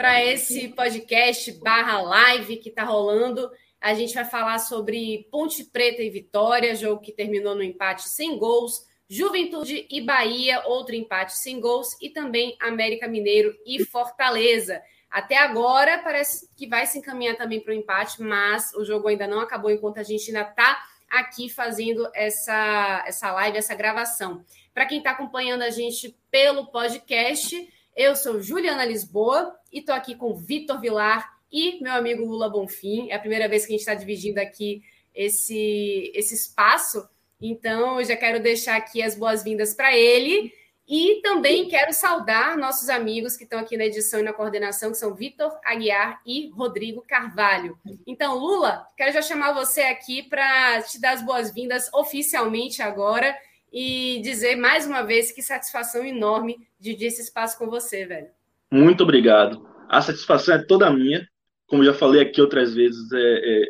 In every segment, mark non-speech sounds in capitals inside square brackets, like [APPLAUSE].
Para esse podcast barra live que está rolando. A gente vai falar sobre Ponte Preta e Vitória, jogo que terminou no empate sem gols, Juventude e Bahia, outro empate sem gols, e também América Mineiro e Fortaleza. Até agora parece que vai se encaminhar também para o empate, mas o jogo ainda não acabou enquanto a gente ainda está aqui fazendo essa, essa live, essa gravação. Para quem está acompanhando a gente pelo podcast, eu sou Juliana Lisboa e estou aqui com Vitor Vilar e meu amigo Lula Bonfim. É a primeira vez que a gente está dividindo aqui esse, esse espaço, então eu já quero deixar aqui as boas-vindas para ele. E também quero saudar nossos amigos que estão aqui na edição e na coordenação, que são Vitor Aguiar e Rodrigo Carvalho. Então, Lula, quero já chamar você aqui para te dar as boas-vindas oficialmente agora e dizer mais uma vez que satisfação enorme dividir esse espaço com você, velho. Muito obrigado. A satisfação é toda minha. Como já falei aqui outras vezes, é, é,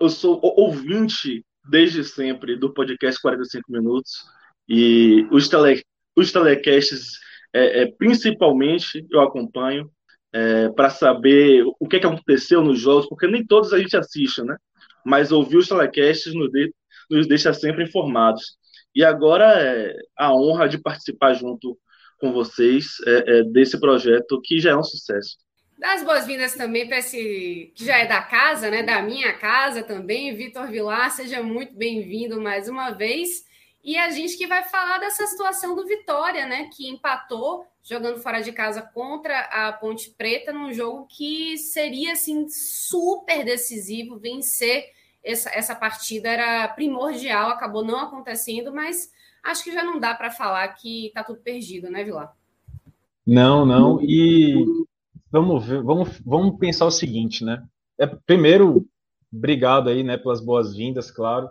eu sou ouvinte desde sempre do podcast 45 Minutos e os, tele, os telecasts, é, é, principalmente, eu acompanho é, para saber o que, que aconteceu nos jogos, porque nem todos a gente assiste, né? Mas ouvir os telecasts nos, de, nos deixa sempre informados. E agora é a honra de participar junto com vocês é, é, desse projeto que já é um sucesso. Dá as boas-vindas também para esse que já é da casa, né? Da minha casa também, Vitor Vilar, seja muito bem-vindo mais uma vez. E a gente que vai falar dessa situação do Vitória, né? Que empatou jogando fora de casa contra a Ponte Preta num jogo que seria assim super decisivo vencer essa, essa partida era primordial, acabou não acontecendo, mas acho que já não dá para falar que está tudo perdido, né, Vilar? Não, não. E vamos ver, vamos, vamos pensar o seguinte, né? É, primeiro, obrigado aí, né, pelas boas-vindas, claro.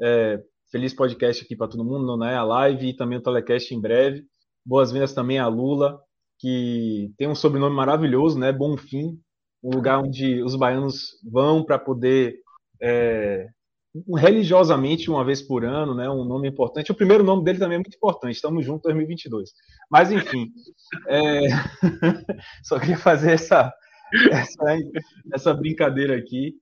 É, feliz podcast aqui para todo mundo, né? A live e também o telecast em breve. Boas-vindas também a Lula, que tem um sobrenome maravilhoso, né? Bonfim, um lugar onde os baianos vão para poder é, religiosamente uma vez por ano, né? Um nome importante. O primeiro nome dele também é muito importante. Estamos juntos 2022. Mas enfim, é... [LAUGHS] só queria fazer essa, essa, essa brincadeira aqui.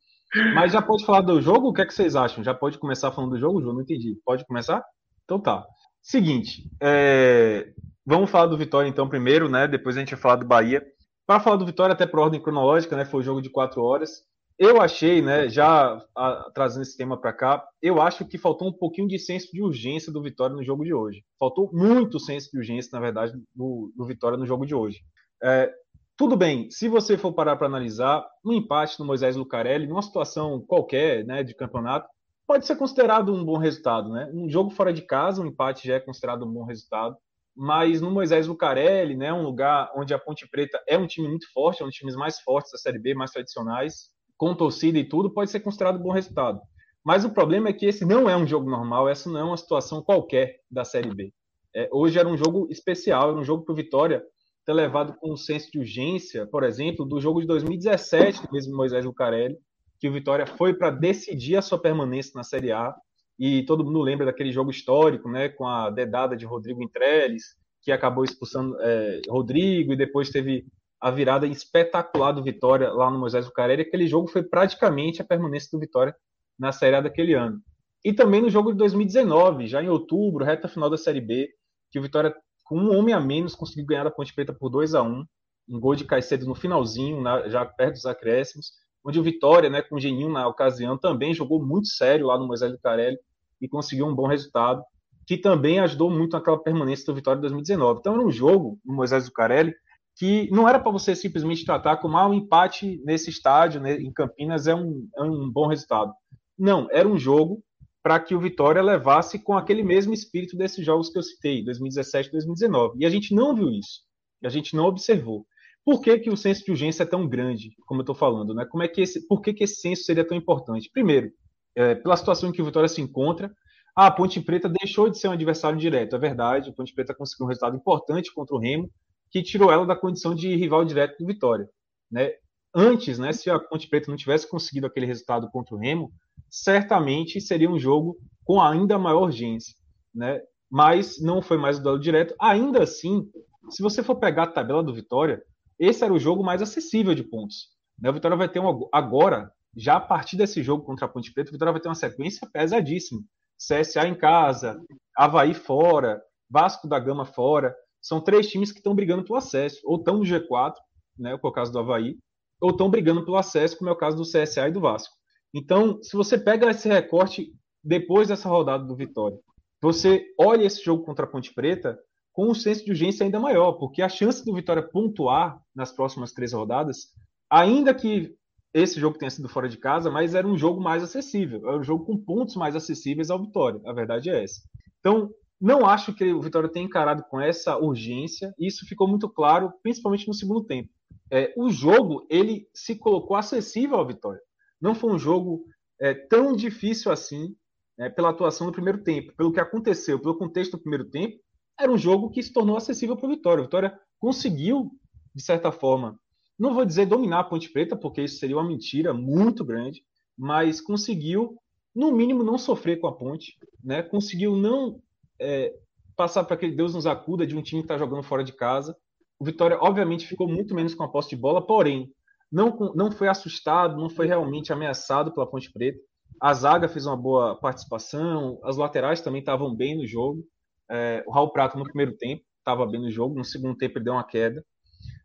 Mas já pode falar do jogo? O que é que vocês acham? Já pode começar falando do jogo, João? Não entendi. Pode começar? Então tá. Seguinte, é... vamos falar do Vitória então primeiro, né? Depois a gente vai falar do Bahia. Para falar do Vitória, até por ordem cronológica, né? Foi um jogo de quatro horas. Eu achei, né, já a, trazendo esse tema para cá, eu acho que faltou um pouquinho de senso de urgência do Vitória no jogo de hoje. Faltou muito senso de urgência, na verdade, do, do Vitória no jogo de hoje. É, tudo bem, se você for parar para analisar, um empate no Moisés Lucarelli, numa situação qualquer né, de campeonato, pode ser considerado um bom resultado. Né? Um jogo fora de casa, um empate já é considerado um bom resultado. Mas no Moisés Lucarelli, né, um lugar onde a Ponte Preta é um time muito forte, é um dos times mais fortes da Série B, mais tradicionais, com torcida e tudo, pode ser considerado um bom resultado. Mas o problema é que esse não é um jogo normal, essa não é uma situação qualquer da Série B. É, hoje era um jogo especial, era um jogo para o Vitória ter levado com um senso de urgência, por exemplo, do jogo de 2017, do mesmo Moisés Lucarelli, que o Vitória foi para decidir a sua permanência na Série A, e todo mundo lembra daquele jogo histórico, né, com a dedada de Rodrigo Entreles, que acabou expulsando é, Rodrigo, e depois teve a virada espetacular do Vitória lá no Moisés Lucarelli. Aquele jogo foi praticamente a permanência do Vitória na Série A daquele ano. E também no jogo de 2019, já em outubro, reta final da Série B, que o Vitória, com um homem a menos, conseguiu ganhar a Ponte Preta por 2 a 1 um gol de Caicedo no finalzinho, já perto dos acréscimos. onde o Vitória, né, com o Geninho na ocasião, também jogou muito sério lá no Moisés Lucarelli e conseguiu um bom resultado, que também ajudou muito naquela permanência do Vitória em 2019. Então era um jogo no Moisés Lucarelli que não era para você simplesmente tratar como ah, um empate nesse estádio, né, em Campinas, é um, é um bom resultado. Não, era um jogo para que o Vitória levasse com aquele mesmo espírito desses jogos que eu citei, 2017 e 2019. E a gente não viu isso. A gente não observou. Por que, que o senso de urgência é tão grande, como eu estou falando? Né? Como é que esse, por que, que esse senso seria tão importante? Primeiro, é, pela situação em que o Vitória se encontra, a Ponte Preta deixou de ser um adversário direto, é verdade. A Ponte Preta conseguiu um resultado importante contra o Remo, que tirou ela da condição de rival direto do Vitória. Né? Antes, né, se a Ponte Preta não tivesse conseguido aquele resultado contra o Remo, certamente seria um jogo com ainda maior urgência. Né? Mas não foi mais o duelo direto. Ainda assim, se você for pegar a tabela do Vitória, esse era o jogo mais acessível de pontos. Né? O Vitória vai ter um, agora, já a partir desse jogo contra a Ponte Preta, o Vitória vai ter uma sequência pesadíssima. CSA em casa, Havaí fora, Vasco da Gama fora. São três times que estão brigando pelo acesso, ou estão no G4, né, que é o caso do Havaí, ou estão brigando pelo acesso, como é o caso do CSA e do Vasco. Então, se você pega esse recorte depois dessa rodada do Vitória, você olha esse jogo contra a Ponte Preta com um senso de urgência ainda maior, porque a chance do Vitória pontuar nas próximas três rodadas, ainda que esse jogo tenha sido fora de casa, mas era um jogo mais acessível, era um jogo com pontos mais acessíveis ao Vitória. A verdade é essa. Então, não acho que o Vitória tenha encarado com essa urgência, e isso ficou muito claro, principalmente no segundo tempo. É, o jogo ele se colocou acessível ao Vitória. Não foi um jogo é, tão difícil assim é, pela atuação no primeiro tempo, pelo que aconteceu, pelo contexto do primeiro tempo. Era um jogo que se tornou acessível para o Vitória. O Vitória conseguiu, de certa forma, não vou dizer dominar a Ponte Preta, porque isso seria uma mentira muito grande, mas conseguiu, no mínimo, não sofrer com a Ponte, né? conseguiu não é, passar para que Deus nos acuda de um time que está jogando fora de casa. O Vitória, obviamente, ficou muito menos com a posse de bola, porém, não, não foi assustado, não foi realmente ameaçado pela Ponte Preta. A zaga fez uma boa participação, as laterais também estavam bem no jogo. É, o Raul Prato, no primeiro tempo, estava bem no jogo, no segundo tempo, ele deu uma queda.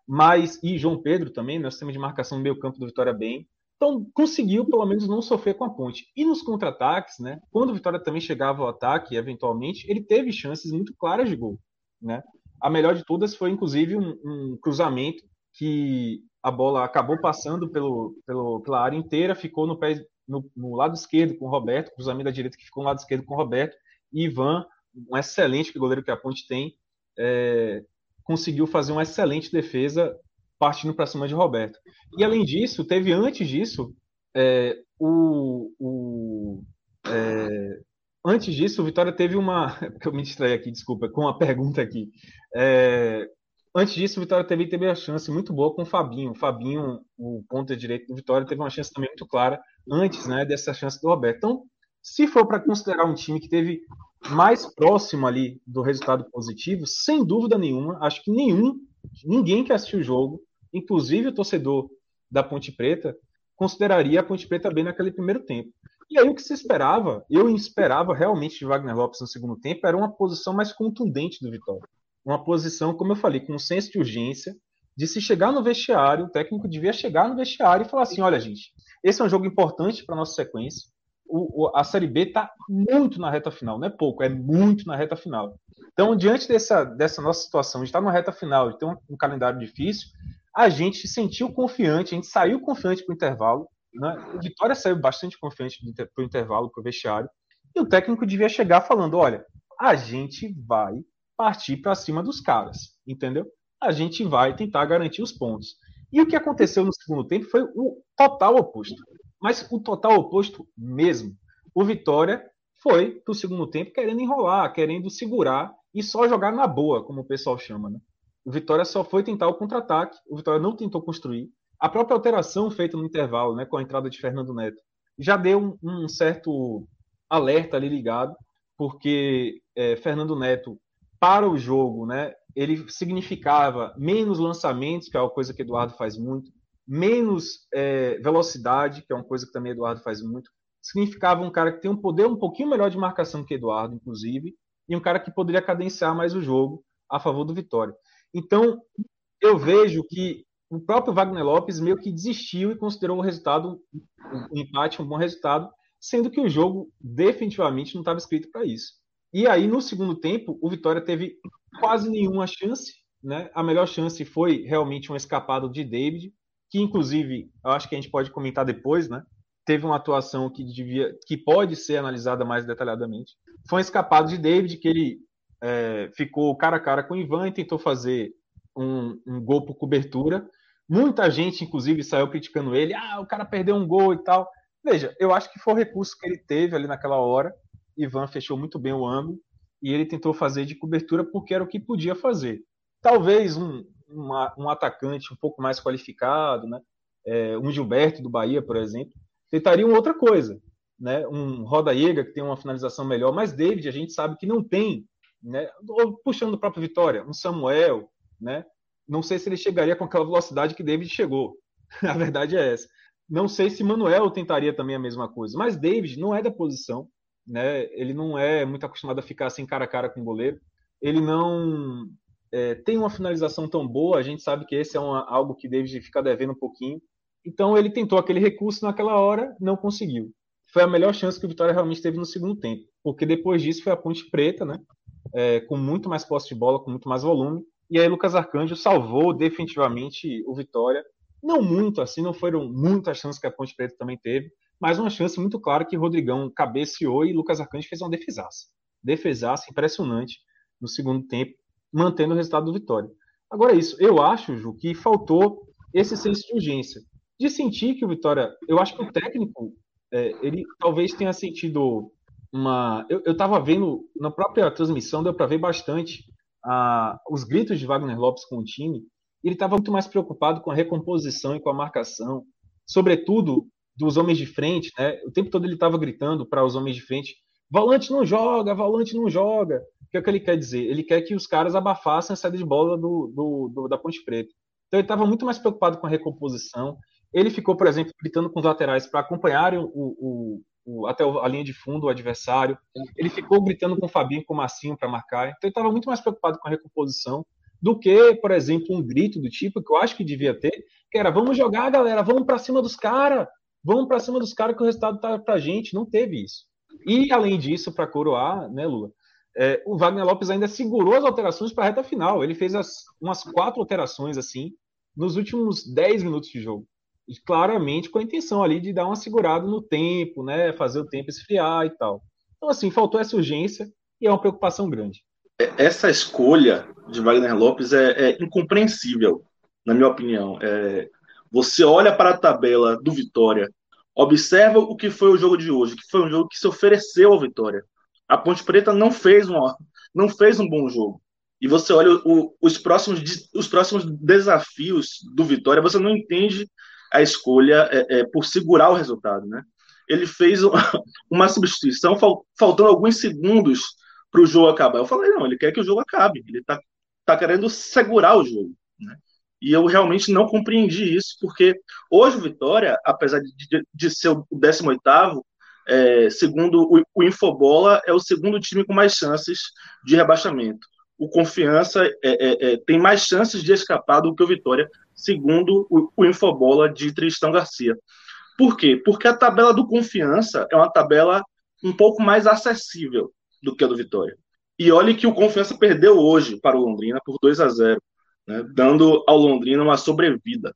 Mas, e João Pedro também, no né, sistema de marcação no meio campo do Vitória bem. Então, conseguiu pelo menos não sofrer com a ponte. E nos contra-ataques, né, quando o Vitória também chegava ao ataque, eventualmente, ele teve chances muito claras de gol. Né? A melhor de todas foi, inclusive, um, um cruzamento que a bola acabou passando pelo, pelo, pela área inteira, ficou no, pé, no, no, lado esquerdo com o Roberto, cruzamento da direita que ficou no lado esquerdo com o Roberto, e Ivan, um excelente goleiro que a Ponte tem, é, conseguiu fazer uma excelente defesa partindo para cima de Roberto. E além disso, teve antes disso é, o, o é, antes disso o Vitória teve uma [LAUGHS] eu me distraí aqui, desculpa, com uma pergunta aqui. É, Antes disso, o Vitória teve, teve a chance muito boa com o Fabinho. O Fabinho, o ponta direito do Vitória, teve uma chance também muito clara antes né, dessa chance do Roberto. Então, se for para considerar um time que teve mais próximo ali do resultado positivo, sem dúvida nenhuma, acho que nenhum, ninguém que assistiu o jogo, inclusive o torcedor da Ponte Preta, consideraria a Ponte Preta bem naquele primeiro tempo. E aí o que se esperava, eu esperava realmente de Wagner Lopes no segundo tempo, era uma posição mais contundente do Vitória uma posição, como eu falei, com um senso de urgência, de se chegar no vestiário, o técnico devia chegar no vestiário e falar assim: olha, gente, esse é um jogo importante para nossa sequência. O, o, a Série B está muito na reta final, não é pouco, é muito na reta final. Então, diante dessa, dessa nossa situação, de estar na reta final, de ter um, um calendário difícil, a gente se sentiu confiante, a gente saiu confiante para o intervalo. Né? O Vitória saiu bastante confiante para o intervalo, para o vestiário. E o técnico devia chegar falando: olha, a gente vai partir para cima dos caras, entendeu? A gente vai tentar garantir os pontos. E o que aconteceu no segundo tempo foi o total oposto. Mas o total oposto mesmo. O Vitória foi para o segundo tempo querendo enrolar, querendo segurar e só jogar na boa, como o pessoal chama. Né? O Vitória só foi tentar o contra-ataque, o Vitória não tentou construir. A própria alteração feita no intervalo, né, com a entrada de Fernando Neto, já deu um, um certo alerta ali ligado, porque é, Fernando Neto para o jogo, né, ele significava menos lançamentos, que é uma coisa que Eduardo faz muito, menos é, velocidade, que é uma coisa que também Eduardo faz muito. Significava um cara que tem um poder um pouquinho melhor de marcação que Eduardo, inclusive, e um cara que poderia cadenciar mais o jogo a favor do Vitória. Então, eu vejo que o próprio Wagner Lopes meio que desistiu e considerou o resultado, um empate, um bom resultado, sendo que o jogo definitivamente não estava escrito para isso. E aí, no segundo tempo, o Vitória teve quase nenhuma chance. Né? A melhor chance foi realmente um escapado de David, que inclusive, eu acho que a gente pode comentar depois, né? Teve uma atuação que devia, que pode ser analisada mais detalhadamente. Foi um escapado de David que ele é, ficou cara a cara com o Ivan e tentou fazer um, um gol por cobertura. Muita gente, inclusive, saiu criticando ele. Ah, o cara perdeu um gol e tal. Veja, eu acho que foi o recurso que ele teve ali naquela hora. Ivan fechou muito bem o ângulo e ele tentou fazer de cobertura porque era o que podia fazer. Talvez um, uma, um atacante um pouco mais qualificado, né? É, um Gilberto do Bahia, por exemplo, tentariam outra coisa. Né? Um Roda Iega que tem uma finalização melhor, mas David a gente sabe que não tem, né? puxando o próprio Vitória, um Samuel, né? não sei se ele chegaria com aquela velocidade que David chegou. [LAUGHS] a verdade é essa. Não sei se Manuel tentaria também a mesma coisa, mas David não é da posição, né? Ele não é muito acostumado a ficar assim cara a cara com o goleiro. Ele não é, tem uma finalização tão boa, a gente sabe que esse é uma, algo que David fica devendo um pouquinho. Então ele tentou aquele recurso naquela hora, não conseguiu. Foi a melhor chance que o Vitória realmente teve no segundo tempo, porque depois disso foi a Ponte Preta, né? É, com muito mais posse de bola, com muito mais volume. E aí Lucas Arcanjo salvou definitivamente o Vitória não muito assim, não foram muitas chances que a Ponte Preta também teve, mas uma chance muito clara que Rodrigão cabeceou e Lucas Arcanjo fez uma defesaça. Defesaça impressionante no segundo tempo, mantendo o resultado do Vitória. Agora, isso, eu acho, Ju, que faltou esse senso de urgência. De sentir que o Vitória. Eu acho que o técnico, é, ele talvez tenha sentido uma. Eu estava vendo, na própria transmissão, deu para ver bastante os gritos de Wagner Lopes com o time, ele estava muito mais preocupado com a recomposição e com a marcação, sobretudo dos homens de frente, né? O tempo todo ele estava gritando para os homens de frente: volante não joga, volante não joga. O que é que ele quer dizer? Ele quer que os caras abafassem a saída de bola do, do, do da Ponte Preta. Então ele estava muito mais preocupado com a recomposição. Ele ficou, por exemplo, gritando com os laterais para acompanharem o, o, o, até a linha de fundo o adversário. Ele ficou gritando com o Fabinho com o Marcinho para marcar. Então ele estava muito mais preocupado com a recomposição do que, por exemplo, um grito do tipo que eu acho que devia ter, que era vamos jogar, galera, vamos para cima dos caras, vamos para cima dos caras que o resultado tá pra gente. Não teve isso. E além disso, para coroar, né, Lula? É, o Wagner Lopes ainda segurou as alterações para a reta final. Ele fez as, umas quatro alterações assim nos últimos dez minutos de jogo. Claramente com a intenção ali de dar uma segurada no tempo, né? Fazer o tempo esfriar e tal. Então, assim, faltou essa urgência e é uma preocupação grande. É, essa escolha de Wagner Lopes é, é incompreensível, na minha opinião. É, você olha para a tabela do Vitória, observa o que foi o jogo de hoje, que foi um jogo que se ofereceu ao Vitória. A Ponte Preta não fez um, não fez um bom jogo. E você olha o, os, próximos, os próximos desafios do Vitória, você não entende a escolha é, é, por segurar o resultado, né? Ele fez [LAUGHS] uma substituição faltando alguns segundos para o jogo acabar. Eu falei, não, ele quer que o jogo acabe, ele está tá querendo segurar o jogo. Né? E eu realmente não compreendi isso, porque hoje o Vitória, apesar de, de, ser o 18, é, segundo o, o, Infobola, é o segundo time com mais chances de rebaixamento. O Confiança é, é, é tem mais chances de escapar do que o Vitória, segundo o, o Infobola de Tristão Garcia. Por quê? Porque a tabela do Confiança é uma tabela um pouco mais acessível do que a do Vitória. E olhe que o Confiança perdeu hoje para o Londrina por 2 a 0 né, dando ao Londrina uma sobrevida.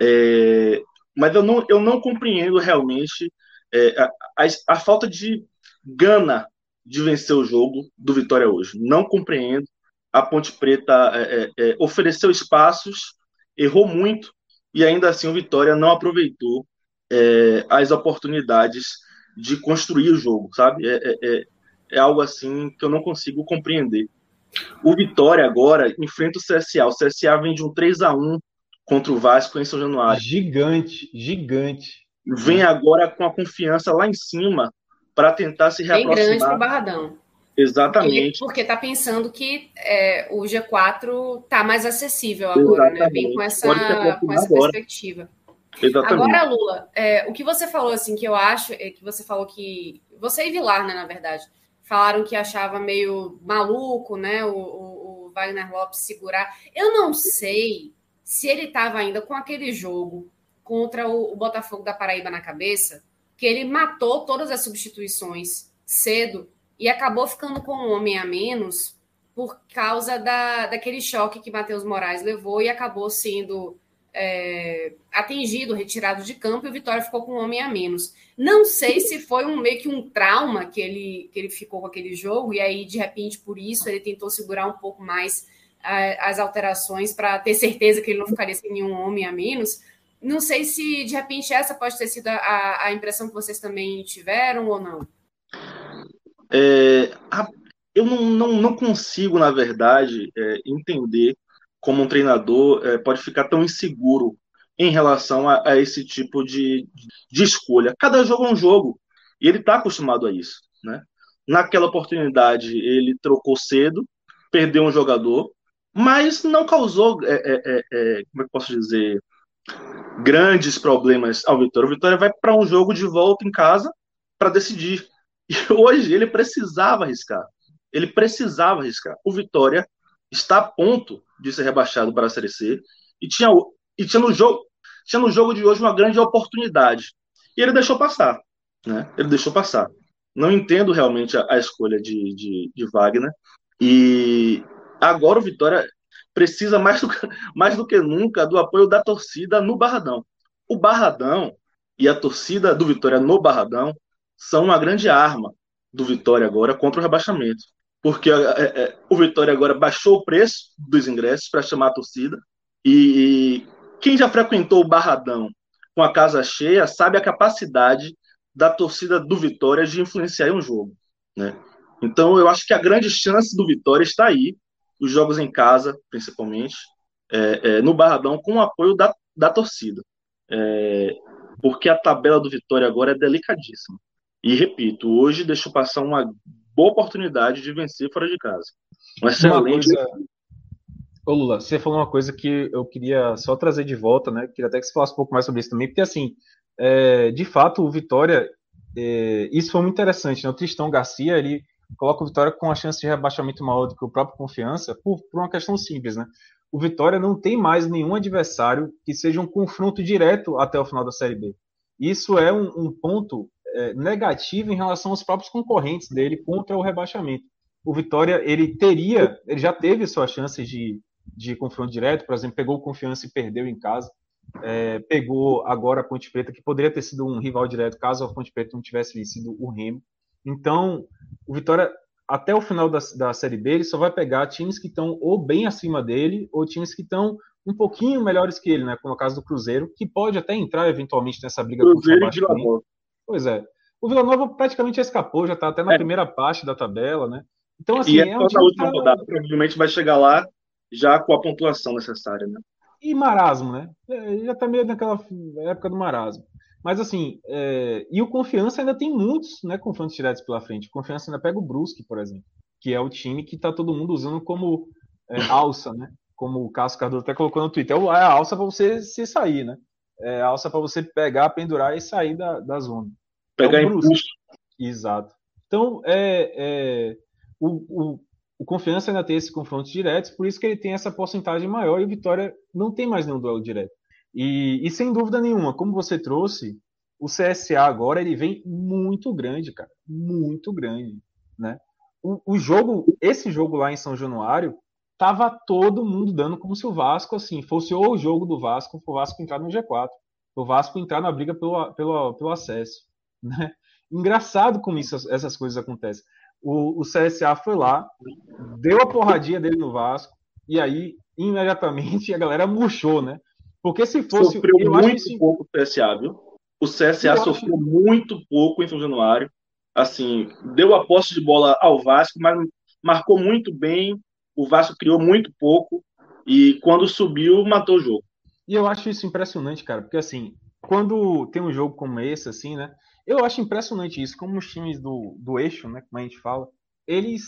É, mas eu não, eu não compreendo realmente é, a, a, a, falta de gana de vencer o jogo do Vitória hoje. Não compreendo. A Ponte Preta é, é, é ofereceu espaços, errou muito, e ainda assim o Vitória não aproveitou é, as oportunidades de construir o jogo, sabe? É, é algo assim que eu não consigo compreender. O Vitória agora enfrenta o CSA. O CSA vem de um 3 a 1 contra o Vasco em São Januário. Gigante, gigante. Vem agora com a confiança lá em cima para tentar se reaproximar. Bem grande para o Barradão. Exatamente. Porque está pensando que é, o G4 está mais acessível agora, Exatamente. né? Vem com essa, com essa perspectiva. Exatamente. Agora, Lula, é, o que você falou, assim, que eu acho, é que você falou que. Você e Vilar, né, na verdade falaram que achava meio maluco, né? O, o, o Wagner Lopes segurar. Eu não sei se ele estava ainda com aquele jogo contra o, o Botafogo da Paraíba na cabeça, que ele matou todas as substituições cedo e acabou ficando com um homem a menos por causa da, daquele choque que Matheus Moraes levou e acabou sendo é, atingido, retirado de campo e o Vitória ficou com um homem a menos. Não sei se foi um meio que um trauma que ele, que ele ficou com aquele jogo e aí, de repente, por isso ele tentou segurar um pouco mais a, as alterações para ter certeza que ele não ficaria sem nenhum homem a menos. Não sei se, de repente, essa pode ter sido a, a impressão que vocês também tiveram ou não. É, a, eu não, não, não consigo, na verdade, é, entender como um treinador é, pode ficar tão inseguro em relação a, a, esse tipo de, de escolha. Cada jogo é um jogo e ele está acostumado a isso. Né? Naquela oportunidade, ele trocou cedo, perdeu um jogador, mas não causou, é, é, é, é como é que posso dizer, grandes problemas ao Vitória. O Vitória vai para um jogo de volta em casa para decidir. E [LAUGHS] hoje ele precisava arriscar. Ele precisava arriscar. O Vitória está a ponto de ser rebaixado para a Série C e tinha, e tinha, no, jogo, tinha no jogo de hoje uma grande oportunidade. E ele deixou passar. Né? Ele deixou passar. Não entendo realmente a, a escolha de, de, de, Wagner. E agora o Vitória precisa mais do, [LAUGHS] mais do que nunca do apoio da torcida no Barradão. O Barradão e a torcida do Vitória no Barradão são uma grande arma do Vitória agora contra o rebaixamento porque é, é, o Vitória agora baixou o preço dos ingressos para chamar a torcida. E, quem já frequentou o Barradão com a casa cheia sabe a capacidade da torcida do Vitória de influenciar um jogo. Né? Então, eu acho que a grande chance do Vitória está aí, os jogos em casa, principalmente, é, é, no Barradão, com o apoio da, da torcida. É, porque a tabela do Vitória agora é delicadíssima. E repito, hoje deixou passar uma boa oportunidade de vencer fora de casa. Um excelente. Coisa... Ô Lula, você falou uma coisa que eu queria só trazer de volta, né? Queria até que você falasse um pouco mais sobre isso também, porque assim, é, de fato, o Vitória, é, isso foi muito interessante, né? O Tristão Garcia, ele coloca o Vitória com a chance de rebaixamento maior do que o próprio Confiança, por, por uma questão simples, né? O Vitória não tem mais nenhum adversário que seja um confronto direto até o final da Série B. Isso é um, um ponto é, negativo em relação aos próprios concorrentes dele contra o rebaixamento. O Vitória, ele teria, ele já teve suas chances de, de confronto direto, por exemplo, pegou confiança e perdeu em casa. É, pegou agora a Ponte Preta, que poderia ter sido um rival direto caso a Ponte Preta não tivesse vencido o Remo. Então, o Vitória, até o final da, da Série B, ele só vai pegar times que estão ou bem acima dele, ou times que estão um pouquinho melhores que ele, né? Como é o caso do Cruzeiro, que pode até entrar eventualmente nessa briga Cruzeiro contra o Cruzeiro Pois é. O Vila Nova praticamente já escapou, já está até na é. primeira parte da tabela, né? Então, assim, e é, é um na última tá... rodada, provavelmente vai chegar lá já com a pontuação necessária, né? E marasmo, né? É, já está meio naquela época do marasmo. Mas assim, é... e o Confiança ainda tem muitos né, confrontos diretos pela frente. O Confiança ainda pega o Brusque, por exemplo, que é o time que está todo mundo usando como é, [LAUGHS] alça, né? Como o Cássio Cardoso até colocou no Twitter. É a alça para você se sair, né? É a alça para você pegar, pendurar e sair da, da zona. Pegar é impulso. Exato. Então, é, é o, o, o, Confiança ainda tem esses confrontos diretos, por isso que ele tem essa porcentagem maior e o Vitória não tem mais nenhum duelo direto. E, e sem dúvida nenhuma, como você trouxe, o CSA agora ele vem muito grande, cara, muito grande, né? O, o, jogo, esse jogo lá em São Januário, tava todo mundo dando como se o Vasco assim fosse o jogo do Vasco, o Vasco entrar no G4, o Vasco entrar na briga pelo, pelo, pelo acesso. Né? Engraçado como isso, essas coisas acontecem. O, o CSA foi lá, deu a porradinha dele no Vasco, e aí, imediatamente, [LAUGHS] a galera murchou, né? Porque se fosse. Sofreu muito pouco o CSA, viu? O CSA eu sofreu acho... muito pouco em São Januário. Assim, deu a posse de bola ao Vasco, mas marcou muito bem. O Vasco criou muito pouco. E quando subiu, matou o jogo. E eu acho isso impressionante, cara, porque assim, quando tem um jogo como esse, assim, né? Eu acho impressionante isso, como os times do, do eixo, né, como a gente fala, eles,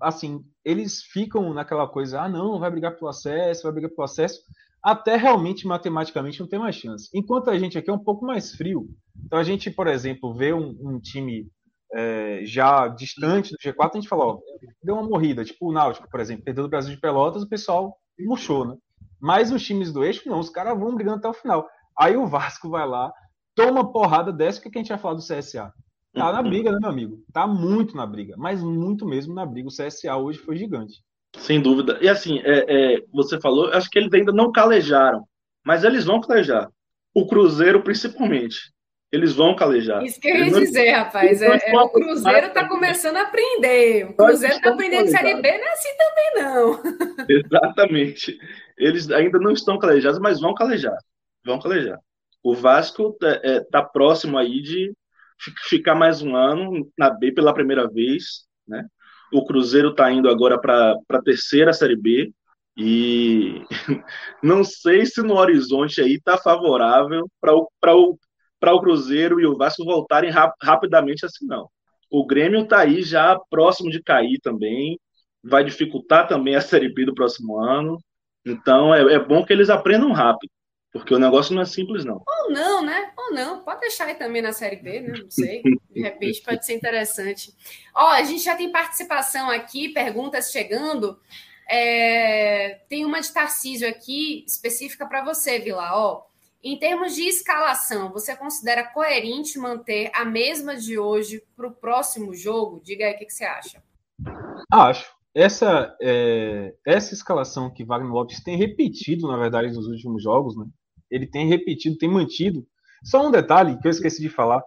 assim, eles ficam naquela coisa, ah, não, vai brigar pelo acesso, vai brigar pelo acesso, até realmente matematicamente não tem mais chance. Enquanto a gente aqui é um pouco mais frio. Então a gente, por exemplo, vê um, um time é, já distante do G4, a gente fala, ó, deu uma morrida, tipo o Náutico, por exemplo, perdeu do Brasil de Pelotas, o pessoal murchou, né? Mas os times do eixo, não, os caras vão brigando até o final. Aí o Vasco vai lá, toma porrada dessa, o que a gente vai falar do CSA? Tá na briga, né, meu amigo? Tá muito na briga, mas muito mesmo na briga. O CSA hoje foi gigante. Sem dúvida. E assim, é, é, você falou, acho que eles ainda não calejaram, mas eles vão calejar. O Cruzeiro, principalmente. Eles vão calejar. Isso que eu ia dizer, rapaz. É, é, o Cruzeiro está começando a aprender. O Cruzeiro está aprendendo Série B, não é assim também, não. Exatamente. Eles ainda não estão calejados, mas vão calejar. Vão calejar. O Vasco está é, tá próximo aí de ficar mais um ano na B pela primeira vez, né? O Cruzeiro está indo agora para a terceira Série B e [LAUGHS] não sei se no horizonte aí está favorável para o, o o Cruzeiro e o Vasco voltarem rap rapidamente assim, não. O Grêmio está aí já próximo de cair também, vai dificultar também a Série B do próximo ano. Então é, é bom que eles aprendam rápido, porque o negócio não é simples, não. Ou não, né? Ou não. Pode deixar aí também na Série B, né? Não sei. De repente pode ser interessante. Ó, a gente já tem participação aqui, perguntas chegando. É... Tem uma de Tarcísio aqui, específica para você, Vila. Ó, em termos de escalação, você considera coerente manter a mesma de hoje para o próximo jogo? Diga aí o que, que você acha. Acho. Essa, é, essa escalação que Wagner Lopes tem repetido, na verdade, nos últimos jogos, né? Ele tem repetido, tem mantido. Só um detalhe que eu esqueci de falar: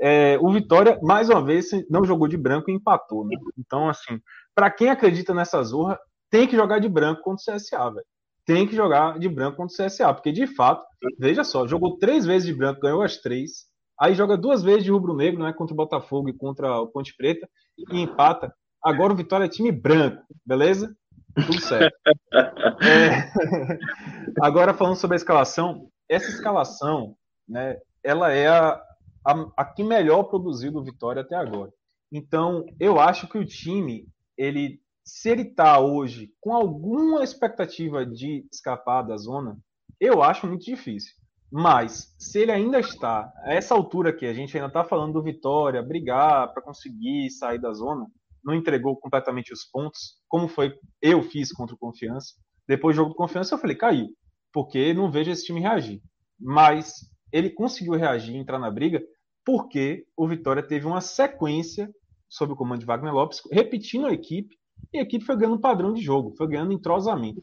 é, o Vitória, mais uma vez, não jogou de branco e empatou. Né? Então, assim, para quem acredita nessa zorra, tem que jogar de branco contra o CSA, velho tem que jogar de branco contra o CSA, porque de fato, veja só, jogou três vezes de branco, ganhou as três, aí joga duas vezes de rubro-negro, né, contra o Botafogo e contra o Ponte Preta, e empata. Agora o Vitória é time branco, beleza? Tudo certo. É... [LAUGHS] Agora falando sobre a escalação, essa escalação, né, ela é a, a, a que melhor produziu do Vitória até agora. Então, eu acho que o time ele se ele está hoje com alguma expectativa de escapar da zona, eu acho muito difícil. Mas se ele ainda está a essa altura que a gente ainda está falando do Vitória, brigar para conseguir sair da zona, não entregou completamente os pontos, como foi eu fiz contra o Confiança. Depois do jogo do Confiança eu falei, caiu, porque não vejo esse time reagir. Mas ele conseguiu reagir, entrar na briga, porque o Vitória teve uma sequência sob o comando de Wagner Lopes, repetindo a equipe e a equipe foi ganhando padrão de jogo, foi ganhando entrosamento.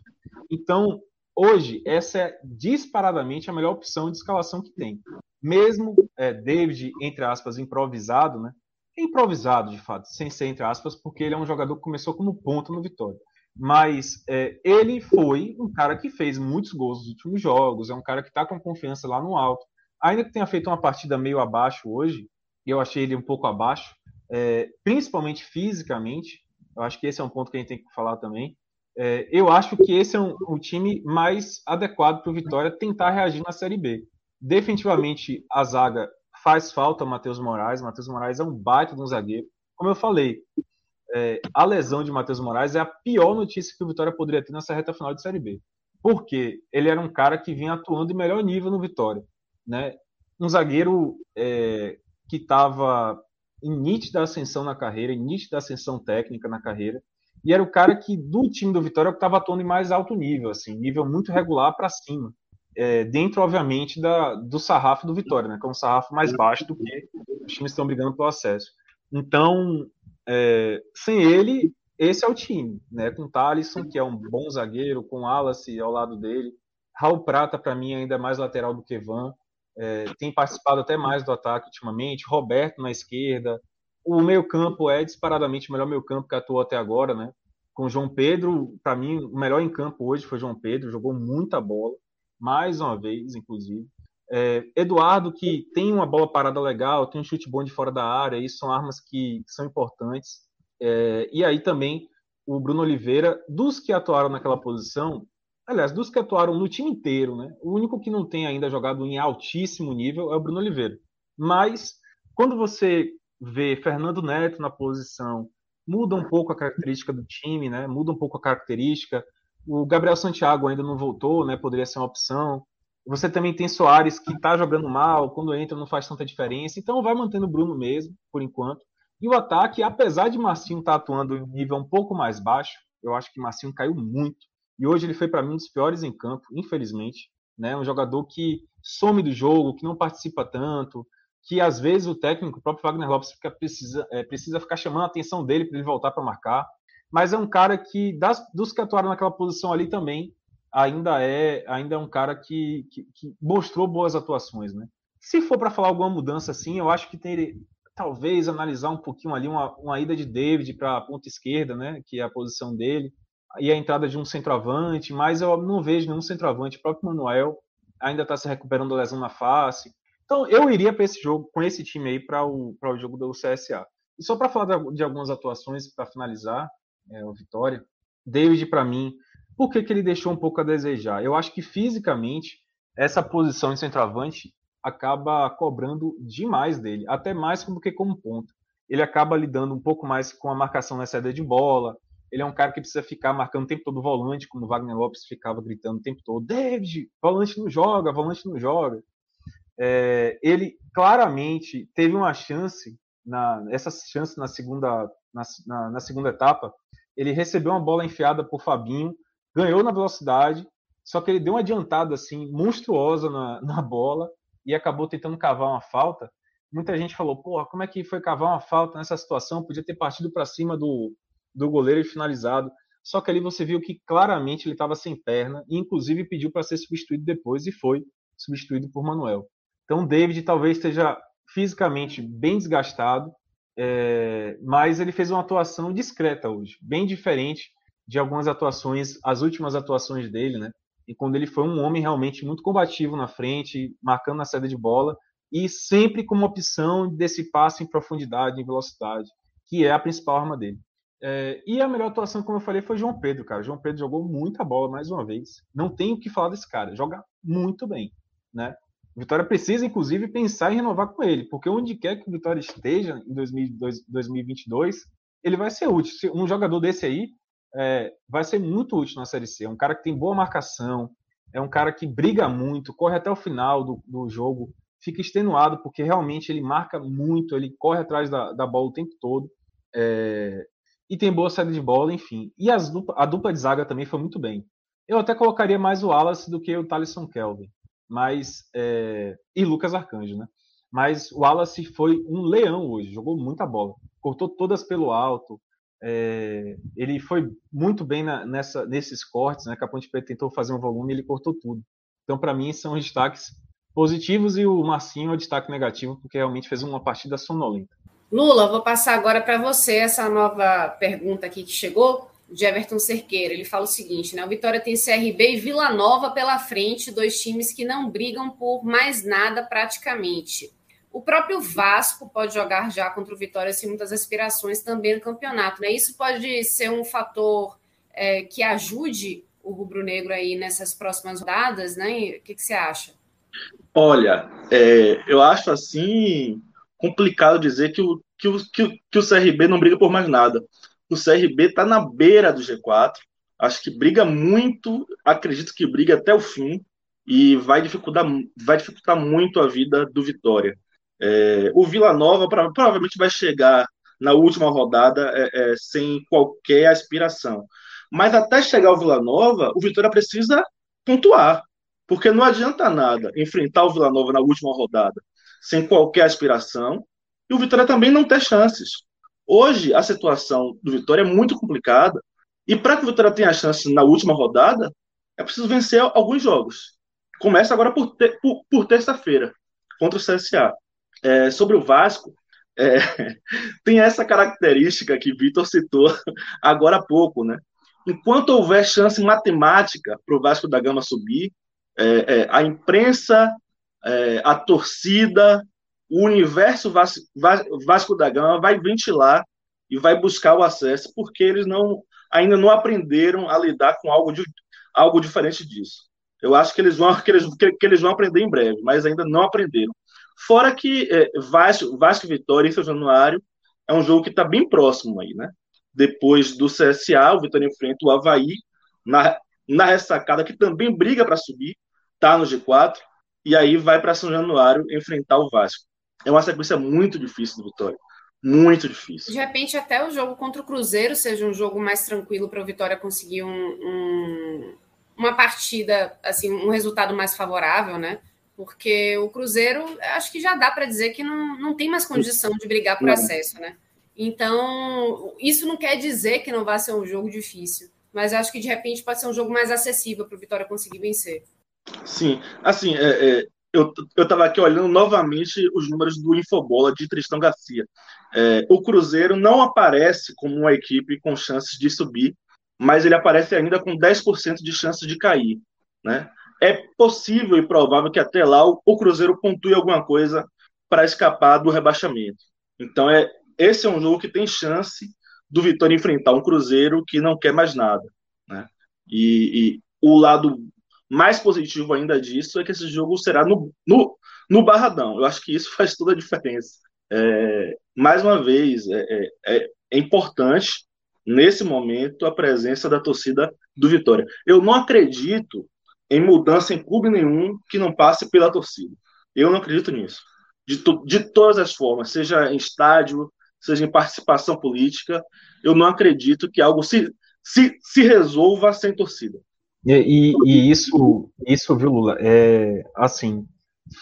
Então, hoje, essa é disparadamente a melhor opção de escalação que tem. Mesmo é, David, entre aspas, improvisado, né? Improvisado, de fato, sem ser entre aspas, porque ele é um jogador que começou como ponta no Vitória. Mas é, ele foi um cara que fez muitos gols nos últimos jogos, é um cara que está com confiança lá no alto. Ainda que tenha feito uma partida meio abaixo hoje, eu achei ele um pouco abaixo, é, principalmente fisicamente, eu acho que esse é um ponto que a gente tem que falar também. É, eu acho que esse é um, um time mais adequado para o Vitória tentar reagir na Série B. Definitivamente, a zaga faz falta Matheus Moraes. Matheus Moraes é um baita de um zagueiro. Como eu falei, é, a lesão de Matheus Moraes é a pior notícia que o Vitória poderia ter nessa reta final de Série B. Porque ele era um cara que vinha atuando em melhor nível no Vitória. Né? Um zagueiro é, que estava em nítida ascensão na carreira, em nítida ascensão técnica na carreira. E era o cara que, do time do Vitória, estava atuando em mais alto nível, assim, nível muito regular para cima. É, dentro, obviamente, da, do sarrafo do Vitória, né, que é um sarrafo mais baixo do que os times estão brigando pelo acesso. Então, é, sem ele, esse é o time, né, com Thalisson, que é um bom zagueiro, com Wallace ao lado dele. Raul Prata, para mim, ainda é mais lateral do que Van é, tem participado até mais do ataque ultimamente. Roberto na esquerda. O meio-campo é disparadamente o melhor meio-campo que atuou até agora, né? Com João Pedro, para mim, o melhor em campo hoje foi João Pedro, jogou muita bola, mais uma vez, inclusive. É, Eduardo, que tem uma bola parada legal, tem um chute bom de fora da área, isso são armas que são importantes. É, e aí também o Bruno Oliveira, dos que atuaram naquela posição, aliás, dos que atuaram no time inteiro, né? O único que não tem ainda jogado em altíssimo nível é o Bruno Oliveira. Mas quando você vê Fernando Neto na posição, muda um pouco a característica do time, né? Muda um pouco a característica. O Gabriel Santiago ainda não voltou, né? Poderia ser uma opção. Você também tem Soares que está jogando mal, quando entra não faz tanta diferença. Então vai mantendo o Bruno mesmo, por enquanto. E o ataque, apesar de Marcinho estar tá atuando em nível um pouco mais baixo, eu acho que Marcinho caiu muito e hoje ele foi para mim um dos piores em campo, infelizmente. Né? Um jogador que some do jogo, que não participa tanto, que às vezes o técnico, o próprio Wagner Lopes, fica, precisa, é, precisa ficar chamando a atenção dele para ele voltar para marcar. Mas é um cara que, das, dos que atuaram naquela posição ali também, ainda é ainda é um cara que, que, que mostrou boas atuações. Né? Se for para falar alguma mudança assim, eu acho que tem, talvez analisar um pouquinho ali uma, uma ida de David para a ponta esquerda, né, que é a posição dele, e a entrada de um centroavante, mas eu não vejo nenhum centroavante. O próprio Manuel ainda está se recuperando da lesão na face. Então eu iria para esse jogo, com esse time aí, para o, o jogo do CSA. E só para falar de, de, algumas atuações, para finalizar, é, o Vitória, David, para mim, por que, que ele deixou um pouco a desejar? Eu acho que fisicamente, essa posição de centroavante acaba cobrando demais dele, até mais do que como ponto. Ele acaba lidando um pouco mais com a marcação na saída de bola. Ele é um cara que precisa ficar marcando o tempo todo o volante, como o Wagner Lopes ficava gritando o tempo todo: David, volante não joga, volante não joga. É, ele claramente teve uma chance, na, essa chance na segunda, na, na, na segunda etapa. Ele recebeu uma bola enfiada por Fabinho, ganhou na velocidade, só que ele deu uma adiantada assim monstruosa na, [LAUGHS] na bola e acabou tentando cavar uma falta, muita gente falou, porra, como é que foi cavar uma falta nessa situação? Podia ter partido para cima do, do goleiro e finalizado. Só que ali você viu que claramente ele estava sem perna e inclusive pediu para ser substituído depois e foi substituído por Manuel. Então David talvez esteja fisicamente bem desgastado, é, mas ele fez uma atuação discreta hoje, bem diferente de algumas atuações, as últimas atuações dele, né? e quando ele foi um homem realmente muito combativo na frente, marcando na saída de bola e sempre com uma opção desse passe em profundidade, em velocidade, que é a principal arma dele. É, e a melhor atuação, como eu falei, foi João Pedro, cara. João Pedro jogou muita bola mais uma vez. Não tem o que falar desse cara. Joga muito bem, né? Vitória precisa, inclusive, pensar em renovar com ele, porque onde quer que o Vitória esteja em 2022, ele vai ser útil. Um jogador desse aí é, vai ser muito útil na Série C. É um cara que tem boa marcação, é um cara que briga muito, corre até o final do, do jogo, fica extenuado porque realmente ele marca muito, ele corre atrás da, da bola o tempo todo. É, e tem boa saída de bola, enfim. E as, a dupla de zaga também foi muito bem. Eu até colocaria mais o Wallace do que o Talisson Kelvin. Mas, é, e Lucas Arcanjo, né? Mas o Wallace foi um leão hoje, jogou muita bola. Cortou todas pelo alto, é, ele foi muito bem na, nessa, nesses cortes, né, que a Ponte Preta tentou fazer um volume ele cortou tudo. Então, para mim, são destaques positivos e o Marcinho é o destaque negativo, porque realmente fez uma partida sonolenta. Lula, vou passar agora para você essa nova pergunta aqui que chegou, de Everton Cerqueira. Ele fala o seguinte: né? O Vitória tem CRB e Vila Nova pela frente, dois times que não brigam por mais nada praticamente. O próprio Vasco pode jogar já contra o Vitória sem muitas aspirações também no campeonato. Né? Isso pode ser um fator é, que ajude o rubro-negro aí nessas próximas rodadas, né? O que, que você acha? Olha, é, eu acho assim complicado dizer que o, que, o, que, o, que o CRB não briga por mais nada. O CRB está na beira do G4, acho que briga muito, acredito que briga até o fim e vai dificultar, vai dificultar muito a vida do Vitória. É, o Vila Nova provavelmente vai chegar na última rodada é, é, sem qualquer aspiração. Mas até chegar o Vila Nova, o Vitória precisa pontuar. Porque não adianta nada enfrentar o Vila Nova na última rodada sem qualquer aspiração e o Vitória também não ter chances. Hoje, a situação do Vitória é muito complicada e para que o Vitória tenha chance na última rodada, é preciso vencer alguns jogos. Começa agora por, por, por terça-feira contra o CSA é, sobre o Vasco, é, [LAUGHS] tem essa característica que Vitor citou [LAUGHS] agora há pouco, né? Enquanto houver chance matemática para o Vasco da Gama subir, é, é a imprensa, é, a torcida, o universo Vasco, Vasco da Gama vai ventilar e vai buscar o acesso, porque eles não ainda não aprenderam a lidar com algo, de, algo diferente disso. Eu acho que eles, vão, que, eles, que, que eles vão aprender em breve, mas ainda não aprenderam. Fora que é, Vasco, Vasco Vitória em São Januário é um jogo que está bem próximo aí, né? Depois do CSA, o Vitória enfrenta o Havaí na, na ressacada, que também briga para subir, tá no G4, e aí vai para São Januário enfrentar o Vasco. É uma sequência muito difícil do Vitória. muito difícil. De repente, até o jogo contra o Cruzeiro seja um jogo mais tranquilo para o Vitória conseguir um, um, uma partida, assim, um resultado mais favorável, né? Porque o Cruzeiro, acho que já dá para dizer que não, não tem mais condição de brigar por acesso, né? Então, isso não quer dizer que não vai ser um jogo difícil, mas acho que de repente pode ser um jogo mais acessível para o Vitória conseguir vencer. Sim, assim, é, é, eu estava aqui olhando novamente os números do Infobola de Tristão Garcia. É, o Cruzeiro não aparece como uma equipe com chances de subir, mas ele aparece ainda com 10% de chances de cair. Né? É possível e provável que até lá o, o Cruzeiro pontue alguma coisa para escapar do rebaixamento. Então, é, esse é um jogo que tem chance do Vitória enfrentar um Cruzeiro que não quer mais nada. Né? E, e o lado mais positivo ainda disso é que esse jogo será no, no, no Barradão. Eu acho que isso [LAUGHS] faz toda a diferença. É, mais uma vez, é, é, é, é importante, nesse momento, a presença da torcida do Vitória. Eu não acredito em mudança em clube nenhum que não passe pela torcida. Eu não acredito nisso. De, de todas as formas, seja em estádio, seja em participação política, eu não acredito que algo se, se, se resolva sem torcida. E, e, e, isso, isso, viu, Lula, é assim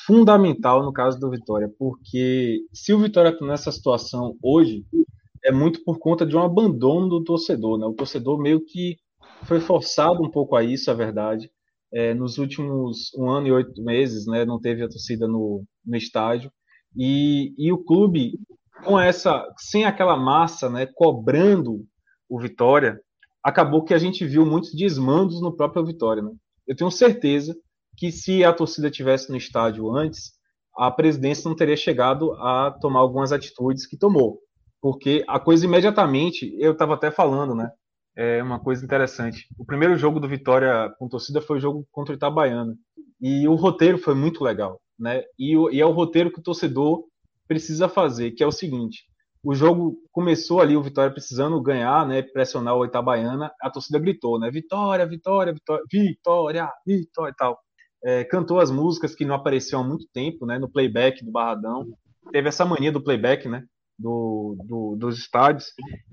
fundamental no caso do Vitória, porque se o Vitória está nessa situação hoje, é muito por conta de um abandono do torcedor, né? O torcedor meio que foi forçado um pouco a isso, é verdade. É, nos últimos um ano e oito meses, né, não teve a torcida no, no estádio e, e o clube com essa, sem aquela massa, né, cobrando o Vitória, acabou que a gente viu muitos desmandos no próprio Vitória. Né? Eu tenho certeza que se a torcida tivesse no estádio antes, a presidência não teria chegado a tomar algumas atitudes que tomou. Porque a coisa imediatamente, eu estava até falando, né? É uma coisa interessante. O primeiro jogo do Vitória com torcida foi o jogo contra o Itabaiana. E o roteiro foi muito legal, né? E, e é o roteiro que o torcedor precisa fazer, que é o seguinte: o jogo começou ali, o Vitória precisando ganhar, né, pressionar o Itabaiana, a torcida gritou, né, Vitória, Vitória, Vitória, Vitória, Vitória e tal. É, cantou as músicas que não apareciam há muito tempo, né, no playback do Barradão. Teve essa mania do playback, né, do, do, dos estádios.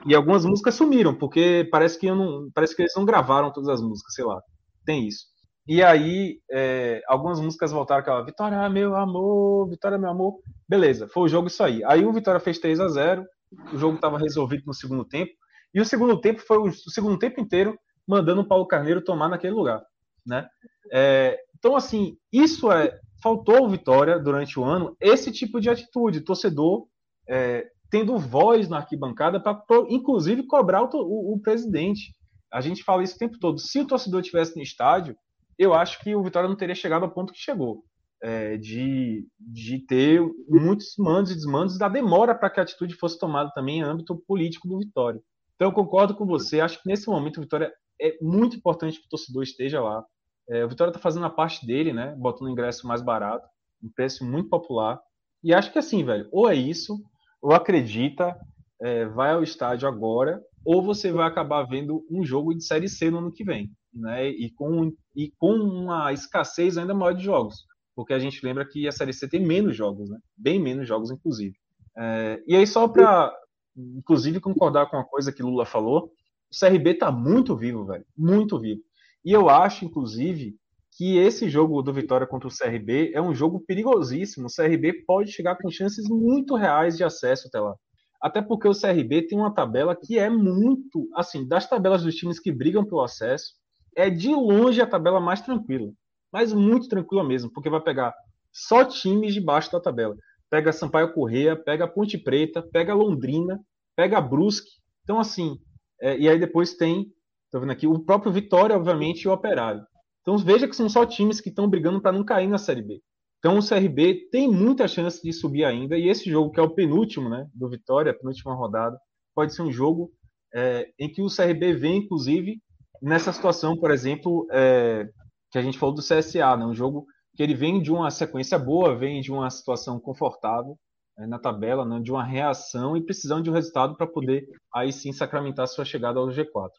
E algumas músicas sumiram, porque parece que, não, parece que eles não gravaram todas as músicas, sei lá. Tem isso. E aí, é, algumas músicas voltaram aquela Vitória, meu amor, Vitória, meu amor. Beleza, foi o jogo isso aí. Aí o Vitória fez 3 a 0 o jogo estava resolvido no segundo tempo. E o segundo tempo foi o, o, segundo tempo inteiro mandando o Paulo Carneiro tomar naquele lugar. Né? É, então, assim, isso é. Faltou Vitória durante o ano esse tipo de atitude, torcedor é, tendo voz na arquibancada para, inclusive, cobrar o, o, o presidente. A gente fala isso o tempo todo. Se o torcedor estivesse no estádio, eu acho que o Vitória não teria chegado ao ponto que chegou. É, de, de ter muitos mandos e desmandos da demora para que a atitude fosse tomada também em âmbito político do Vitória. Então eu concordo com você, acho que nesse momento o Vitória é muito importante que o torcedor esteja lá. É, o Vitória está fazendo a parte dele, né? Botando ingresso mais barato, um preço muito popular. E acho que assim, velho, ou é isso, ou acredita, é, vai ao estádio agora, ou você vai acabar vendo um jogo de Série C no ano que vem né? E com, e com uma escassez ainda maior de jogos, porque a gente lembra que a Série C tem menos jogos, né? Bem menos jogos, inclusive. É, e aí, só para, inclusive, concordar com uma coisa que Lula falou, o CRB tá muito vivo, velho, muito vivo. E eu acho, inclusive, que esse jogo do Vitória contra o CRB é um jogo perigosíssimo. O CRB pode chegar com chances muito reais de acesso até lá. Até porque o CRB tem uma tabela que é muito, assim, das tabelas dos times que brigam pelo acesso, é de longe a tabela mais tranquila. Mas muito tranquila mesmo, porque vai pegar só times de baixo da tabela. Pega Sampaio Correia, pega Ponte Preta, pega Londrina, pega Brusque. Então, assim, é, e aí depois tem, tô vendo aqui, o próprio Vitória, obviamente, e o Operário. Então veja que são só times que estão brigando para não cair na Série B. Então o CRB tem muita chance de subir ainda, e esse jogo, que é o penúltimo, né, do Vitória, a penúltima rodada, pode ser um jogo é, em que o CRB vem, inclusive, nessa situação, por exemplo, é, que a gente falou do CSA, né? um jogo que ele vem de uma sequência boa, vem de uma situação confortável é, na tabela, né? de uma reação e precisando de um resultado para poder aí sim sacramentar sua chegada ao G4.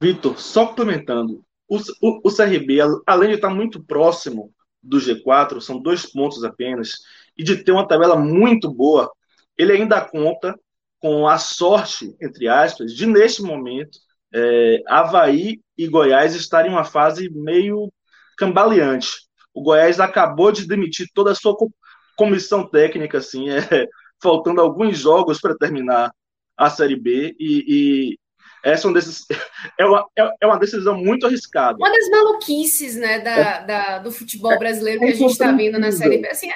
Vitor, só complementando, o, o, o CRB, além de estar muito próximo do G4, são dois pontos apenas, e de ter uma tabela muito boa, ele ainda conta com a sorte, entre aspas, de neste momento é, Havaí e Goiás estarem em uma fase meio cambaleante. O Goiás acabou de demitir toda a sua comissão técnica, assim, é, [LAUGHS] faltando alguns jogos para terminar a Série B e, e essa é, um desses, [LAUGHS] é, uma, é, é uma decisão muito arriscada. Uma das maluquices né, da, é, do do futebol brasileiro que a gente está vendo na Série B. Assim,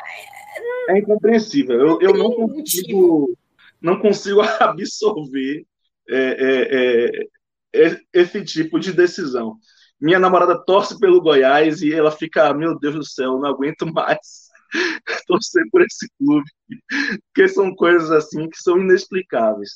é, incompreensível. Eu, eu não consigo, não consigo [LAUGHS] absorver esse tipo de decisão. Minha namorada torce pelo Goiás e ela fica, meu Deus do céu, não aguento mais [LAUGHS] torcer por esse clube, porque são coisas assim que são inexplicáveis.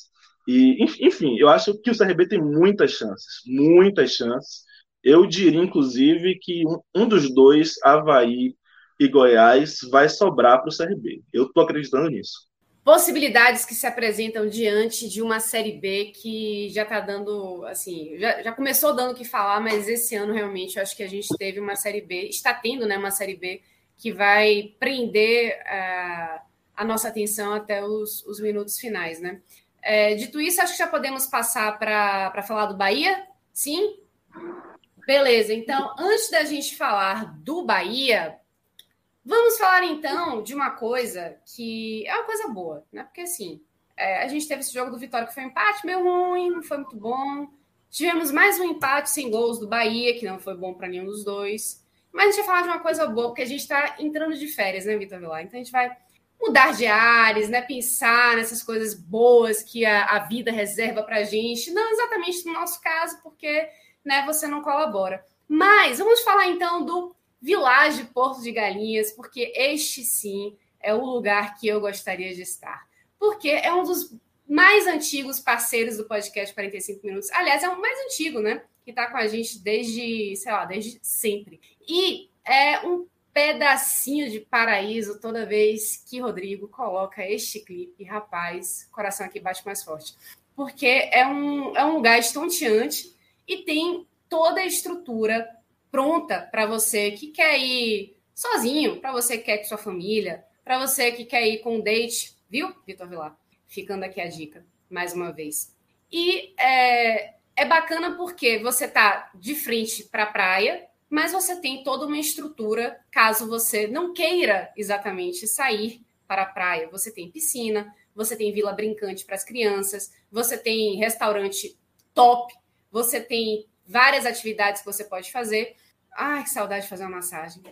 E, enfim, eu acho que o CRB tem muitas chances, muitas chances. Eu diria, inclusive, que um, dos dois, Havaí e Goiás, vai sobrar para o CRB. Eu estou acreditando nisso possibilidades que se apresentam diante de uma Série B que já está dando, assim, já, já começou dando o que falar, mas esse ano realmente eu acho que a gente teve uma Série B, está tendo né, uma Série B que vai prender uh, a nossa atenção até os, os minutos finais, né? É, dito isso, acho que já podemos passar para falar do Bahia? Sim? Beleza, então, antes da gente falar do Bahia, Vamos falar então de uma coisa que é uma coisa boa, né? Porque assim, é, a gente teve esse jogo do Vitória que foi um empate meio ruim, não foi muito bom. Tivemos mais um empate sem gols do Bahia, que não foi bom para nenhum dos dois. Mas a gente vai falar de uma coisa boa, porque a gente está entrando de férias, né, Vitor Vilar? Então a gente vai mudar de ares, né? Pensar nessas coisas boas que a, a vida reserva para a gente. Não exatamente no nosso caso, porque né, você não colabora. Mas vamos falar então do Village Porto de Galinhas, porque este sim é o lugar que eu gostaria de estar. Porque é um dos mais antigos parceiros do podcast 45 Minutos. Aliás, é o mais antigo, né? Que está com a gente desde, sei lá, desde sempre. E é um pedacinho de paraíso toda vez que Rodrigo coloca este clipe. Rapaz, coração aqui bate mais forte. Porque é um, é um lugar estonteante e tem toda a estrutura pronta para você que quer ir sozinho, para você que quer com sua família, para você que quer ir com um date, viu, Vitor Vilar? Ficando aqui a dica, mais uma vez. E é, é bacana porque você tá de frente para a praia, mas você tem toda uma estrutura caso você não queira exatamente sair para a praia. Você tem piscina, você tem vila brincante para as crianças, você tem restaurante top, você tem várias atividades que você pode fazer. Ai, que saudade de fazer uma massagem.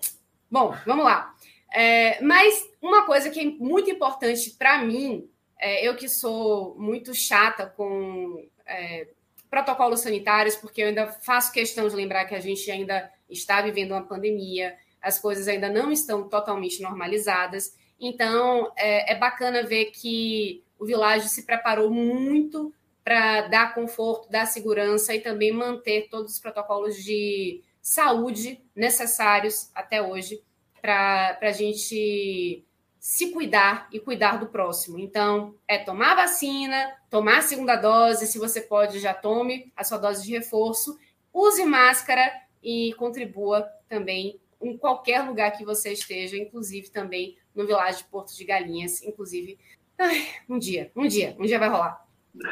Bom, vamos lá. É, mas uma coisa que é muito importante para mim, é, eu que sou muito chata com é, protocolos sanitários, porque eu ainda faço questão de lembrar que a gente ainda está vivendo uma pandemia, as coisas ainda não estão totalmente normalizadas. Então, é, é bacana ver que o Village se preparou muito para dar conforto, dar segurança e também manter todos os protocolos de saúde necessários até hoje para a gente se cuidar e cuidar do próximo. Então, é tomar vacina, tomar a segunda dose, se você pode, já tome a sua dose de reforço, use máscara e contribua também em qualquer lugar que você esteja, inclusive também no Vilagem de Porto de Galinhas, inclusive. Ai, um dia, um dia, um dia vai rolar.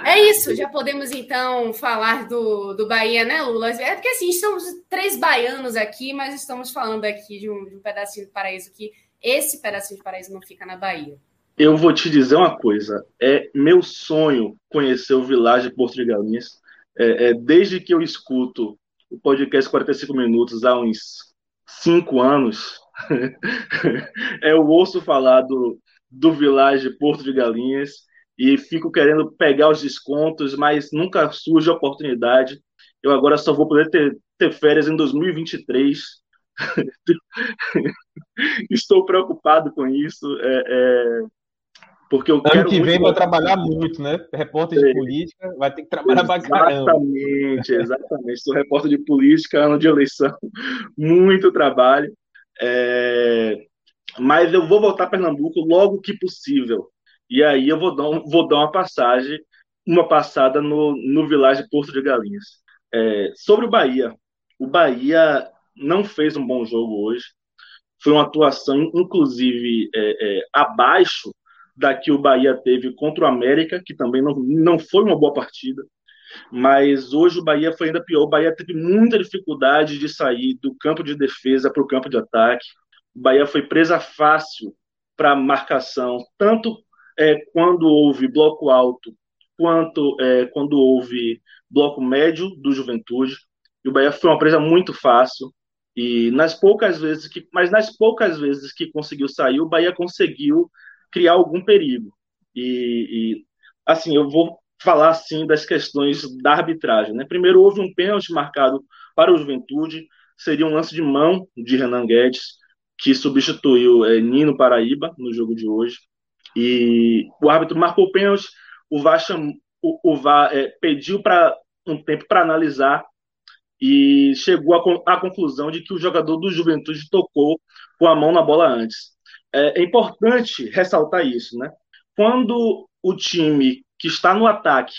É isso, já podemos então falar do, do Bahia, né, Lula? É porque assim, estamos três baianos aqui, mas estamos falando aqui de um, de um pedacinho de paraíso que esse pedacinho de paraíso não fica na Bahia. Eu vou te dizer uma coisa: é meu sonho conhecer o Vilagem Porto de Galinhas. É, é, desde que eu escuto o podcast 45 Minutos há uns cinco anos, eu ouço falar do, do Vilagem Porto de Galinhas e fico querendo pegar os descontos, mas nunca surge a oportunidade. Eu agora só vou poder ter, ter férias em 2023. [LAUGHS] Estou preocupado com isso. É, é, porque eu ano que vem vai trabalhar muito, né? Repórter de é. política vai ter que trabalhar caramba. Exatamente, exatamente. Sou repórter de política, ano de eleição, [LAUGHS] muito trabalho. É... Mas eu vou voltar a Pernambuco logo que possível. E aí eu vou dar, um, vou dar uma passagem, uma passada no, no Village Porto de Galinhas. É, sobre o Bahia. O Bahia não fez um bom jogo hoje. Foi uma atuação, inclusive, é, é, abaixo da que o Bahia teve contra o América, que também não, não foi uma boa partida. Mas hoje o Bahia foi ainda pior. O Bahia teve muita dificuldade de sair do campo de defesa para o campo de ataque. O Bahia foi presa fácil para marcação, tanto é, quando houve bloco alto, quanto é, quando houve bloco médio do Juventude. E o Bahia foi uma presa muito fácil. E nas poucas vezes que, mas nas poucas vezes que conseguiu sair, o Bahia conseguiu criar algum perigo. E, e assim, eu vou falar assim das questões da arbitragem. Né? Primeiro, houve um pênalti marcado para o Juventude, seria um lance de mão de Renan Guedes, que substituiu é, Nino Paraíba no jogo de hoje. E o árbitro marcou o pênalti, o VAR, o, o VAR é, pediu para um tempo para analisar e chegou à, conclusão de que o jogador do Juventude tocou com a mão na bola antes. É, é importante ressaltar isso, né? Quando o time que está no ataque,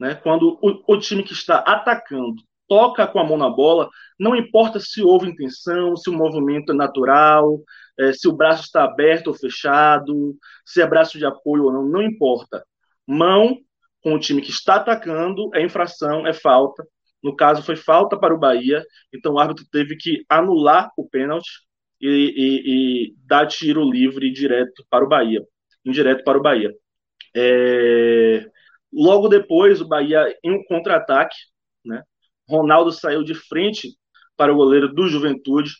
né? Quando o, o time que está atacando toca com a mão na bola, não importa se houve intenção, se o movimento é natural, é, se o braço está aberto ou fechado, se é braço de apoio ou não, não importa. Mão com o time que está atacando é infração, é falta. No caso, foi falta para o Bahia, então o árbitro teve que anular o pênalti e, e, e dar tiro livre direto para o Bahia, indireto para o Bahia. É... Logo depois, o Bahia em um contra-ataque, né? Ronaldo saiu de frente para o goleiro do Juventude,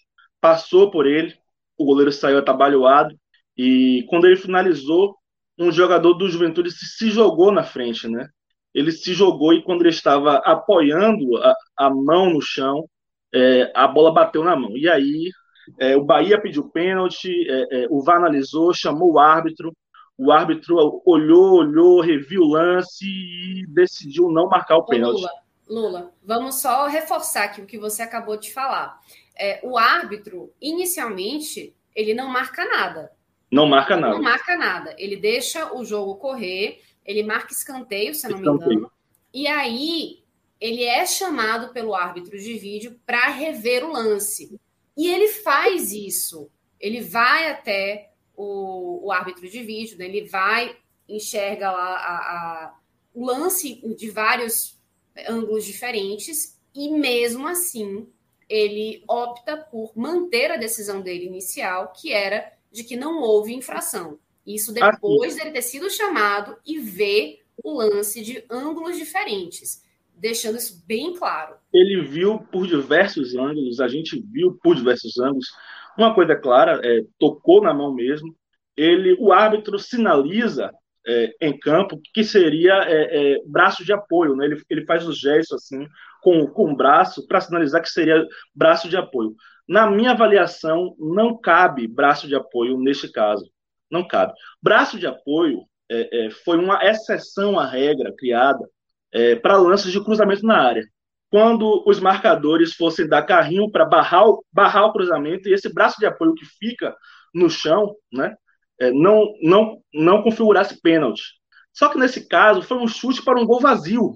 passou por ele, o goleiro saiu atabalhoado e quando ele finalizou, um jogador do Juventude se, jogou na frente, né? ele se jogou e quando ele estava apoiando a, a mão no chão, é, a bola bateu na mão. E aí é, o Bahia pediu pênalti, é, é o VAR analisou, chamou o árbitro, o árbitro olhou, olhou, reviu o lance e decidiu não marcar o pênalti. Lula, Lula, vamos só reforçar aqui o que você acabou de falar. É, o árbitro, inicialmente, ele não marca nada. Não marca nada. Não marca nada. Ele deixa o jogo correr ele marca escanteio, se eu não escanteio. me engano. E aí ele é chamado pelo árbitro de vídeo para rever o lance. E ele faz isso. Ele vai até o, o árbitro de vídeo, né? ele vai, enxerga lá a, a, o lance de vários ângulos diferentes, e mesmo assim ele opta por manter a decisão dele inicial, que era de que não houve infração. Isso depois dele ter sido chamado e ver o lance de ângulos diferentes, deixando isso bem claro. Ele viu por diversos ângulos, a gente viu por diversos ângulos. Uma coisa clara, é, tocou na mão mesmo. Ele, o árbitro sinaliza é, em campo que seria é, é braço de apoio, né? Ele, ele faz os gestos assim com, com o braço para sinalizar que seria braço de apoio. Na minha avaliação, não cabe braço de apoio neste caso não cabe. Braço de apoio é, é, foi uma exceção à regra criada é, para lances de cruzamento na área. Quando os marcadores fossem dar carrinho para barrar, barrar o cruzamento, e esse braço de apoio que fica no chão, né, é, não, não, não configurasse pênalti. Só que nesse caso foi um chute para um gol vazio.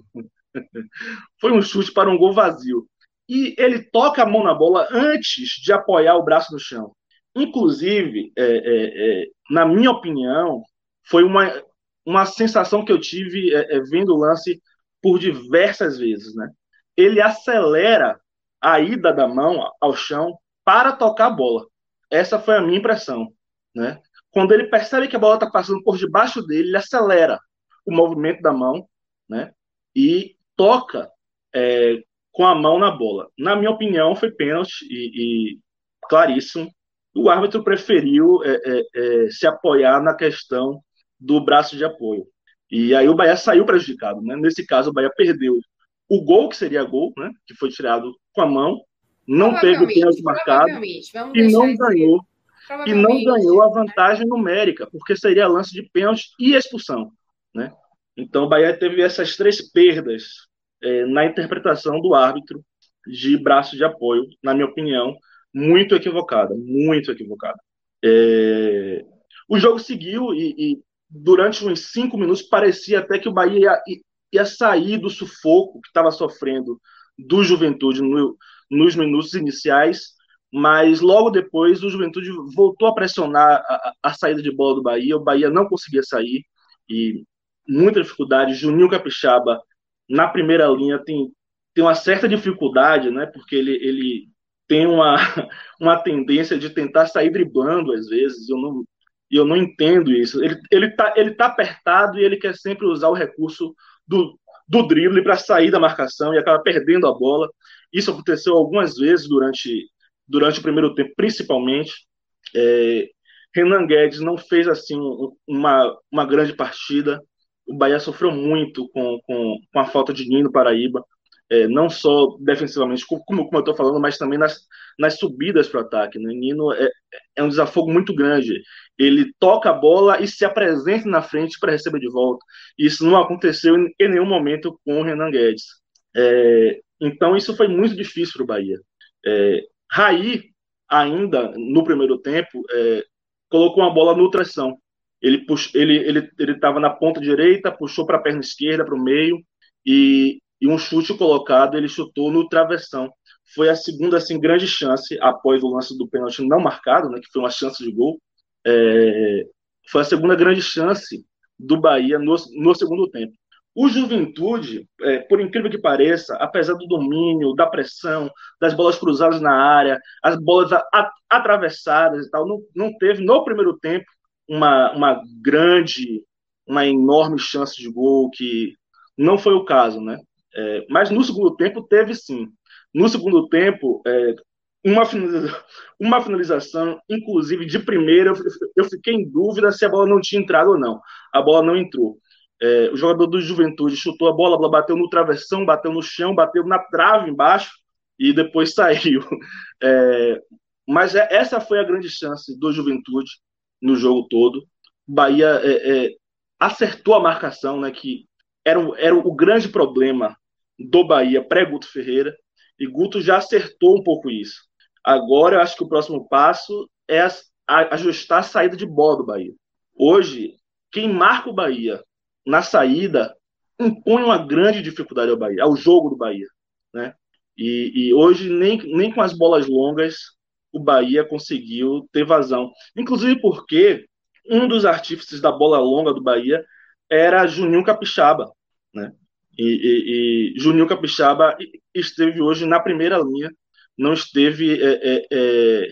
[LAUGHS] foi um chute para um gol vazio. E ele toca a mão na bola antes de apoiar o braço no chão. Inclusive, é, é, é, na minha opinião, foi uma, uma sensação que eu tive é, é, vendo o lance por diversas vezes. Né? Ele acelera a ida da mão ao chão para tocar a bola. Essa foi a minha impressão. Né? Quando ele percebe que a bola está passando por debaixo dele, ele acelera o movimento da mão né? e toca é, com a mão na bola. Na minha opinião, foi pênalti e, e claríssimo o árbitro preferiu é, é, é, se apoiar na questão do braço de apoio. E aí o Bahia saiu prejudicado. Né? Nesse caso, o Bahia perdeu o gol, que seria gol, né? que foi tirado com a mão, não teve o pênalti marcado e não ganhou. E não ganhou a vantagem numérica, porque seria lance de pênalti e expulsão. Né? Então o Bahia teve essas três perdas é, na interpretação do árbitro de braço de apoio, na minha opinião, muito equivocada, muito equivocada. É... O jogo seguiu e, e, durante uns cinco minutos parecia até que o Bahia ia, ia sair do sufoco que estava sofrendo do Juventude no, nos minutos iniciais, mas logo depois o Juventude voltou a pressionar a, a, saída de bola do Bahia, o Bahia não conseguia sair, e muita dificuldade, Juninho Capixaba na primeira linha tem, tem uma certa dificuldade, né, porque ele, ele tem uma, [LAUGHS] uma tendência de tentar sair driblando às vezes, eu não, eu não entendo isso. Ele, ele, tá, ele tá apertado e ele quer sempre usar o recurso do, do drible para sair da marcação e acaba perdendo a bola. Isso aconteceu algumas vezes durante, durante o primeiro tempo, principalmente. É, Renan Guedes não fez assim uma, uma grande partida. O Bahia sofreu muito com, com, com a falta de Nino Paraíba é, não só defensivamente, como, como eu estou falando, mas também nas, nas subidas para o ataque. Né? Nino é, é um desafogo muito grande. Ele toca a bola e se apresenta na frente para receber de volta. Isso não aconteceu em, em nenhum momento com o Renan Guedes. É, então, isso foi muito difícil para o Bahia. É, Raí, ainda no primeiro tempo, é, colocou uma bola no tração. Ele estava ele, ele, ele na ponta direita, puxou para a perna esquerda, para o meio, e e um chute colocado, ele chutou no travessão. Foi a segunda assim, grande chance, após o lance do pênalti não marcado, né, que foi uma chance de gol. É, foi a segunda grande chance do Bahia no, no segundo tempo. O Juventude, é, por incrível que pareça, apesar do domínio, da pressão, das bolas cruzadas na área, as bolas a, a, atravessadas e tal, não, não teve no primeiro tempo uma, uma grande, uma enorme chance de gol, que não foi o caso, né? É, mas no segundo tempo teve sim. No segundo tempo, é, uma, finalização, [LAUGHS] uma finalização, inclusive de primeira, eu, fiquei em dúvida se a bola não tinha entrado ou não. A bola não entrou. É, o jogador do Juventude chutou a bola, a bola bateu no travessão, bateu no chão, bateu na trave embaixo e depois [LAUGHS] saiu. É, mas é, essa foi a grande chance do Juventude no jogo todo. Bahia é, é, acertou a marcação, né, que era, era o grande problema do Bahia pré-Guto Ferreira, e Guto já acertou um pouco isso. Agora eu acho que o próximo passo é ajustar a saída de bola do Bahia. Hoje, quem marca o Bahia na saída impõe uma grande dificuldade ao Bahia, ao jogo do Bahia. Né? E, e hoje, nem, nem com as bolas longas, o Bahia conseguiu ter vazão. Inclusive porque um dos artífices da bola longa do Bahia era Juninho Capixaba. Né? E, e, e Juninho Capixaba esteve hoje na primeira linha, não esteve, é, é, é,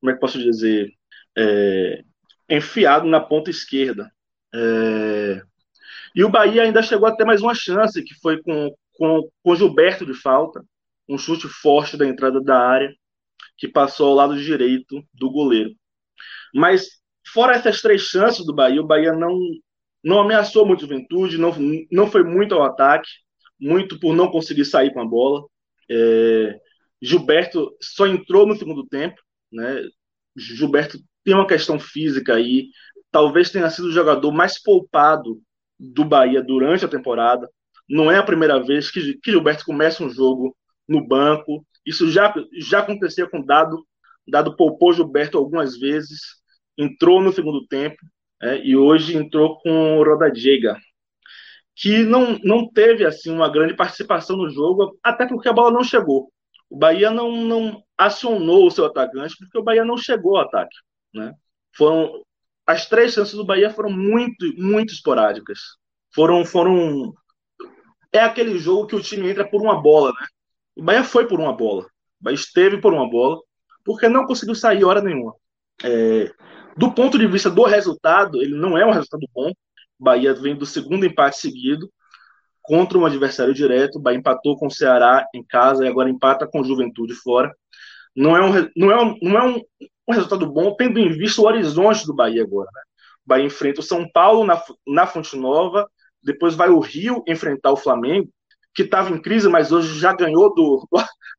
como é que posso dizer, é, enfiado na ponta esquerda. É, e o Bahia ainda chegou até mais uma chance, que foi com, com, com Gilberto de falta, um chute forte da entrada da área, que passou ao lado direito do goleiro. Mas, fora essas três chances do Bahia, o Bahia não, não ameaçou muito a juventude, não, não foi muito ao ataque, muito por não conseguir sair com a bola. É, Gilberto só entrou no segundo tempo, né? Gilberto tem uma questão física aí, talvez tenha sido o jogador mais poupado do Bahia durante a temporada. Não é a primeira vez que, que Gilberto começa um jogo no banco. Isso já, já acontecia com Dado. Dado poupou Gilberto algumas vezes, entrou no segundo tempo, é, e hoje entrou com o Rodadiega, que não, não teve assim uma grande participação no jogo, até porque a bola não chegou. O Bahia não, não acionou o seu atacante porque o Bahia não chegou ao ataque. Né? Foram, as três chances do Bahia foram muito, muito esporádicas. Foram, foram. É aquele jogo que o time entra por uma bola, né? O Bahia foi por uma bola. O Bahia esteve por uma bola, porque não conseguiu sair hora nenhuma. É, do ponto de vista do resultado, ele não é um resultado bom. O Bahia vem do segundo empate seguido contra um adversário direto. O Bahia empatou com o Ceará em casa e agora empata com o Juventude fora. Não é um, não é um, não é um, um resultado bom, tendo em vista o horizonte do Bahia agora. Né? O Bahia enfrenta o São Paulo na, na Fonte Nova, depois vai o Rio enfrentar o Flamengo, que estava em crise, mas hoje já ganhou do,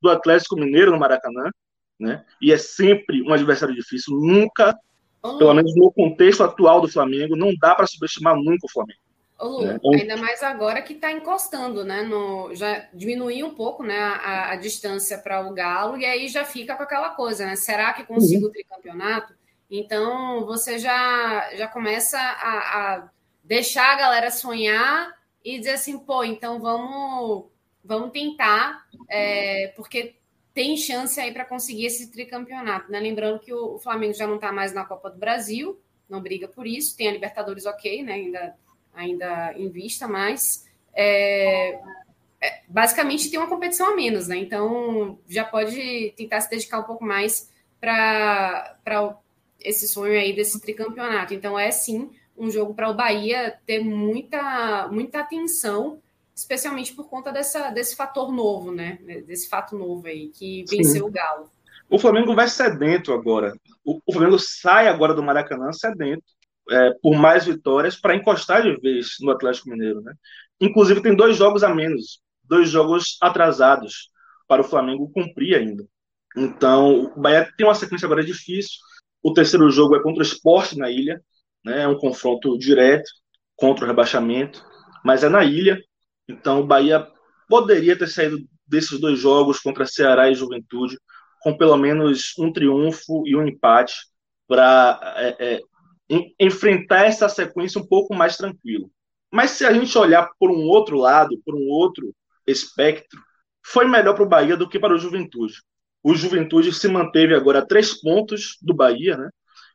do Atlético Mineiro no Maracanã. Né? E é sempre um adversário difícil. Nunca Ô, Pelo menos no contexto atual do Flamengo, não dá para subestimar nunca o Flamengo. Ô, Lu, né? Então, ainda mais agora que está encostando, né? No, já diminuiu um pouco né, a, a distância para o Galo, e aí já fica com aquela coisa, né? Será que consigo uhum. o tricampeonato? Então você já, já começa a, a deixar a galera sonhar e dizer assim, pô, então vamos, vamos tentar, é, porque tem chance aí para conseguir esse tricampeonato, né? Lembrando que o Flamengo já não está mais na Copa do Brasil, não briga por isso, tem a Libertadores ok, né? Ainda, ainda em vista, mas é, é, basicamente tem uma competição a menos, né? Então já pode tentar se dedicar um pouco mais para esse sonho aí desse tricampeonato. Então é sim um jogo para o Bahia ter muita, muita atenção, especialmente por conta dessa, desse fator novo, né? Desse fato novo aí, que venceu Sim. o Galo. O Flamengo vai sedento agora. O, o Flamengo sai agora do Maracanã sedento, é, por mais vitórias, para encostar de vez no Atlético Mineiro, né? Inclusive tem dois jogos a menos, dois jogos atrasados para o Flamengo cumprir ainda. Então, o Bahia tem uma sequência agora difícil. O terceiro jogo é contra o Esporte na ilha, né? É um confronto direto contra o rebaixamento, mas é na ilha. Então o Bahia poderia ter saído desses dois jogos contra Ceará e Juventude com pelo menos um triunfo e um empate para é, é, enfrentar essa sequência um pouco mais tranquilo. Mas se a gente olhar por um outro lado, por um outro espectro, foi melhor para o Bahia do que para o Juventude. O Juventude se manteve agora a três pontos do Bahia, né?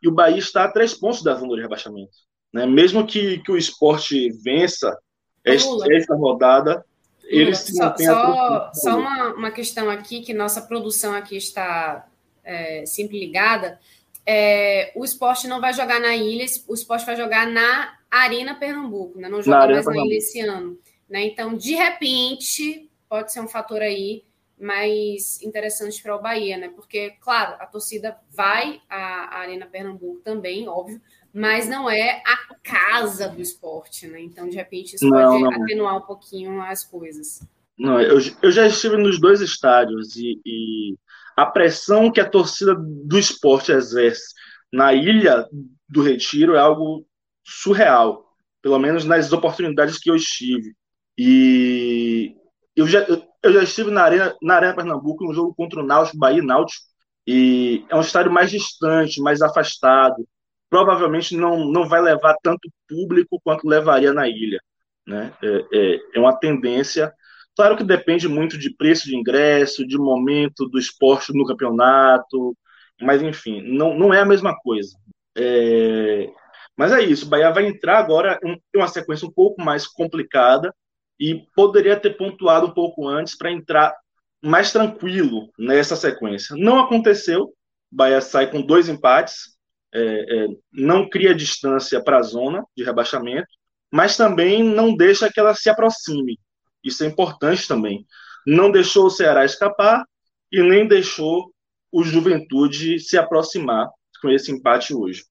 E o Bahia está a três pontos da zona de rebaixamento. Né? Mesmo que, que o esporte vença esta, rodada, ele se só, só, só uma, uma questão aqui, que nossa produção aqui está é, sempre ligada. É, o esporte não vai jogar na ilha, o esporte vai jogar na Arena Pernambuco, né? não joga mais na ilha esse ano. Né? Então, de repente, pode ser um fator aí mais interessantes para o Bahia, né? Porque, claro, a torcida vai à Arena Pernambuco também, óbvio, mas não é a casa do esporte, né? Então, de repente, isso não, pode não. atenuar um pouquinho as coisas. Não, eu, eu já estive nos dois estádios e, e a pressão que a torcida do esporte exerce na ilha do Retiro é algo surreal, pelo menos nas oportunidades que eu estive. E eu já, eu já estive na Arena, na Arena Pernambuco, um jogo contra o Náutico, Bahia Náutico, e é um estádio mais distante, mais afastado. Provavelmente não, não vai levar tanto público quanto levaria na ilha. Né? É, é, é uma tendência. Claro que depende muito de preço de ingresso, de momento do esporte no campeonato, mas enfim, não, não é a mesma coisa. É, mas é isso, o Bahia vai entrar agora em uma sequência um pouco mais complicada, e poderia ter pontuado um pouco antes para entrar mais tranquilo nessa sequência. Não aconteceu. Bahia sai com dois empates, é, é, não cria distância para a zona de rebaixamento, mas também não deixa que ela se aproxime. Isso é importante também. Não deixou o Ceará escapar e nem deixou o Juventude se aproximar com esse empate hoje.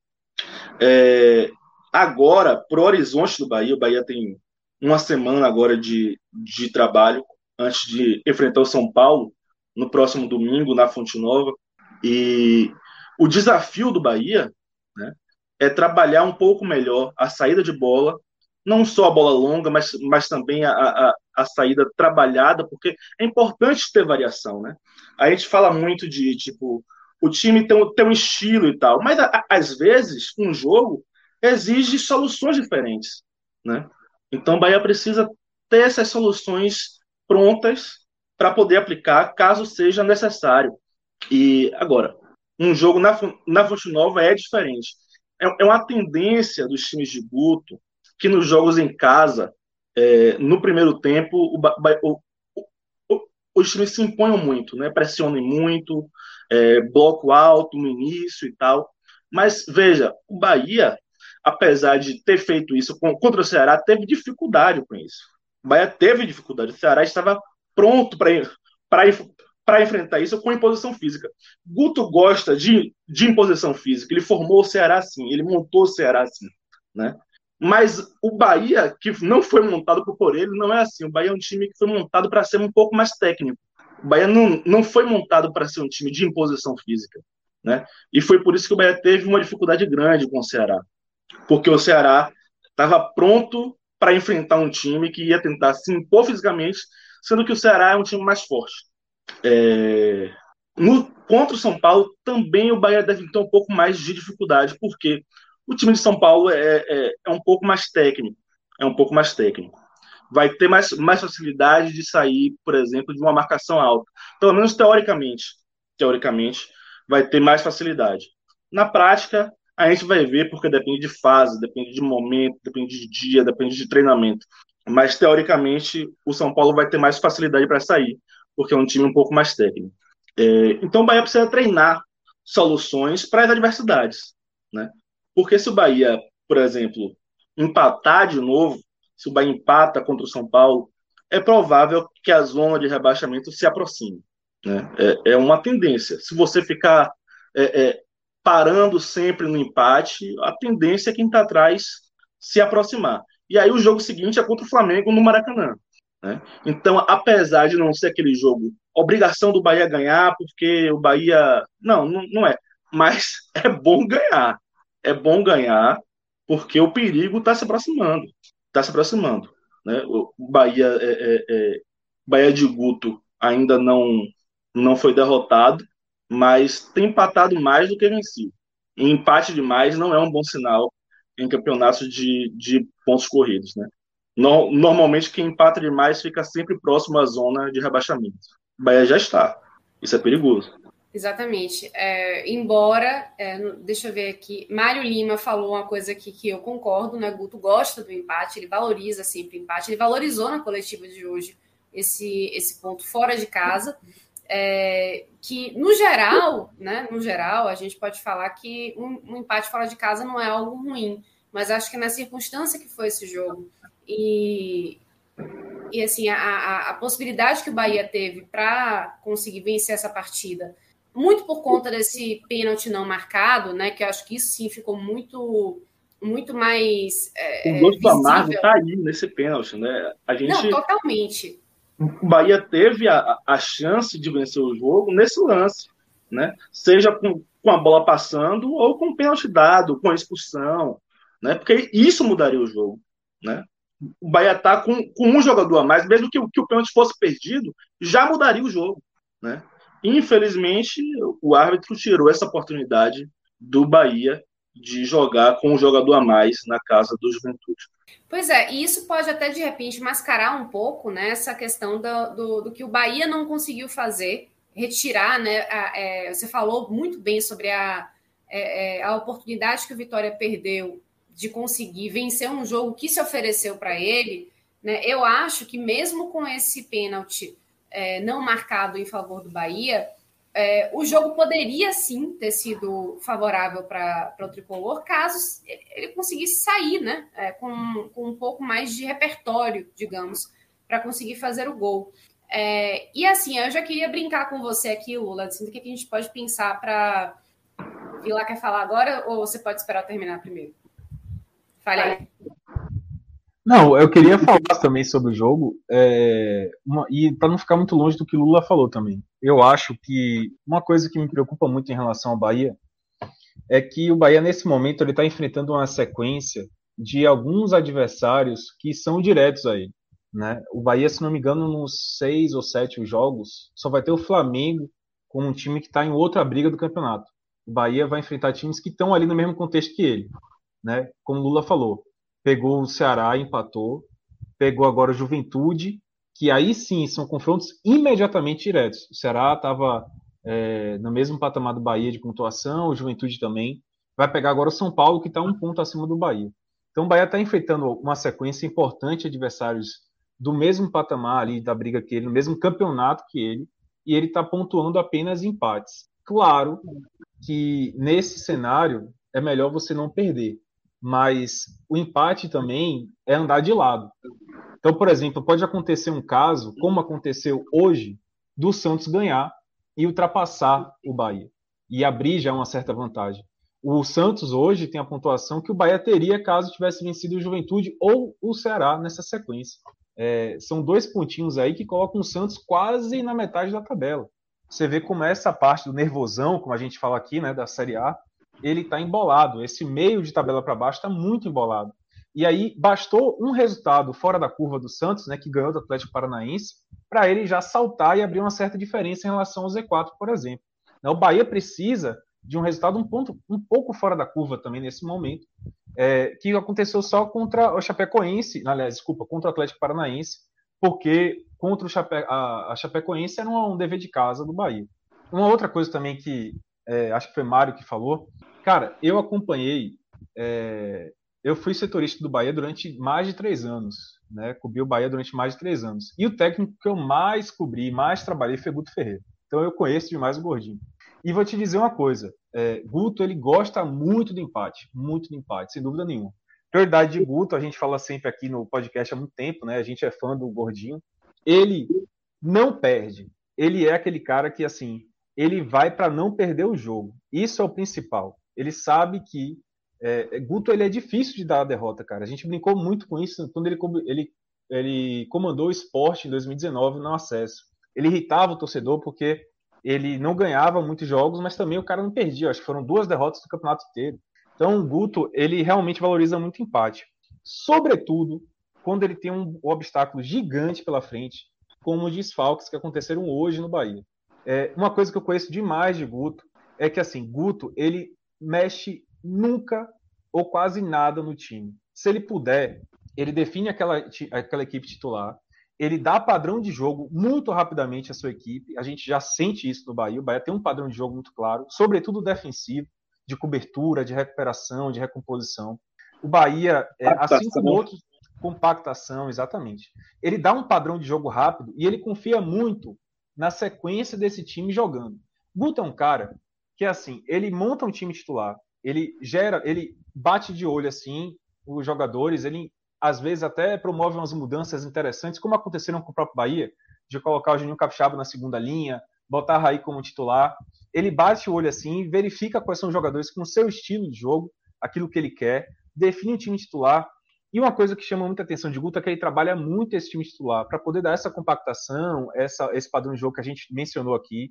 É, agora, para o horizonte do Bahia, o Bahia tem uma semana agora de, de trabalho antes de enfrentar o São Paulo no próximo domingo na Fonte Nova. E o desafio do Bahia né, é trabalhar um pouco melhor a saída de bola, não só a bola longa, mas, mas também a, a, a saída trabalhada, porque é importante ter variação. Né? A gente fala muito de tipo o time tem, tem um estilo e tal, mas a, às vezes um jogo exige soluções diferentes. Né? Então, Bahia precisa ter essas soluções prontas para poder aplicar caso seja necessário. E agora, um jogo na, na Fonte Nova é diferente. É, é uma tendência dos times de Guto que nos jogos em casa, é, no primeiro tempo, o, o, o, os times se imponham muito, né? pressionem muito, é, bloco alto no início e tal. Mas veja, o Bahia apesar de ter feito isso contra o Ceará, teve dificuldade com isso. O Bahia teve dificuldade. O Ceará estava pronto para enfrentar isso com imposição física. Guto gosta de, de imposição física. Ele formou o Ceará assim, ele montou o Ceará assim. Né? Mas o Bahia, que não foi montado por ele, não é assim. O Bahia é um time que foi montado para ser um pouco mais técnico. O Bahia não, não foi montado para ser um time de imposição física. Né? E foi por isso que o Bahia teve uma dificuldade grande com o Ceará porque o Ceará estava pronto para enfrentar um time que ia tentar se impor fisicamente, sendo que o Ceará é um time mais forte. É... No, contra o São Paulo, também o Bahia deve ter um pouco mais de dificuldade, porque o time de São Paulo é, é, é um pouco mais técnico. É um pouco mais técnico. vai ter mais, mais facilidade de sair, por exemplo, de uma marcação alta. Pelo menos teoricamente. Teoricamente, vai ter mais facilidade. Na prática, a gente vai ver, porque depende de fase, depende de momento, depende de dia, depende de treinamento. Mas, teoricamente, o São Paulo vai ter mais facilidade para sair, porque é um time um pouco mais técnico. É, então, o Bahia precisa treinar soluções para as adversidades. Né? Porque se o Bahia, por exemplo, empatar de novo, se o Bahia empata contra o São Paulo, é provável que a zona de rebaixamento se aproxime. Né? É, é uma tendência. Se você ficar é, é, parando sempre no empate, a tendência é quem está atrás se aproximar. E aí o jogo seguinte é contra o Flamengo no Maracanã. Né? Então, apesar de não ser aquele jogo, obrigação do Bahia ganhar, porque o Bahia. Não, não, é. Mas [LAUGHS] é bom ganhar. É bom ganhar, porque o perigo está se aproximando. Está se aproximando. Né? O Bahia, é, é, é, Bahia de Guto ainda não, não foi derrotado, mas tem empatado mais do que vencido. E empate demais não é um bom sinal em campeonatos de, de pontos corridos. Né? No, normalmente, quem empata demais fica sempre próximo à zona de rebaixamento. O Bahia já está. Isso é perigoso. Exatamente. É, embora, é, deixa eu ver aqui, Mário Lima falou uma coisa aqui que eu concordo, né? Guto gosta do empate, ele valoriza sempre o empate, ele valorizou na coletiva de hoje esse, esse ponto fora de casa. É, que no geral, né? No geral, a gente pode falar que um, um empate fora de casa não é algo ruim, mas acho que na circunstância que foi esse jogo e, e assim, a, a, a possibilidade que o Bahia teve para conseguir vencer essa partida, muito por conta desse pênalti não marcado, né? Que eu acho que isso sim ficou muito muito mais. É, o gosto do amargo está aí nesse pênalti, né? A gente, não, totalmente. O Bahia teve a, a chance de vencer o jogo nesse lance, né? Seja com, com a bola passando ou com o pênalti dado, com a expulsão, né? Porque isso mudaria o jogo, né? o Bahia está com, com, um jogador a mais, mesmo que, que o pênalti fosse perdido, já mudaria o jogo. Né? Infelizmente, o árbitro tirou essa oportunidade do Bahia de jogar com um jogador a mais na casa do Juventude. Pois é, e isso pode até de repente mascarar um pouco né, essa questão do, do, do que o Bahia não conseguiu fazer, retirar, né? A, é, você falou muito bem sobre a, é, é a oportunidade que o Vitória perdeu de conseguir vencer um jogo que se ofereceu para ele, né, eu acho que mesmo com esse pênalti é, não marcado em favor do Bahia, é, o jogo poderia sim ter sido favorável para o tricolor, caso ele conseguisse sair né, é, com, com um pouco mais de repertório, digamos, para conseguir fazer o gol. É, e assim, eu já queria brincar com você aqui, Lula, assim, do que a gente pode pensar para. Vila quer falar agora ou você pode esperar terminar primeiro? Fale aí. Não, eu queria falar também sobre o jogo, é, uma, e para não ficar muito longe do que Lula falou também. Eu acho que uma coisa que me preocupa muito em relação ao Bahia é que o Bahia, nesse momento, ele está enfrentando uma sequência de alguns adversários que são diretos a ele. Né? O Bahia, se não me engano, nos seis ou sete jogos, só vai ter o Flamengo como um time que está em outra briga do campeonato. O Bahia vai enfrentar times que estão ali no mesmo contexto que ele né? Como Lula falou, pegou o Ceará, empatou, pegou agora o Juventude, que aí sim são confrontos imediatamente diretos. O Ceará estava é, no mesmo patamar do Bahia de pontuação, o Juventude também. Vai pegar agora o São Paulo, que está um ponto acima do Bahia. Então o Bahia está enfrentando uma sequência importante de adversários do mesmo patamar ali da briga que ele, no mesmo campeonato que ele, e ele está pontuando apenas empates. Claro que nesse cenário é melhor você não perder mas o empate também é andar de lado. Então, por exemplo, pode acontecer um caso, como aconteceu hoje, do Santos ganhar e ultrapassar o Bahia e abrir já uma certa vantagem. O Santos hoje tem a pontuação que o Bahia teria caso tivesse vencido o Juventude ou o Ceará nessa sequência. É, são dois pontinhos aí que colocam o Santos quase na metade da tabela. Você vê como essa parte do nervosão, como a gente fala aqui, né, da Série A, ele está embolado. Esse meio de tabela para baixo está muito embolado. E aí bastou um resultado fora da curva do Santos, né, que ganhou do Atlético Paranaense, para ele já saltar e abrir uma certa diferença em relação ao Z4, por exemplo. Né, o Bahia precisa de um resultado um, ponto, um pouco fora da curva também nesse momento. é, que aconteceu só contra o Chapecoense, aliás, desculpa, contra o Atlético Paranaense, porque contra o Chape, a, a Chapecoense era um, um dever de casa do Bahia. Uma outra coisa também que é, acho que foi Mário que falou, cara, eu acompanhei, é, eu fui setorista do Bahia durante mais de três anos, né? Cobri o Bahia durante mais de três anos. E o técnico que eu mais cobri, mais trabalhei foi Guto Ferreira. Então eu conheço demais o Gordinho. E vou te dizer uma coisa, é, Guto ele gosta muito do empate, muito do empate, sem dúvida nenhuma. Prioridade de Guto, a gente fala sempre aqui no podcast há muito tempo, né? A gente é fã do Gordinho. Ele não perde. Ele é aquele cara que assim, ele vai para não perder o jogo. Isso é o principal. Ele sabe que é, Guto ele é difícil de dar a derrota, cara. A gente brincou muito com isso quando ele, ele, ele comandou o esporte em 2019 no acesso. Ele irritava o torcedor porque ele não ganhava muitos jogos, mas também o cara não perdia. Acho que foram duas derrotas do campeonato inteiro. Então, o Guto, ele realmente valoriza muito empate. Sobretudo, quando ele tem um obstáculo gigante pela frente, como os desfalques que aconteceram hoje no Bahia. É, uma coisa que eu conheço demais de Guto é que, assim, Guto, ele mexe nunca ou quase nada no time. Se ele puder, ele define aquela, aquela equipe titular, ele dá padrão de jogo muito rapidamente à sua equipe. A gente já sente isso no Bahia. O Bahia tem um padrão de jogo muito claro, sobretudo defensivo, de cobertura, de recuperação, de recomposição. O Bahia, é, assim como outros, compactação, exatamente. Ele dá um padrão de jogo rápido e ele confia muito na sequência desse time jogando. Guto é um cara que, assim, ele monta um time titular, ele gera, ele bate de olho, assim, os jogadores, ele às vezes até promove umas mudanças interessantes, como aconteceram com o próprio Bahia, de colocar o Juninho Capixaba na segunda linha, botar a Raí como titular. Ele bate o olho assim, verifica quais são os jogadores com o seu estilo de jogo, aquilo que ele quer, define o time titular. E uma coisa que chama muita atenção de Guto é que ele trabalha muito esse time titular para poder dar essa compactação, essa, esse padrão de jogo que a gente mencionou aqui,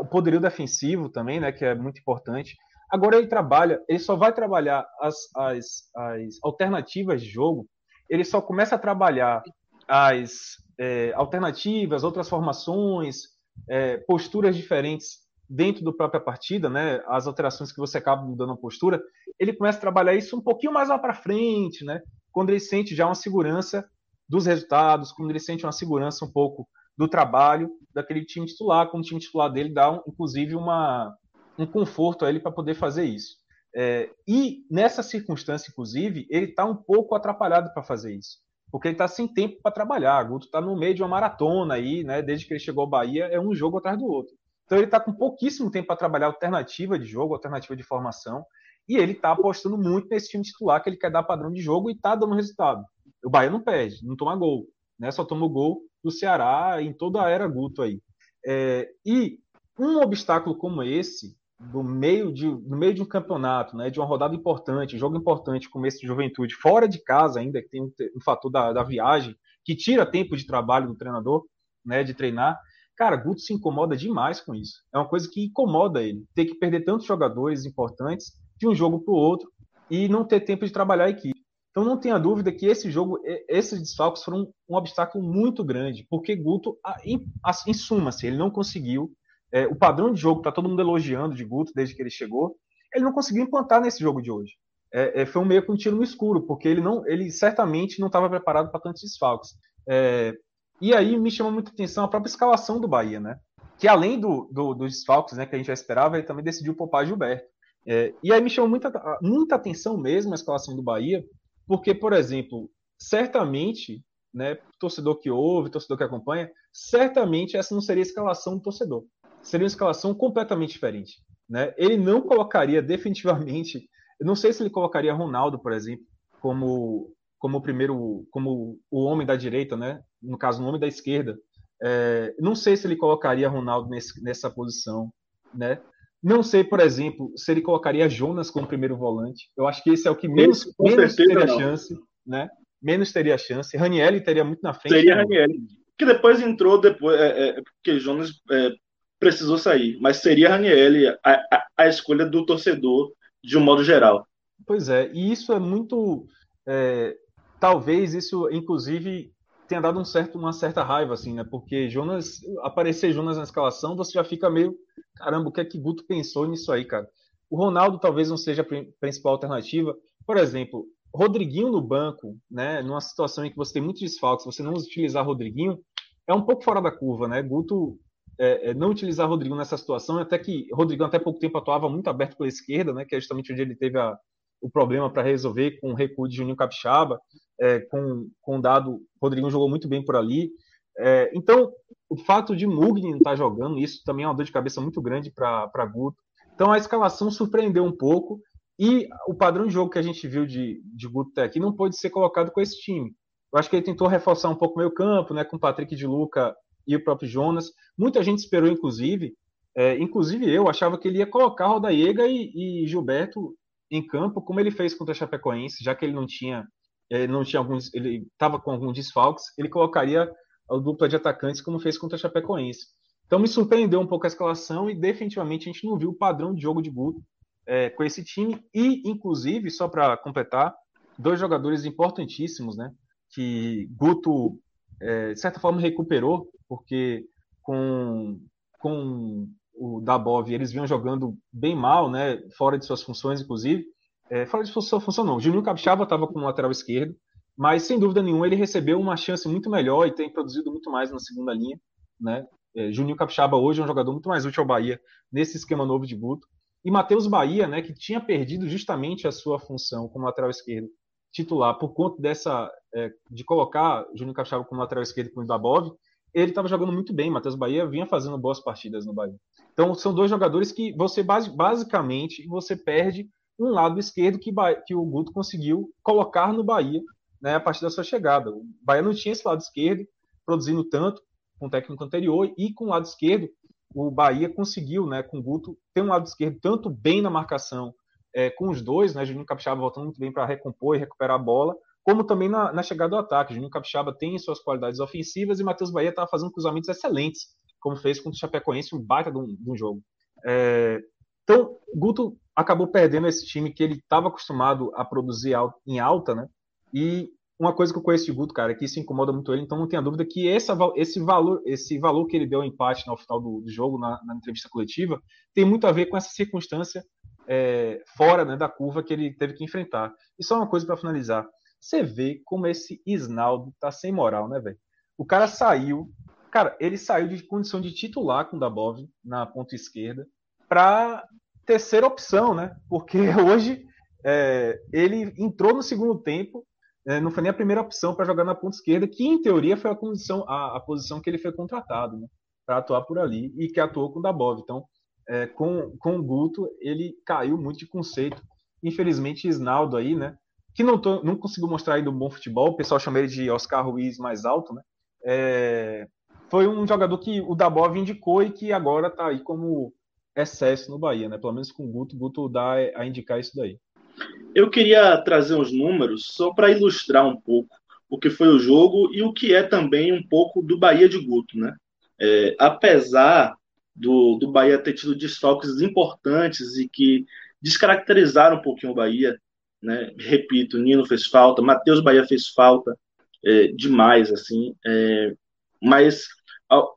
o poderio defensivo também, né, que é muito importante. Agora ele trabalha, ele só vai trabalhar as, as, as alternativas de jogo ele só começa a trabalhar as é, alternativas, outras formações, é, posturas diferentes dentro da própria partida, né, as alterações que você acaba mudando a postura, ele começa a trabalhar isso um pouquinho mais lá para frente, né, quando ele sente já uma segurança dos resultados, quando ele sente uma segurança um pouco do trabalho daquele time titular, quando o time titular dele dá, um, inclusive, uma, um conforto a ele para poder fazer isso. É, e nessa circunstância, inclusive, ele está um pouco atrapalhado para fazer isso, porque ele está sem tempo para trabalhar. Guto está no meio de uma maratona aí, né? Desde que ele chegou ao Bahia, é um jogo atrás do outro. Então ele está com pouquíssimo tempo para trabalhar alternativa de jogo, alternativa de formação, e ele está apostando muito nesse time titular que ele quer dar padrão de jogo e está dando resultado. O Bahia não perde, não toma gol, né? Só toma gol do Ceará em toda a era Guto aí. É, e um obstáculo como esse do meio de, no meio de um campeonato, né, de uma rodada importante, jogo importante, começo de juventude, fora de casa ainda, que tem um, um fator da, da, viagem, que tira tempo de trabalho do treinador, né, de treinar. Cara, Guto se incomoda demais com isso. É uma coisa que incomoda ele, ter que perder tantos jogadores importantes de um jogo para o outro e não ter tempo de trabalhar a equipe. Então não tenha dúvida que esse jogo, esses desfalques foram um obstáculo muito grande, porque Guto, em, em suma, se ele não conseguiu é, o padrão de jogo está todo mundo elogiando de Guto desde que ele chegou, ele não conseguiu implantar nesse jogo de hoje. É, é, foi um meio com um tiro no escuro, porque ele não, ele certamente não estava preparado para tantos desfalques. É, e aí me chama muita atenção a própria escalação do Bahia, né? Que além do, do, dos desfalques, né, que a gente já esperava, ele também decidiu poupar Gilberto. É, e aí me chamou muita, muita atenção mesmo a escalação do Bahia, porque, por exemplo, certamente, né, torcedor que ouve, torcedor que acompanha, certamente essa não seria a escalação do torcedor seria uma escalação completamente diferente. Né? Ele não colocaria definitivamente, não sei se ele colocaria Ronaldo, por exemplo, como como o primeiro, como o homem da direita, né? No caso, o homem da esquerda. É, não sei se ele colocaria Ronaldo nesse, nessa posição, né? Não sei, por exemplo, se ele colocaria Jonas como primeiro volante. Eu acho que esse é o que menos, menos teria não. chance, né? Menos teria chance. Ranielli teria muito na frente. Seria Ranielli. Que depois entrou depois, é, é, porque Jonas é, precisou sair, mas seria Ranielli a, a, a, escolha do torcedor de um modo geral. Pois é, e isso é muito. É, talvez isso, inclusive, tenha dado um certo, uma certa raiva, assim, né? Porque Jonas, aparecer Jonas na escalação, você já fica meio. Caramba, o que é que Guto pensou nisso aí, cara? O Ronaldo talvez não seja a principal alternativa, por exemplo, Rodriguinho no banco, né, numa situação em que você tem muitos desfalques, você não utilizar Rodriguinho, é um pouco fora da curva, né? Guto é, é, não utilizar Rodriguinho nessa situação, até que Rodriguinho até pouco tempo atuava muito aberto pela esquerda, né? Que é justamente onde ele teve a, o problema para resolver com o recuo de Juninho Capixaba, é, com, com o dado, Rodriguinho jogou muito bem por ali. É, então, o fato de Mugni não estar tá jogando, isso também é uma dor de cabeça muito grande para Guto. Então, a escalação surpreendeu um pouco e o padrão de jogo que a gente viu de, de Guto até aqui não pode ser colocado com esse time. Eu acho que ele tentou reforçar um pouco o meio campo, né, com Patrick de Luca e o próprio Jonas. Muita gente esperou, inclusive, é, inclusive eu, achava que ele ia colocar Rodaiega e, e Gilberto em campo, como ele fez contra a Chapecoense, já que ele não tinha, ele não tinha alguns, ele estava com alguns desfalques, ele colocaria a dupla de atacantes como fez contra a Chapecoense. Então me surpreendeu um pouco a escalação e definitivamente a gente não viu o padrão de jogo de Guto é, com esse time e, inclusive, só para completar, dois jogadores importantíssimos, né? que Guto, é, de certa forma, recuperou, porque com, com o Dabov eles vinham jogando bem mal, né, fora de suas funções, inclusive. É, fora de sua função, não. Juninho Capixaba estava como lateral esquerdo, mas sem dúvida nenhuma ele recebeu uma chance muito melhor e tem produzido muito mais na segunda linha. Né? É, Juninho Capixaba hoje é um jogador muito mais útil ao Bahia nesse esquema novo de Guto. E Matheus Bahia, né, que tinha perdido justamente a sua função como lateral esquerdo titular por conta dessa é, de colocar Júnior Capixaba como lateral esquerdo com o Dabov, ele estava jogando muito bem. Matheus Bahia vinha fazendo boas partidas no Bahia. Então são dois jogadores que você basicamente você perde um lado esquerdo que, que o Guto conseguiu colocar no Bahia né, a partir da sua chegada. O Bahia não tinha esse lado esquerdo produzindo tanto com o técnico anterior e com o lado esquerdo o Bahia conseguiu, né, com o Guto, ter um lado esquerdo tanto bem na marcação é, com os dois, né? Juninho Capixaba voltando muito bem para recompor e recuperar a bola, como também na, na, chegada do ataque. Juninho Capixaba tem suas qualidades ofensivas e Matheus Bahia estava fazendo cruzamentos excelentes, como fez contra o Chapecoense, um baita de um, de um jogo. É, então, Guto acabou perdendo esse time que ele estava acostumado a produzir em alta, né? E uma coisa que eu conheço de Guto, cara, é que isso incomoda muito ele, então não tenha dúvida que esse, valor, esse valor que ele deu ao empate no final do, do jogo, na, na, entrevista coletiva, tem muito a ver com essa circunstância é, fora né, da curva que ele teve que enfrentar. E só uma coisa para finalizar. Você vê como esse Isnaldo tá sem moral, né, velho? O cara saiu, cara, ele saiu de condição de titular com o Dabov na ponta esquerda para terceira opção, né? Porque [LAUGHS] hoje é, ele entrou no segundo tempo, é, não foi nem a primeira opção para jogar na ponta esquerda, que em teoria foi a, condição, a, a posição que ele foi contratado, né? Para atuar por ali e que atuou com o Dabov. Então, é, com, com o Guto, ele caiu muito de conceito. Infelizmente, Isnaldo aí, né? Que não, tô, não conseguiu mostrar ainda um bom futebol, o pessoal chama ele de Oscar Ruiz mais alto, né? É, foi um jogador que o Dabov indicou e que agora está aí como excesso no Bahia, né? Pelo menos com o Guto, Guto dá a indicar isso daí. Eu queria trazer uns números só para ilustrar um pouco o que foi o jogo e o que é também um pouco do Bahia de Guto, né? É, apesar do, do Bahia ter tido desfalques importantes e que descaracterizaram um pouquinho o Bahia. Né? Repito, Nino fez falta, Matheus Bahia fez falta é, demais, assim. É, mas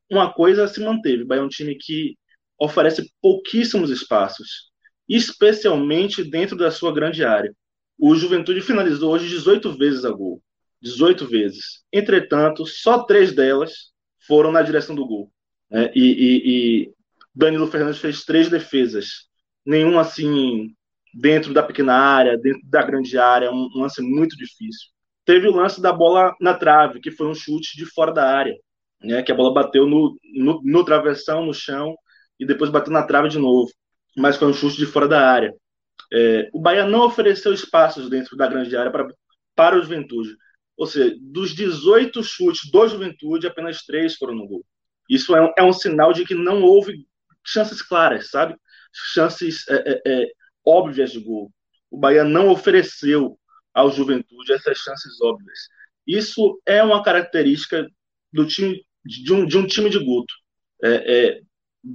uma coisa se manteve: o Bahia é um time que oferece pouquíssimos espaços, especialmente dentro da sua grande área. O Juventude finalizou hoje 18 vezes a gol. 18 vezes. Entretanto, só três delas foram na direção do gol. Né? E, e, e, Danilo Fernandes fez três defesas, nenhum assim dentro da pequena área, dentro da grande área, um, um lance muito difícil. Teve o lance da bola na trave, que foi um chute de fora da área, né? que a bola bateu no, no, no travessão, no chão, e depois bateu na trave de novo, mas foi um chute de fora da área. É, o Bahia não ofereceu espaços dentro da grande área para, para o Juventude. Ou seja, dos 18 chutes do Juventude, apenas três foram no gol. Isso é um, é um sinal de que não houve chances claras, sabe? Chances é, é, é, óbvias de gol. O Bahia não ofereceu ao Juventude essas chances óbvias. Isso é uma característica do time de um, de um time de Guto. É, é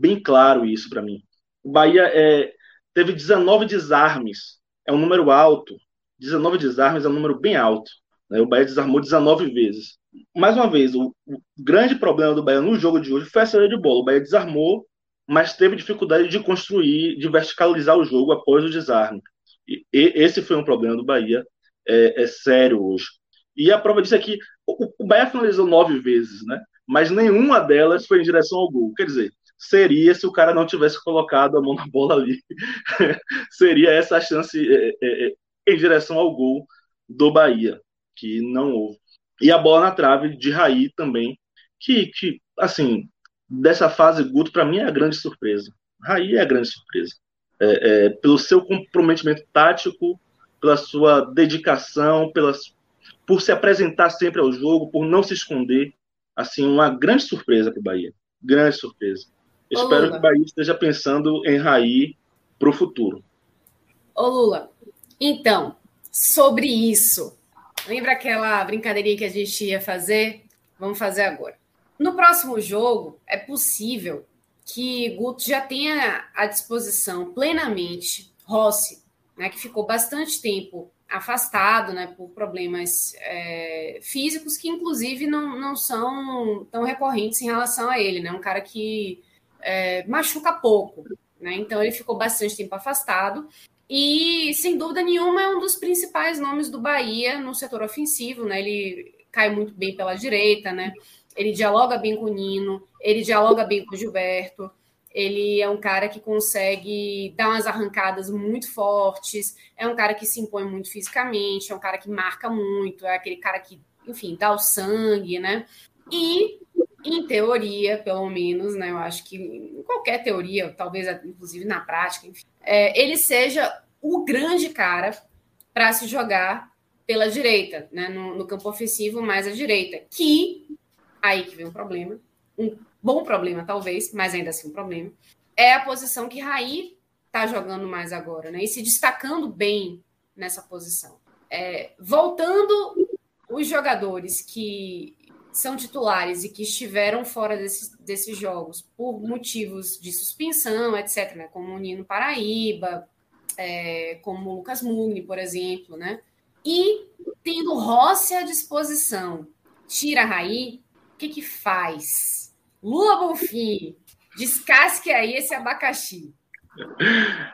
bem claro isso para mim. O Bahia é, teve 19 desarmes, é um número alto. 19 desarmes é um número bem alto. Né? O Bahia desarmou 19 vezes mais uma vez, o, o, grande problema do Bahia no jogo de hoje foi a saída de bola. O Bahia desarmou, mas teve dificuldade de construir, de verticalizar o jogo após o desarme. E, e esse foi um problema do Bahia, é, é, sério hoje. E a prova disso é que o, o Bahia finalizou nove vezes, né? Mas nenhuma delas foi em direção ao gol. Quer dizer, seria se o cara não tivesse colocado a mão na bola ali. [LAUGHS] seria essa a chance é, é, é, em direção ao gol do Bahia, que não houve. E a bola na trave de Raí também, que, que assim, dessa fase Guto, para mim é a grande surpresa. Raí é a grande surpresa. É, é, pelo seu comprometimento tático, pela sua dedicação, pelas, por se apresentar sempre ao jogo, por não se esconder. Assim, uma grande surpresa para o Bahia. Grande surpresa. Ô, Espero Lula. que o Bahia esteja pensando em Raí para o futuro. Ô Lula, então, sobre isso, lembra aquela brincadeirinha que a gente ia fazer? Vamos fazer agora. No próximo jogo, é possível que Guto já tenha à disposição plenamente Rossi, né, que ficou bastante tempo afastado né, por problemas é, físicos que, inclusive, não, não são tão recorrentes em relação a ele. Né, um cara que é, machuca pouco. Né, então, ele ficou bastante tempo afastado. E, sem dúvida nenhuma, é um dos principais nomes do Bahia no setor ofensivo. Né, ele cai muito bem pela direita, né? ele dialoga bem com o Nino, ele dialoga bem com o Gilberto, ele é um cara que consegue dar umas arrancadas muito fortes, é um cara que se impõe muito fisicamente, é um cara que marca muito, é aquele cara que, enfim, dá o sangue, né? E, em teoria, pelo menos, né? Eu acho que em qualquer teoria, talvez inclusive na prática, enfim, é, ele seja o grande cara para se jogar pela direita, né? No, no campo ofensivo, mais à direita, que Aí que vem um problema, um bom problema talvez, mas ainda assim um problema. É a posição que Raí está jogando mais agora, né? E se destacando bem nessa posição. É, voltando os jogadores que são titulares e que estiveram fora desses, desses jogos por motivos de suspensão, etc., né? como o Nino Paraíba, é, como o Lucas Mugni, por exemplo, né? E tendo Rossi à disposição, tira Raí, que, que faz? Lula Bonfim, descasque aí esse abacaxi.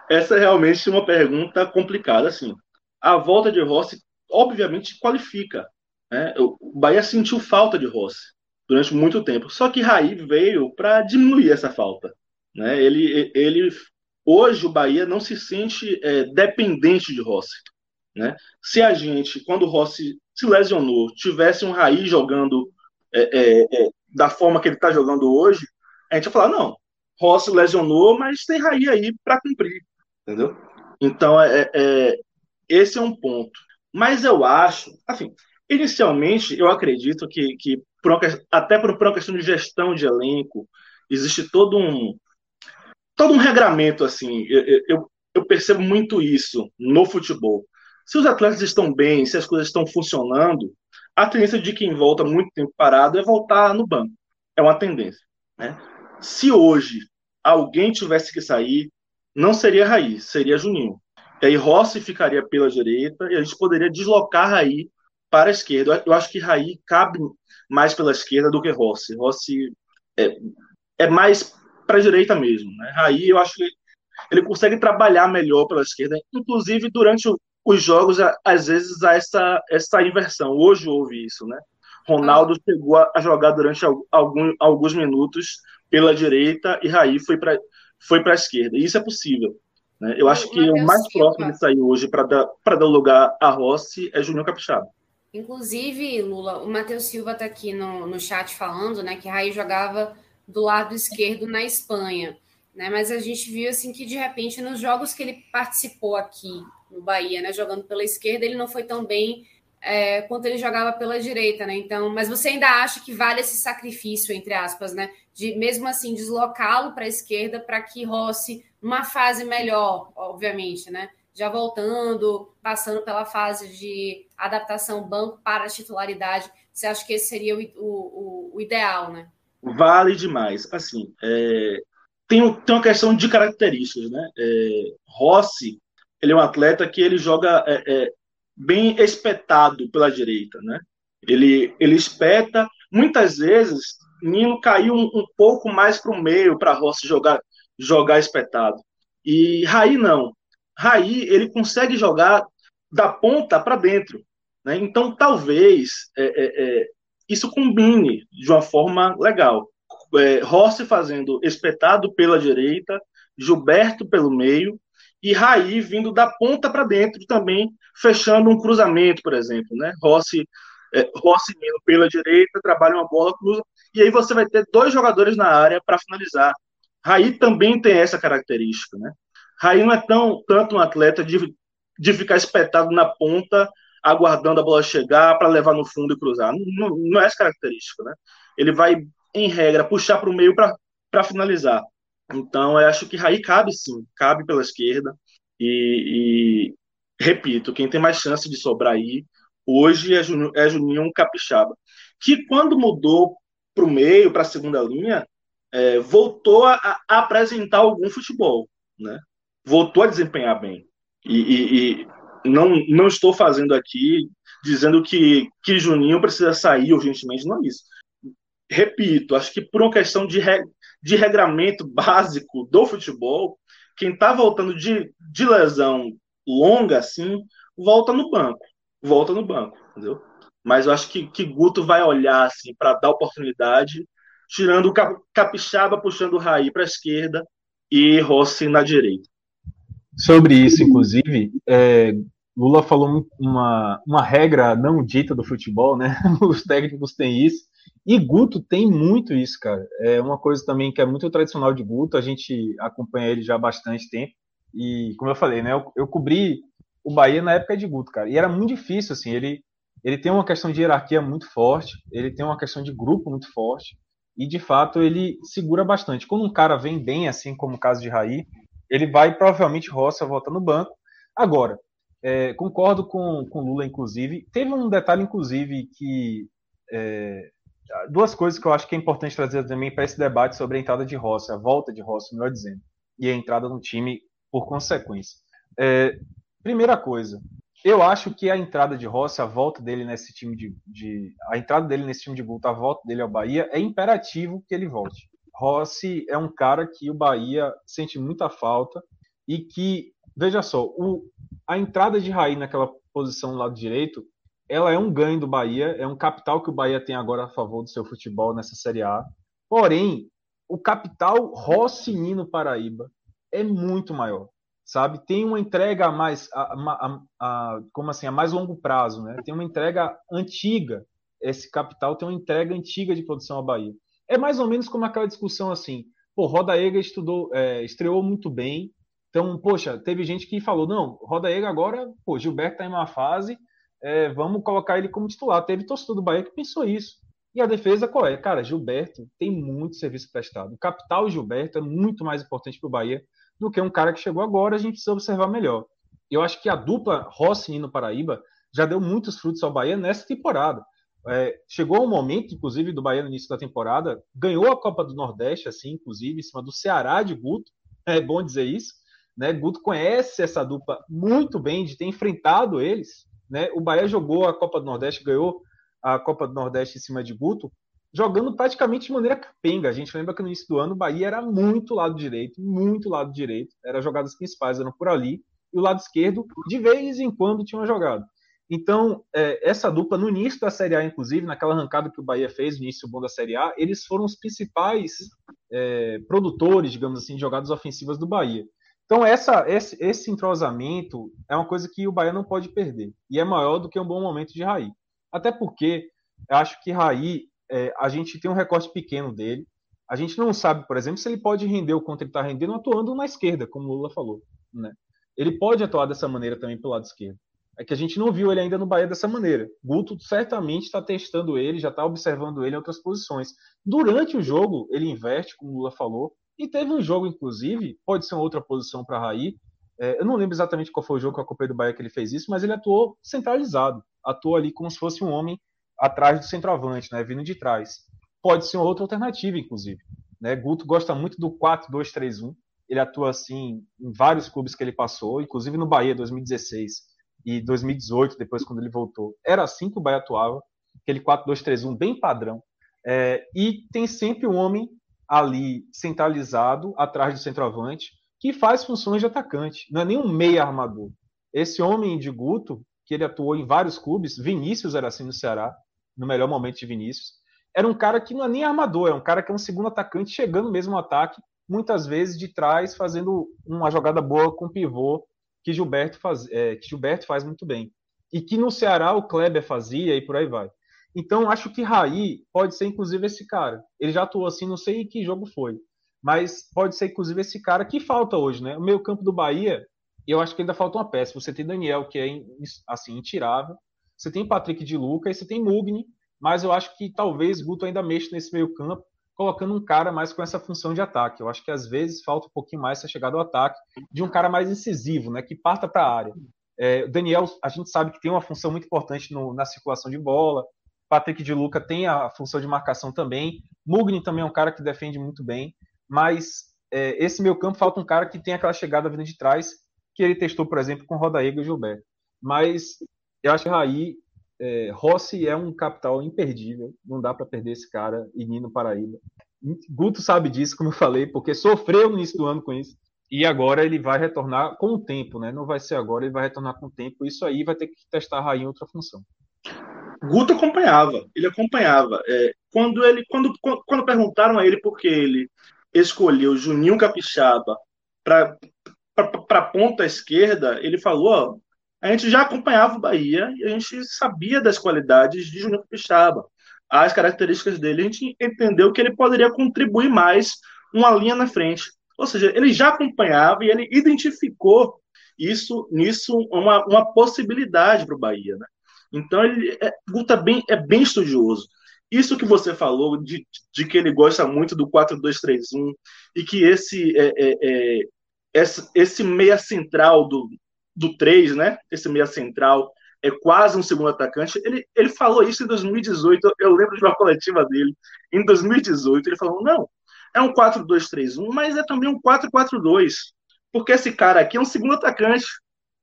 Essa é realmente uma pergunta complicada, assim. A volta de Rossi, obviamente, qualifica. Né? O Bahia sentiu falta de Rossi durante muito tempo. Só que Raí veio para diminuir essa falta. Né? Ele, ele, hoje o Bahia não se sente é, dependente de Rossi. Né? Se a gente, quando o Rossi se lesionou, tivesse um Raí jogando é, é, é, da forma que ele está jogando hoje, a gente vai falar, não, Rossi lesionou, mas tem Raí aí para cumprir, entendeu? Então, é, é, esse é um ponto. Mas eu acho, assim, inicialmente, eu acredito que, que por uma, até por, por uma questão de gestão de elenco, existe todo um todo um regramento, assim, eu, eu, eu percebo muito isso no futebol. Se os atletas estão bem, se as coisas estão funcionando, a tendência de quem volta muito tempo parado é voltar no banco. É uma tendência. Né? Se hoje alguém tivesse que sair, não seria Raí, seria Juninho. E aí Rossi ficaria pela direita e a gente poderia deslocar Raí para a esquerda. Eu acho que Raí cabe mais pela esquerda do que Rossi. Rossi é, é mais para a direita mesmo. Né? Raí, eu acho que ele consegue trabalhar melhor pela esquerda, inclusive durante o, os jogos, às vezes, há essa, essa inversão. Hoje houve isso, né? Ronaldo ah. chegou a jogar durante algum, alguns minutos pela direita e Raí foi para foi a esquerda. E isso é possível. Né? Eu acho que o mais Silva. próximo de sair hoje para dar, dar lugar a Rossi é Júnior Capixaba. Inclusive, Lula, o Matheus Silva está aqui no, no chat falando né, que Raí jogava do lado esquerdo na Espanha. Né? Mas a gente viu assim que de repente nos jogos que ele participou aqui no Bahia, né? Jogando pela esquerda, ele não foi tão bem é, quanto ele jogava pela direita, né? Então, mas você ainda acha que vale esse sacrifício, entre aspas, né? De mesmo assim deslocá-lo para a esquerda para que Rossi, numa fase melhor, obviamente, né? Já voltando, passando pela fase de adaptação banco para titularidade, você acha que esse seria o, o, o ideal, né? Vale demais. Assim, é, tem, tem uma questão de características, né? É, Rossi ele é um atleta que ele joga é, é, bem espetado pela direita, né? Ele, ele espeta, muitas vezes, Nino caiu um, um pouco mais para o meio para Rossi jogar, jogar espetado. E Raí não. Raí, ele consegue jogar da ponta para dentro. Né? Então, talvez é, é, é, isso combine de uma forma legal. É, Rossi fazendo espetado pela direita, Gilberto pelo meio e Raí vindo da ponta para dentro também, fechando um cruzamento, por exemplo. Né? Rossi, é, Rossi pela direita, trabalha uma bola, cruza, e aí você vai ter dois jogadores na área para finalizar. Raí também tem essa característica. Né? Raí não é tão, tanto um atleta de, de ficar espetado na ponta, aguardando a bola chegar para levar no fundo e cruzar. Não, não é essa característica. Né? Ele vai, em regra, puxar para o meio para finalizar. Então, eu acho que Raí cabe sim, cabe pela esquerda. E, e, repito, quem tem mais chance de sobrar aí hoje é Juninho, é Juninho Capixaba, que quando mudou para o meio, para a segunda linha, é, voltou a, a, apresentar algum futebol, né? Voltou a desempenhar bem. E, e, e, não, não estou fazendo aqui dizendo que, que Juninho precisa sair urgentemente, não é isso. Repito, acho que por uma questão de, re, de regramento básico do futebol, quem está voltando de, de lesão longa assim, volta no banco. Volta no banco, entendeu? Mas eu acho que, que Guto vai olhar assim para dar oportunidade, tirando o Capixaba, puxando o Raí para a esquerda e Rossi na direita. Sobre isso, inclusive, é, Lula falou uma, uma regra não dita do futebol, né? [LAUGHS] Os técnicos têm isso. E Guto tem muito isso, cara. É uma coisa também que é muito tradicional de Guto, a gente acompanha ele já há bastante tempo. E, como eu falei, né, eu, eu cobri o Bahia na época de Guto, cara. E era muito difícil, assim, ele, ele tem uma questão de hierarquia muito forte, ele tem uma questão de grupo muito forte, e de fato ele segura bastante. Quando um cara vem bem, assim como o caso de Raí, ele vai provavelmente roça volta no banco. Agora, é, concordo com, com Lula, inclusive. Teve um detalhe, inclusive, que é, duas coisas que eu acho que é importante trazer também para esse debate sobre a entrada de Rossi, a volta de Rossi, melhor dizendo, e a entrada no time por consequência. É, primeira coisa, eu acho que a entrada de Rossi, a volta dele nesse time de, de, a entrada dele nesse time de Guto, a volta dele ao Bahia, é imperativo que ele volte. Rossi é um cara que o Bahia sente muita falta e que, veja só, o, a entrada de Raí naquela posição do lado direito ela é um ganho do Bahia, é um capital que o Bahia tem agora a favor do seu futebol nessa Série A. Porém, o capital Rossi Nino Paraíba é muito maior, sabe? Tem uma entrega a mais, a, a, a, como assim, a mais longo prazo, né? Tem uma entrega antiga. Esse capital tem uma entrega antiga de produção ao Bahia. É mais ou menos como aquela discussão assim, pô, Rodaega estudou, é, estreou muito bem. Então, poxa, teve gente que falou, não, Rodaega agora, pô, Gilberto tá em uma fase, é, vamos colocar ele como titular. Teve torcedor do Bahia que pensou isso. E a defesa qual é? Cara, Gilberto tem muito serviço prestado. O capital Gilberto é muito mais importante para o Bahia do que um cara que chegou agora. A gente precisa observar melhor. Eu acho que a dupla Rossi no Paraíba já deu muitos frutos ao Bahia nessa temporada. É, chegou um momento, inclusive, do Bahia no início da temporada, ganhou a Copa do Nordeste, assim, inclusive, em cima do Ceará de Guto. É bom dizer isso. Né? Guto conhece essa dupla muito bem, de ter enfrentado eles né? O Bahia jogou a Copa do Nordeste, ganhou a Copa do Nordeste em cima de Guto, jogando praticamente de maneira capenga. A gente lembra que no início do ano o Bahia era muito lado direito, muito lado direito. Era jogadas principais eram por ali e o lado esquerdo de vez em quando tinha uma jogada. Então, é, essa dupla, no início da Série A, inclusive, naquela arrancada que o Bahia fez, no início bom da Série A, eles foram os principais é, produtores, digamos assim, de jogadas ofensivas do Bahia. Então, essa, esse, esse entrosamento é uma coisa que o Bahia não pode perder. E é maior do que um bom momento de Raí. Até porque acho que Raí, é, a gente tem um recorte pequeno dele. A gente não sabe, por exemplo, se ele pode render o quanto ele está rendendo atuando na esquerda, como o Lula falou. Né? Ele pode atuar dessa maneira também pelo lado esquerdo. É que a gente não viu ele ainda no Bahia dessa maneira. Guto certamente está testando ele, já está observando ele em outras posições. Durante o jogo, ele inverte, como o Lula falou, e teve um jogo, inclusive, pode ser uma outra posição para Raí. É, eu não lembro exatamente qual foi o jogo com a Copa do Bahia que ele fez isso, mas ele atuou centralizado. Atuou ali como se fosse um homem atrás do centroavante, né, vindo de trás. Pode ser uma outra alternativa, inclusive. Né? Guto gosta muito do 4-2-3-1. Ele atua assim em vários clubes que ele passou, inclusive no Bahia 2016 e 2018, depois quando ele voltou. Era assim que o Bahia atuava, aquele 4-2-3-1 bem padrão. É, e tem sempre um homem ali centralizado, atrás do centroavante, que faz funções de atacante, não é nem um meia armador. Esse homem de Guto, que ele atuou em vários clubes, Vinícius era assim no Ceará, no melhor momento de Vinícius, era um cara que não é nem armador, é um cara que é um segundo atacante chegando mesmo no ataque, muitas vezes de trás, fazendo uma jogada boa com pivô que Gilberto faz, é, que Gilberto faz muito bem. E que no Ceará o Kleber fazia e por aí vai. Então, acho que Raí pode ser, inclusive, esse cara. Ele já atuou assim, não sei que jogo foi. Mas pode ser, inclusive, esse cara que falta hoje, né? O meio campo do Bahia, eu acho que ainda falta uma peça. Você tem Daniel, que é, assim, intirável. Você tem Patrick de Luca e você tem Mugni. Mas eu acho que talvez Guto ainda mexa nesse meio campo, colocando um cara mais com essa função de ataque. Eu acho que às vezes falta um pouquinho mais essa chegada ao ataque de um cara mais incisivo, né? Que parta para a área. É, Daniel, a gente sabe que tem uma função muito importante no, na circulação de bola, Patrick de Luca tem a função de marcação também. Mugni também é um cara que defende muito bem. Mas é, esse meu campo falta um cara que tem aquela chegada vindo de trás, que ele testou, por exemplo, com Rodaíga e Gilberto. Mas eu acho que Raí, é, Rossi é um capital imperdível. Não dá para perder esse cara e Nino Paraíba. Guto sabe disso, como eu falei, porque sofreu no início do ano com isso. E agora ele vai retornar com o tempo, né? Não vai ser agora, ele vai retornar com o tempo. Isso aí vai ter que testar Raí em outra função. Guto acompanhava, ele acompanhava. É, quando ele, quando, quando perguntaram a ele por que ele escolheu Juninho Capixaba para a ponta esquerda, ele falou: a gente já acompanhava o Bahia e a gente sabia das qualidades de Juninho Capixaba, as características dele, a gente entendeu que ele poderia contribuir mais uma linha na frente. Ou seja, ele já acompanhava e ele identificou isso nisso uma, uma possibilidade para o Bahia, né? Então ele é, Guto é bem, é bem estudioso. Isso que você falou de, de que ele gosta muito do 4-2-3-1 e que esse é, é, é, esse, esse meia central do, do 3, né? Esse meia central é quase um segundo atacante. Ele, ele falou isso em 2018, eu lembro de uma coletiva dele. Em 2018, ele falou: não, é um 4-2-3-1, mas é também um 4-4-2, porque esse cara aqui é um segundo atacante.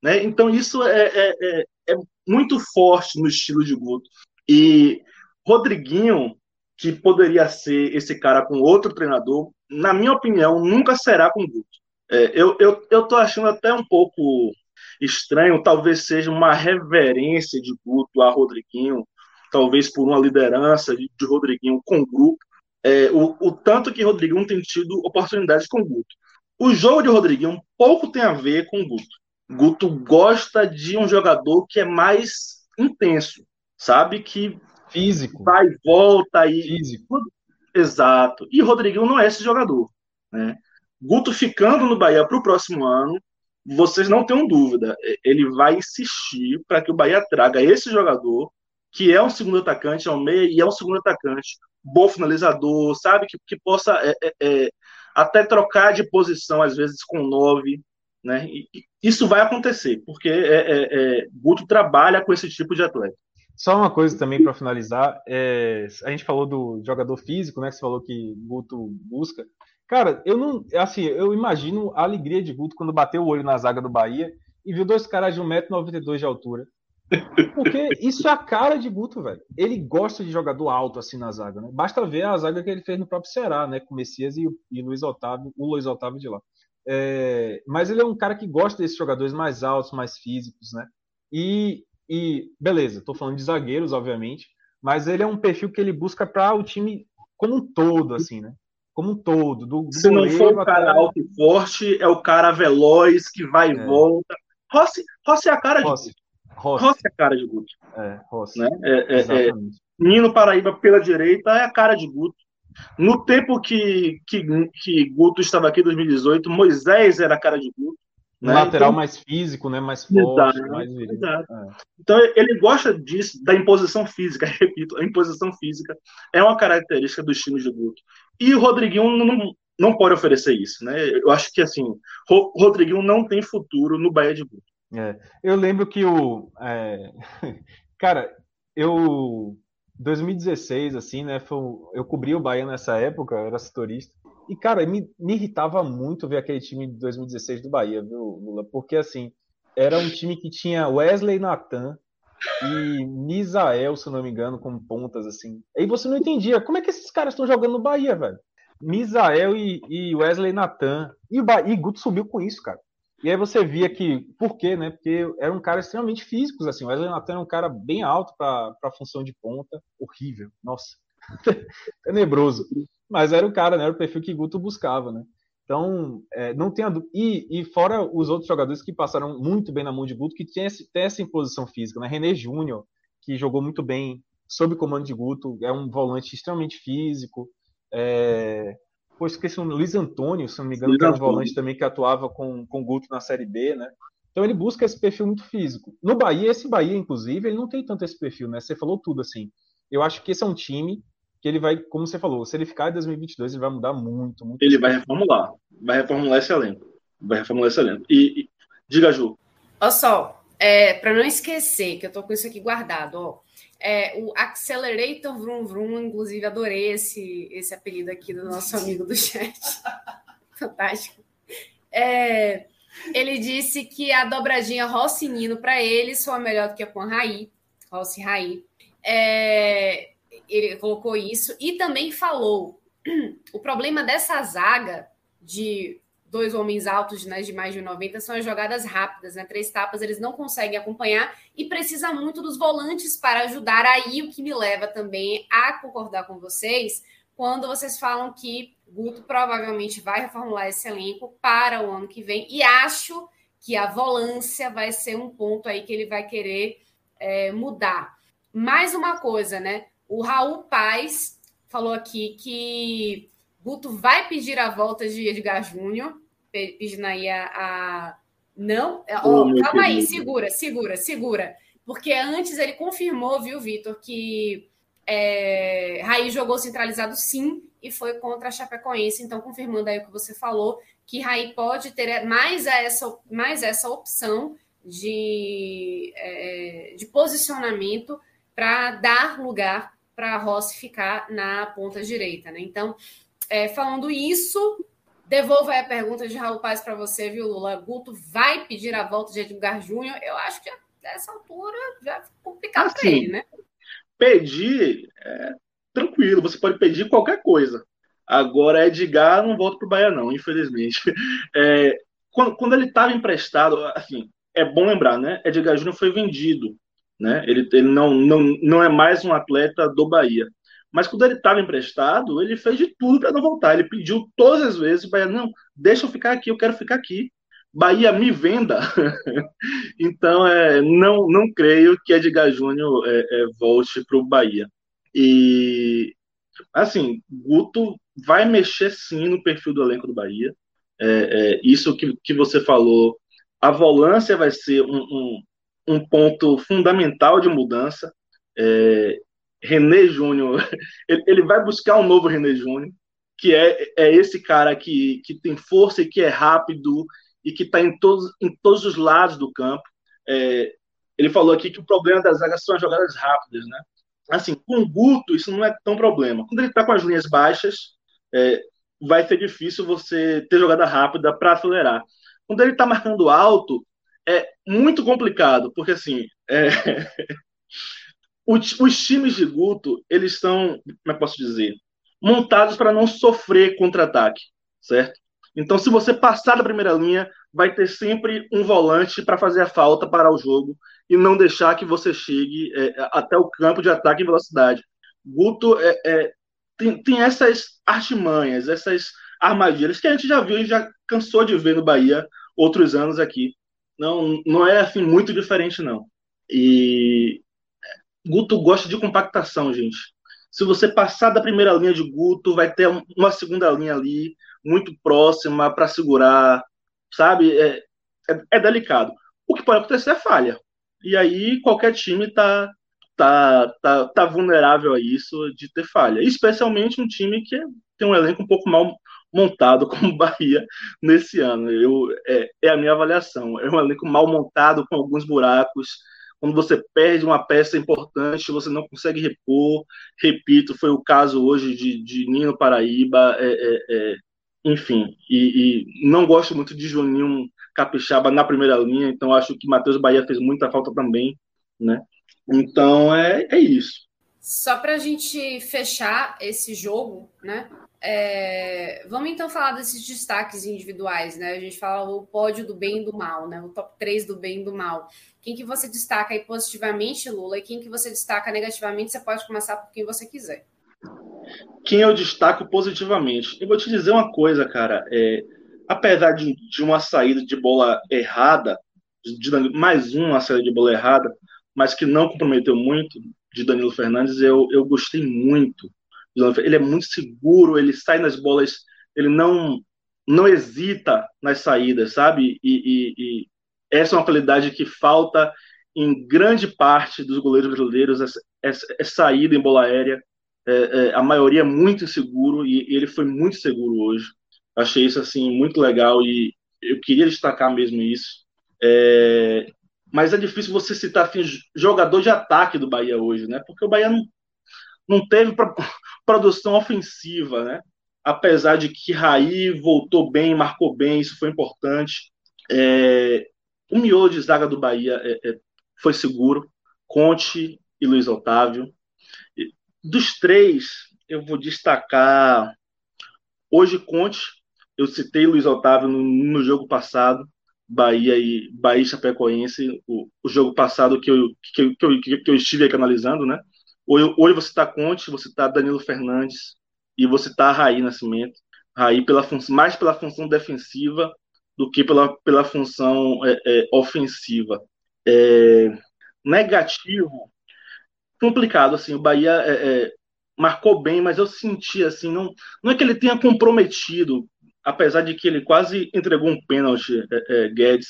Né? Então, isso é, é, é, é muito forte no estilo de Guto. E Rodriguinho, que poderia ser esse cara com outro treinador, na minha opinião, nunca será com Guto. É, eu, eu, eu tô achando até um pouco estranho, talvez seja uma reverência de Guto a Rodriguinho, talvez por uma liderança de, de Rodriguinho com o grupo, é, o, o, tanto que Rodriguinho tem tido oportunidades com o Guto. O jogo de Rodriguinho pouco tem a ver com o Guto. Guto gosta de um jogador que é mais intenso, sabe? Que físico. Vai e volta e. Físico. Exato. E Rodriguinho não é esse jogador. Né? Guto ficando no Bahia para o próximo ano, vocês não tenham dúvida. Ele vai insistir para que o Bahia traga esse jogador, que é um segundo atacante, é um meia e é um segundo atacante, bom finalizador, sabe? Que, que possa é, é, é até trocar de posição, às vezes, com nove. Né? E, isso vai acontecer, porque é, é, é, Guto trabalha com esse tipo de atleta. Só uma coisa também para finalizar, é, a gente falou do jogador físico, né? Que você falou que Guto busca. Cara, eu não, assim, eu imagino a alegria de Guto quando bateu o olho na zaga do Bahia e viu dois caras de 1,92m de altura. Porque isso é a cara de Guto, velho. Ele gosta de jogador alto assim na zaga, né? Basta ver a zaga que ele fez no próprio Ceará, né? Com Messias e, e Luiz Otávio, o Luiz Otávio de lá. É, mas ele é um cara que gosta desses jogadores mais altos, mais físicos, né? E, e beleza, estou falando de zagueiros, obviamente, mas ele é um perfil que ele busca para o time como um todo, assim, né? Como um todo. Do, do Se não for o cara até... alto e forte, é o cara veloz que vai e é. volta. Rossi, Rossi é a cara Rossi. de Guto. Rossi. Rossi é a cara de Guto. É, Rossi. Né? É, é, é, Nino Paraíba pela direita é a cara de Guto. No tempo que, que, que Guto estava aqui em 2018, Moisés era a cara de Guto. Né? lateral então, mais físico, né? mais forte. Exato, mais exato. É. Então ele gosta disso, da imposição física, [LAUGHS] repito, a imposição física é uma característica dos times de Guto. E o Rodriguinho não, não pode oferecer isso, né? Eu acho que assim, o Rodriguinho não tem futuro no Bahia de Guto. É. Eu lembro que o. É... [LAUGHS] Cara, eu 2016, assim, né? Foi, eu cobri o Bahia nessa época, eu era setorista. E, cara, me, me irritava muito ver aquele time de 2016 do Bahia, viu, Lula? Porque, assim, era um time que tinha Wesley Natan e Misael, se não me engano, como pontas, assim. Aí você não entendia como é que esses caras estão jogando no Bahia, velho. Misael e, e Wesley Natan. E, e Guto subiu com isso, cara. E aí você via que, por quê, né? Porque era um cara extremamente físicos, assim. O Wesley Natan era um cara bem alto para a função de ponta. Horrível. Nossa. [LAUGHS] Tenebroso. Mas era o cara, né? Era o perfil que Guto buscava, né? Então, é, não tem e, e fora os outros jogadores que passaram muito bem na mão de Guto, que tem, esse, tem essa imposição física, né? René Júnior, que jogou muito bem sob comando de Guto, é um volante extremamente físico. É... Pô, esqueci o Luiz Antônio, se não me engano, Luiz que era um volante também que atuava com, com Guto na Série B, né? Então ele busca esse perfil muito físico. No Bahia, esse Bahia, inclusive, ele não tem tanto esse perfil, né? Você falou tudo, assim. Eu acho que esse é um time que ele vai, como você falou, se ele ficar em 2022, ele vai mudar muito, muito. Ele vai reformular, vai reformular esse elenco, vai reformular esse elenco. E, e diga, Ju. Ó, só, é, para não esquecer que eu tô com isso aqui guardado, ó. É, o Accelerator Vroom Vroom, inclusive adorei esse, esse apelido aqui do nosso amigo do chat. [LAUGHS] Fantástico. É, ele disse que a dobradinha Rossi Nino para ele soa melhor do que a com a Raí, Rossi Raí. É, ele colocou isso e também falou [CLEARS THROAT] o problema dessa zaga de dois homens altos né, de mais de 90 são as jogadas rápidas, né? Três tapas eles não conseguem acompanhar e precisa muito dos volantes para ajudar. Aí o que me leva também a concordar com vocês quando vocês falam que Guto provavelmente vai reformular esse elenco para o ano que vem e acho que a volância vai ser um ponto aí que ele vai querer é, mudar. Mais uma coisa, né? O Raul Paz falou aqui que Guto vai pedir a volta de Edgar Júnior, pedindo aí a. a... Não? Oh, calma aí, segura, segura, segura. Porque antes ele confirmou, viu, Vitor, que é, Raí jogou centralizado sim e foi contra a Chapecoense. Então, confirmando aí o que você falou, que Raí pode ter mais essa, mais essa opção de, é, de posicionamento para dar lugar para Rossi ficar na ponta direita, né? Então, é, falando isso, devolvo a pergunta de Raul Paz para você, viu, Lula? Guto vai pedir a volta de Edgar Júnior? Eu acho que nessa altura já fica complicado assim, para ele, né? Pedir é tranquilo, você pode pedir qualquer coisa. Agora, Edgar não volta para o Bahia, não, infelizmente. [LAUGHS] É, quando, quando, ele estava emprestado, assim, é bom lembrar, né? Edgar Júnior foi vendido né? Ele, ele não, não, não é mais um atleta do Bahia. Mas quando ele estava emprestado, ele fez de tudo para não voltar. Ele pediu todas as vezes, Bahia, não, deixa eu ficar aqui, eu quero ficar aqui. Bahia me venda. [LAUGHS] então, é, não, não creio que Edgar Júnior é, é, volte para o Bahia. E, assim, Guto vai mexer sim no perfil do elenco do Bahia. É, é, isso que, que você falou, a volância vai ser um, um, um ponto fundamental de mudança. É, René Júnior, [LAUGHS] ele, ele, vai buscar um novo René Júnior, que é, é esse cara que, que tem força e que é rápido e que está em todos, em todos os lados do campo. É, ele falou aqui que o problema das zagas são as jogadas rápidas, né? Assim, com o Guto, isso não é tão problema. Quando ele está com as linhas baixas, é, vai ser difícil você ter jogada rápida para acelerar. Quando ele está marcando alto, é muito complicado, porque assim, é... [LAUGHS] os, os, times de Guto, eles são, como é que posso dizer, montados para não sofrer contra-ataque, certo? Então, se você passar da primeira linha, vai ter sempre um volante para fazer a falta, parar o jogo e não deixar que você chegue é, até o campo de ataque em velocidade. Guto é, é, tem, tem essas artimanhas, essas armadilhas que a gente já viu e já cansou de ver no Bahia outros anos aqui não, não é assim muito diferente, não. E Guto gosta de compactação, gente. Se você passar da primeira linha de Guto, vai ter uma segunda linha ali, muito próxima, para segurar, sabe? É, é, é, delicado. O que pode acontecer é falha. E aí qualquer time tá, tá, tá, tá vulnerável a isso de ter falha. Especialmente um time que tem um elenco um pouco mal montado como [LAUGHS] Bahia nesse ano. Eu, é, é a minha avaliação. É um elenco mal montado, com alguns buracos. Quando você perde uma peça importante, você não consegue repor. Repito, foi o caso hoje de, de Nino Paraíba. É, é, é enfim, e, e, não gosto muito de Juninho Capixaba na primeira linha, então acho que Matheus Bahia fez muita falta também, né? Então é, é isso. Só para a gente fechar esse jogo, né? É, vamos então falar desses destaques individuais, né? A gente fala o pódio do bem e do mal, né? O top 3 do bem e do mal. Quem que você destaca aí positivamente, Lula, e quem que você destaca negativamente, você pode começar por quem você quiser. Quem eu destaco positivamente? Eu vou te dizer uma coisa, cara. É, apesar de, de uma saída de bola errada, de, mais uma saída de bola errada, mas que não comprometeu muito, de Danilo Fernandes, eu, eu gostei muito ele é muito seguro, ele sai nas bolas, ele não não hesita nas saídas, sabe? E, e, e essa é uma qualidade que falta em grande parte dos goleiros brasileiros, essa saída em bola aérea. É, é, a maioria é muito inseguro e, e ele foi muito seguro hoje. Achei isso assim muito legal e eu queria destacar mesmo isso. É, mas é difícil você citar assim, jogador de ataque do Bahia hoje, né? Porque o Bahia não, não teve produção ofensiva, né? Apesar de que Raí voltou bem, marcou bem, isso foi importante. É, o miolo de zaga do Bahia é, é, foi seguro. Conte e Luiz Otávio. Dos três, eu vou destacar hoje Conte. Eu citei Luiz Otávio no, no jogo passado, Bahia e Bahia Chapecoense, o, o jogo passado que eu, que, que, eu, que eu estive aqui analisando, né? Hoje você está Conte, você está Danilo Fernandes e você está Raí Nascimento. Raí pela mais pela função defensiva do que pela, pela função é, é, ofensiva. É, negativo, complicado assim. O Bahia é, é, marcou bem, mas eu senti assim, não, não é que ele tenha comprometido, apesar de que ele quase entregou um pênalti, é, Guedes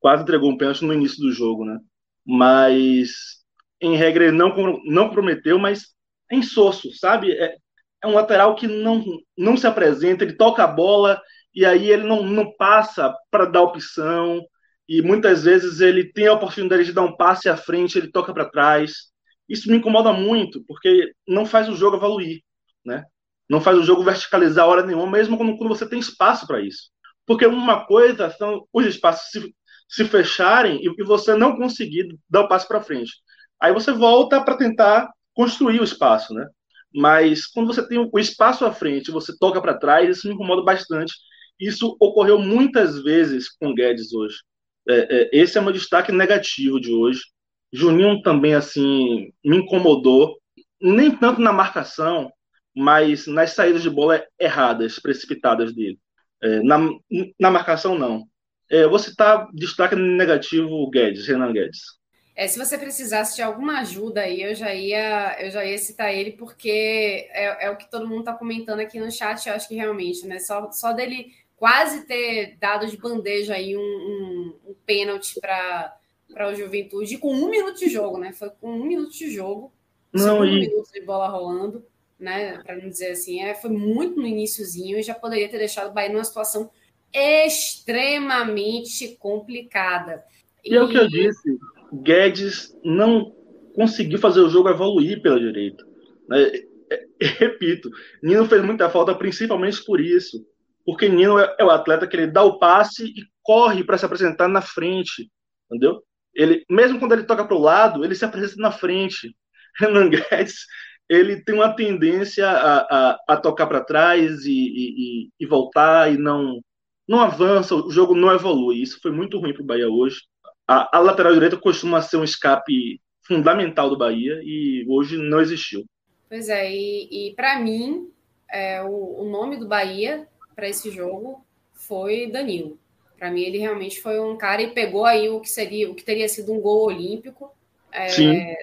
quase entregou um pênalti no início do jogo, né? Mas em regra, ele não, não comprometeu, mas é insosso, sabe? É, é um lateral que não, não se apresenta, ele toca a bola e aí ele não, não passa para dar opção. E muitas vezes ele tem a oportunidade de dar um passe à frente, ele toca para trás. Isso me incomoda muito, porque não faz o jogo evoluir, né? Não faz o jogo verticalizar a hora nenhuma, mesmo quando, você tem espaço para isso. Porque uma coisa são os espaços se, se fecharem e, e você não conseguir dar o passo para frente. Aí você volta para tentar construir o espaço, né? Mas quando você tem o espaço à frente, você toca para trás, isso me incomoda bastante. Isso ocorreu muitas vezes com Guedes hoje. É, é, esse é meu destaque negativo de hoje. Juninho também assim me incomodou, nem tanto na marcação, mas nas saídas de bola erradas, precipitadas dele. É, na, na marcação não. É, vou citar destaque negativo Guedes, Renan Guedes. É, se você precisasse de alguma ajuda aí, eu já ia, eu já ia citar ele, porque é, é o que todo mundo está comentando aqui no chat, eu acho que realmente, né? Só, só dele quase ter dado de bandeja aí um, um, um pênalti para o Juventude com um minuto de jogo, né? Foi com um minuto de jogo, não, e... um minuto de bola rolando, né? Para não dizer assim, é, foi muito no iníciozinho e já poderia ter deixado o Bahia numa situação extremamente complicada. E, e é o que eu disse, Guedes não conseguiu fazer o jogo evoluir pela direita. Né? [LAUGHS] Repito, Nino fez muita falta, principalmente por isso. Porque Nino é, é o atleta que ele dá o passe e corre para se apresentar na frente. Entendeu? Ele, mesmo quando ele toca para o lado, ele se apresenta na frente. [LAUGHS] Renan Guedes, ele tem uma tendência a, a, a tocar para trás e, e, e, voltar e não, não avança, o jogo não evolui. Isso foi muito ruim para o Bahia hoje a, a lateral direita costuma ser um escape fundamental do Bahia e hoje não existiu. Pois é, e, e para mim, é, o, o, nome do Bahia para esse jogo foi Danilo. Para mim, ele realmente foi um cara e pegou aí o que seria, o que teria sido um gol olímpico. É, Sim.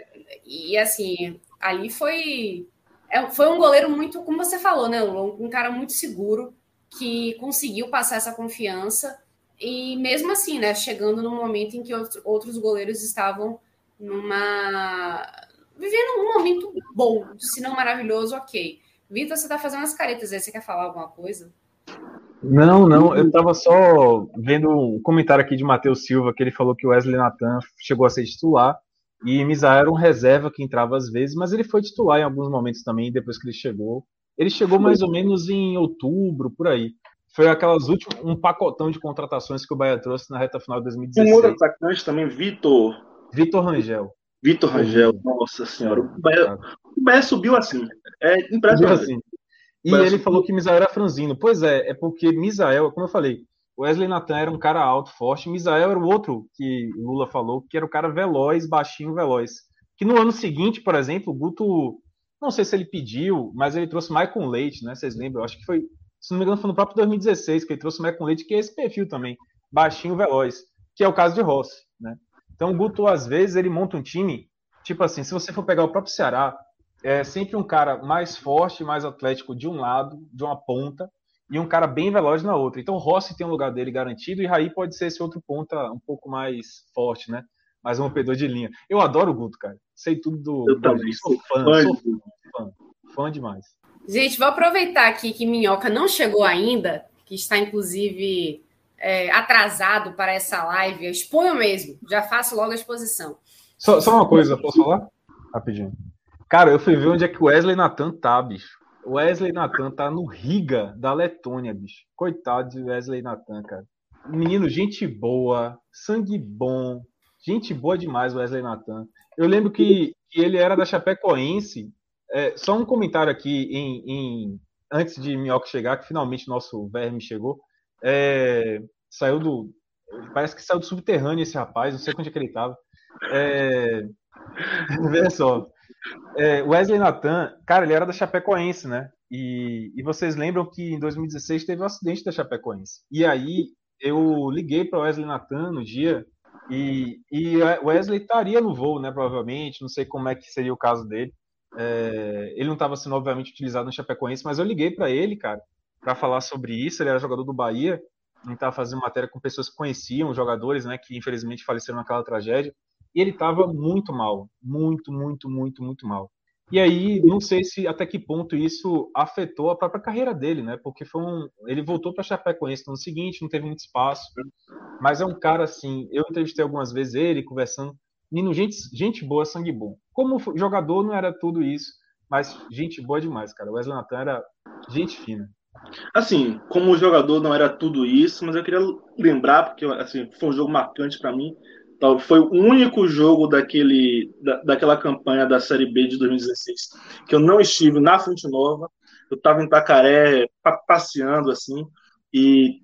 E assim, ali foi, é, foi um goleiro muito, como você falou, né? Um, cara muito seguro que conseguiu passar essa confiança e mesmo assim, né, chegando no momento em que outros goleiros estavam numa. vivendo um momento bom, se não maravilhoso, ok. Vitor, você está fazendo umas caretas aí, você quer falar alguma coisa? Não, não, eu estava só vendo um comentário aqui de Matheus Silva, que ele falou que o Wesley Natan chegou a ser titular e Misa era um reserva que entrava às vezes, mas ele foi titular em alguns momentos também, depois que ele chegou. Ele chegou mais ou menos em outubro, por aí foi aquelas últimas, um pacotão de contratações que o Bahia trouxe na reta final de 2016. Um outro atacante também, Vitor. Vitor Rangel. Vitor Rangel, nossa senhora. O Bahia, o Bahia subiu assim. É impressionante. Assim. E ele falou que Misael era franzino. Pois é, é porque Misael, como eu falei, Wesley Nathan era um cara alto, forte. Misael era o outro que Lula falou, que era o cara veloz, baixinho, veloz. Que no ano seguinte, por exemplo, o Guto, não sei se ele pediu, mas ele trouxe Michael Leite, né? Vocês lembram? Eu acho que foi, se não me engano, foi no próprio 2016 que ele trouxe Michael Leite, que é esse perfil também, baixinho, veloz, que é o caso de Rossi, né? Então o Guto, às vezes, ele monta um time, tipo assim, se você for pegar o próprio Ceará, é sempre um cara mais forte, mais atlético de um lado, de uma ponta, e um cara bem veloz na outra. Então Rossi tem um lugar dele garantido e Raí pode ser esse outro ponta um pouco mais forte, né? Mais um rompedor de linha. Eu adoro o Guto, cara. Sei tudo do. Eu também sou fã, fã, sou fã, fã, fã demais. Gente, vou aproveitar aqui que Minhoca não chegou ainda, que está inclusive é, atrasado para essa live. Eu exponho mesmo, já faço logo a exposição. Só, só uma coisa, posso falar? Rapidinho. Cara, eu fui ver onde é que o Wesley Nathan tá, bicho. Wesley Nathan tá no Riga da Letônia, bicho. Coitado de Wesley Nathan, cara. Menino, gente boa, sangue bom, gente boa demais, Wesley Nathan. Eu lembro que, que ele era da Chapecoense. É, só um comentário aqui em, em, antes de Minhoca chegar, que finalmente nosso verme chegou. É, saiu do. Parece que saiu do subterrâneo esse rapaz, não sei onde é que ele tava. É, [LAUGHS] veja só. É, Wesley Nathan, cara, ele era da Chapecoense, né? E, e vocês lembram que em 2016 teve um acidente da Chapecoense. E aí eu liguei para Wesley Nathan no dia e, e Wesley estaria no voo, né? Provavelmente, não sei como é que seria o caso dele. É, ele não estava sendo obviamente utilizado no Chapecoense, mas eu liguei para ele, cara, para falar sobre isso. Ele era jogador do Bahia, a gente estava fazendo matéria com pessoas que conheciam jogadores, né? Que infelizmente faleceram naquela tragédia. E ele estava muito mal, muito, muito, muito, muito mal. E aí, não sei se até que ponto isso afetou a própria carreira dele, né? Porque foi um, ele voltou para Chapecoense no seguinte, não teve muito espaço, mas é um cara assim. Eu entrevistei algumas vezes ele conversando, menino, gente, gente boa, sangue bom. Como jogador não era tudo isso, mas gente boa demais, cara. O Wesley Nathan era gente fina. Assim, como jogador não era tudo isso, mas eu queria lembrar porque assim foi um jogo marcante para mim foi o único jogo daquele, da, daquela campanha da Série B de 2016 que eu não estive na Fonte Nova. Eu estava em Tacaré passeando assim e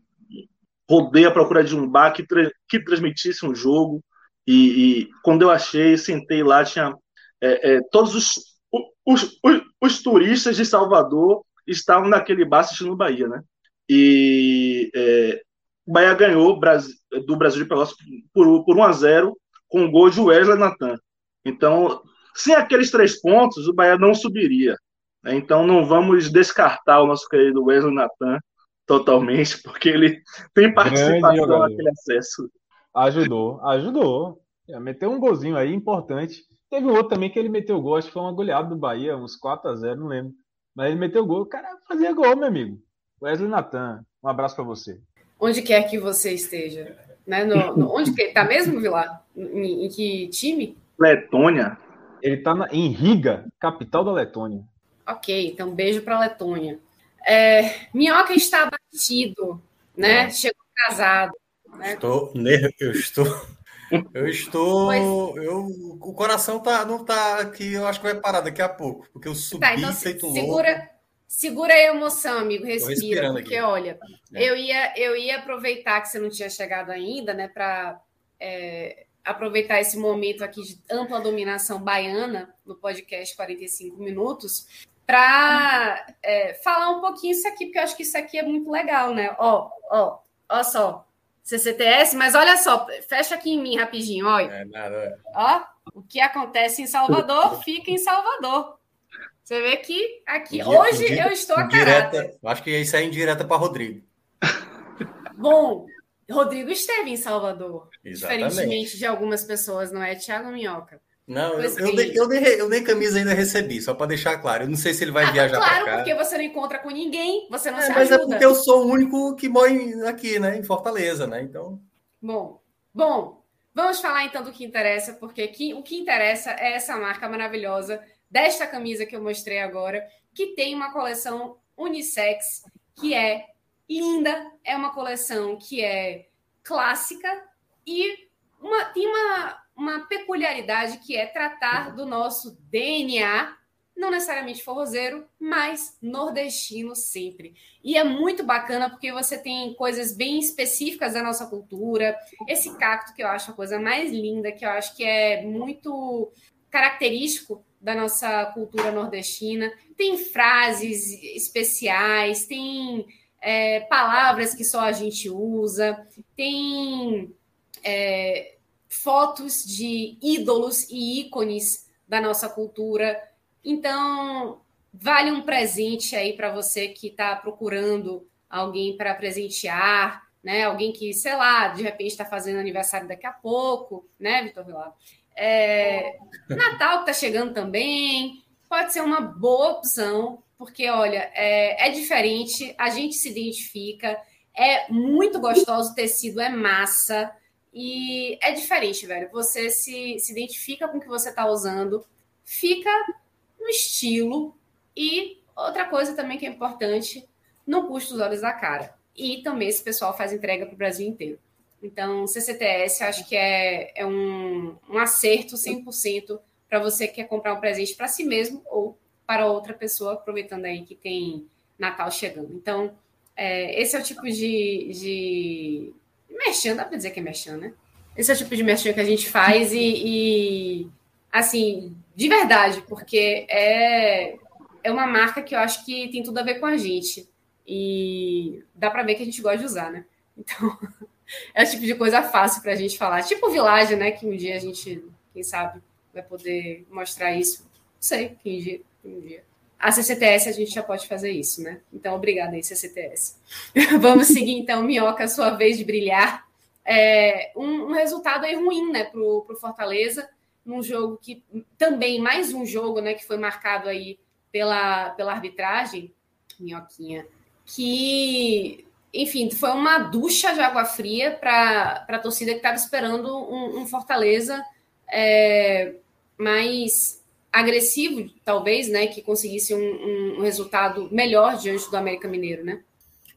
rodei à procura de um bar que, que transmitisse um jogo. E, e, quando eu achei, sentei lá, tinha é, é, todos os, os, os, os, turistas de Salvador estavam naquele bar assistindo Bahia, né? E é, o Bahia ganhou do Brasil de Pelotas por, por 1 a 0 com o gol de Wesley Natan. Então, sem aqueles três pontos, o Bahia não subiria. Né? Então, não vamos descartar o nosso querido Wesley Natan totalmente, [LAUGHS] porque ele tem participação naquele acesso. Ajudou, ajudou. Meteu um golzinho aí importante. Teve um outro também que ele meteu gol, acho que foi uma goleada do Bahia, uns 4 a 0 não lembro. Mas ele meteu gol, o cara fazia gol, meu amigo. Wesley Natan, um abraço para você onde quer que você esteja. Né? No, no, onde que está mesmo, Vilar? Em, em, que time? Letônia. Ele está em Riga, capital da Letônia. Ok, então beijo para Letônia. É, Minhoca está abatido, né? É. Chegou casado. Né? Estou, eu estou, eu estou, pois... eu, o coração tá, não está aqui, eu acho que vai parar daqui a pouco, porque eu subi tá, então, feito segura, louco. Segura a emoção, amigo, respira, porque aqui. olha, é. eu ia eu ia aproveitar que você não tinha chegado ainda, né, para é, aproveitar esse momento aqui de ampla dominação baiana no podcast 45 minutos para é, falar um pouquinho isso aqui, porque eu acho que isso aqui é muito legal, né? Ó, ó, ó só, CCTS, mas olha só, fecha aqui em mim rapidinho, olha. É, nada. Ó, o que acontece em Salvador [LAUGHS] fica em Salvador. Você vê que aqui, hoje eu estou a direta, Acho que isso é indireta para Rodrigo. [LAUGHS] Bom, Rodrigo esteve em Salvador. Exatamente. Diferentemente de algumas pessoas, não é, Thiago Minhoca? Não, eu, eu, nem, eu, nem, eu, nem, camisa ainda recebi, só para deixar claro. Eu não sei se ele vai ah, viajar Claro, porque você não encontra com ninguém, você não é, se mas é ajuda. Mas é porque eu sou o único que mora aqui, né, em Fortaleza, né? Então. Bom, bom, vamos falar então do que interessa, porque aqui, o que interessa é essa marca maravilhosa desta camisa que eu mostrei agora, que tem uma coleção unissex que é linda, é uma coleção que é clássica e uma, tem uma, uma peculiaridade que é tratar do nosso DNA não necessariamente forrozeiro, mas nordestino sempre. E é muito bacana porque você tem coisas bem específicas da nossa cultura. Esse cacto que eu acho a coisa mais linda, que eu acho que é muito característico da nossa cultura nordestina. Tem frases especiais, tem é, palavras que só a gente usa, tem é, fotos de ídolos e ícones da nossa cultura. Então, vale um presente aí para você que está procurando alguém para presentear, né? Alguém que, sei lá, de repente está fazendo aniversário daqui a pouco, né, Vitor Vilar? É, Natal que está chegando também, pode ser uma boa opção, porque, olha, é, é diferente, a gente se identifica, é muito gostoso, o tecido é massa, e é diferente, velho. Você se, se identifica com o que você está usando, fica no estilo e outra coisa também que é importante, não custa os olhos da cara. E também esse pessoal faz entrega para o Brasil inteiro. Então, CCTS acho que é, é um, um acerto 100% para você que quer comprar um presente para si mesmo ou para outra pessoa, aproveitando aí que tem Natal chegando. Então, é, esse é o tipo de, de merchan, dá para dizer que é merchan, né? Esse é o tipo de merchan que a gente faz e, e assim, de verdade, porque é, é uma marca que eu acho que tem tudo a ver com a gente. E dá para ver que a gente gosta de usar, né? Então, [LAUGHS] é o tipo de coisa fácil para a gente falar. Tipo Village, né? Que um dia a gente, quem sabe, vai poder mostrar isso. Não sei, que dia. Um dia. A CCTS a gente já pode fazer isso, né? Então, obrigada aí, CCTS. [LAUGHS] Vamos seguir, então, Minhoca, sua vez de brilhar. É, um, um, resultado aí ruim, né, para o Fortaleza num jogo que também mais um jogo, né, que foi marcado aí pela, pela arbitragem, minhoquinha, que, enfim, foi uma ducha de água fria para a torcida que estava esperando um, um Fortaleza é, mais agressivo, talvez, né, que conseguisse um, um, resultado melhor diante do América Mineiro, né?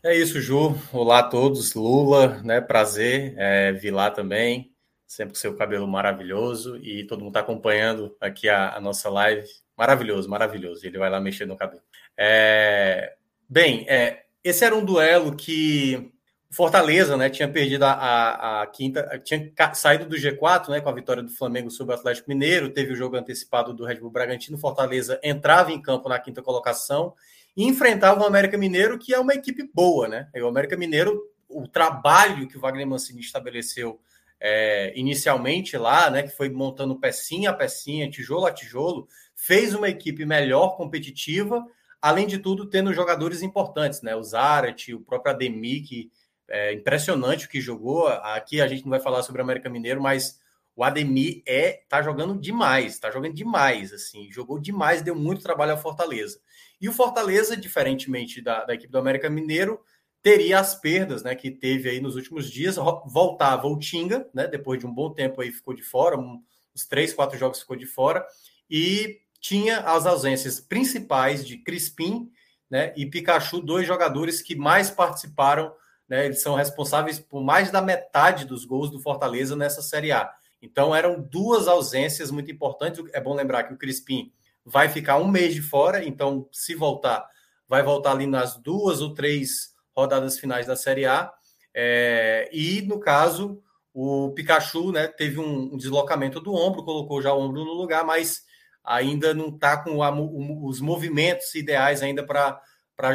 É isso, Ju. Olá a todos. Lula, né? Prazer. É, lá também sempre com seu cabelo maravilhoso e todo mundo está acompanhando aqui a, a, nossa live. Maravilhoso, maravilhoso. Ele vai lá mexer no cabelo. É... Bem, é, esse era um duelo que Fortaleza, né, tinha perdido a, a, a, quinta, tinha saído do G4, né, com a vitória do Flamengo sobre o Atlético Mineiro, teve o jogo antecipado do Red Bull Bragantino, Fortaleza entrava em campo na quinta colocação e enfrentava o América Mineiro, que é uma equipe boa, né? E o América Mineiro, o trabalho que o Wagner Mancini estabeleceu é, inicialmente lá, né, que foi montando pecinha a pecinha, tijolo a tijolo, fez uma equipe melhor, competitiva, além de tudo, tendo jogadores importantes, né? O Zarat, o próprio Ademir, que é impressionante o que jogou. Aqui a gente não vai falar sobre o América Mineiro, mas o Ademir é tá jogando demais, tá jogando demais, assim, jogou demais, deu muito trabalho ao Fortaleza. E o Fortaleza, diferentemente da, da equipe do América Mineiro, teria as perdas né, que teve aí nos últimos dias. Voltava o Tinga, né, depois de um bom tempo aí ficou de fora, um, uns três, quatro jogos ficou de fora, e tinha as ausências principais de Crispim né, e Pikachu, dois jogadores que mais participaram, né, eles são responsáveis por mais da metade dos gols do Fortaleza nessa Série A. Então eram duas ausências muito importantes. É bom lembrar que o Crispim vai ficar um mês de fora, então se voltar, vai voltar ali nas duas ou três rodadas finais da Série A. É, e, no caso, o Pikachu né, teve um, um, deslocamento do ombro, colocou já o ombro no lugar, mas ainda não está com a, os movimentos ideais ainda para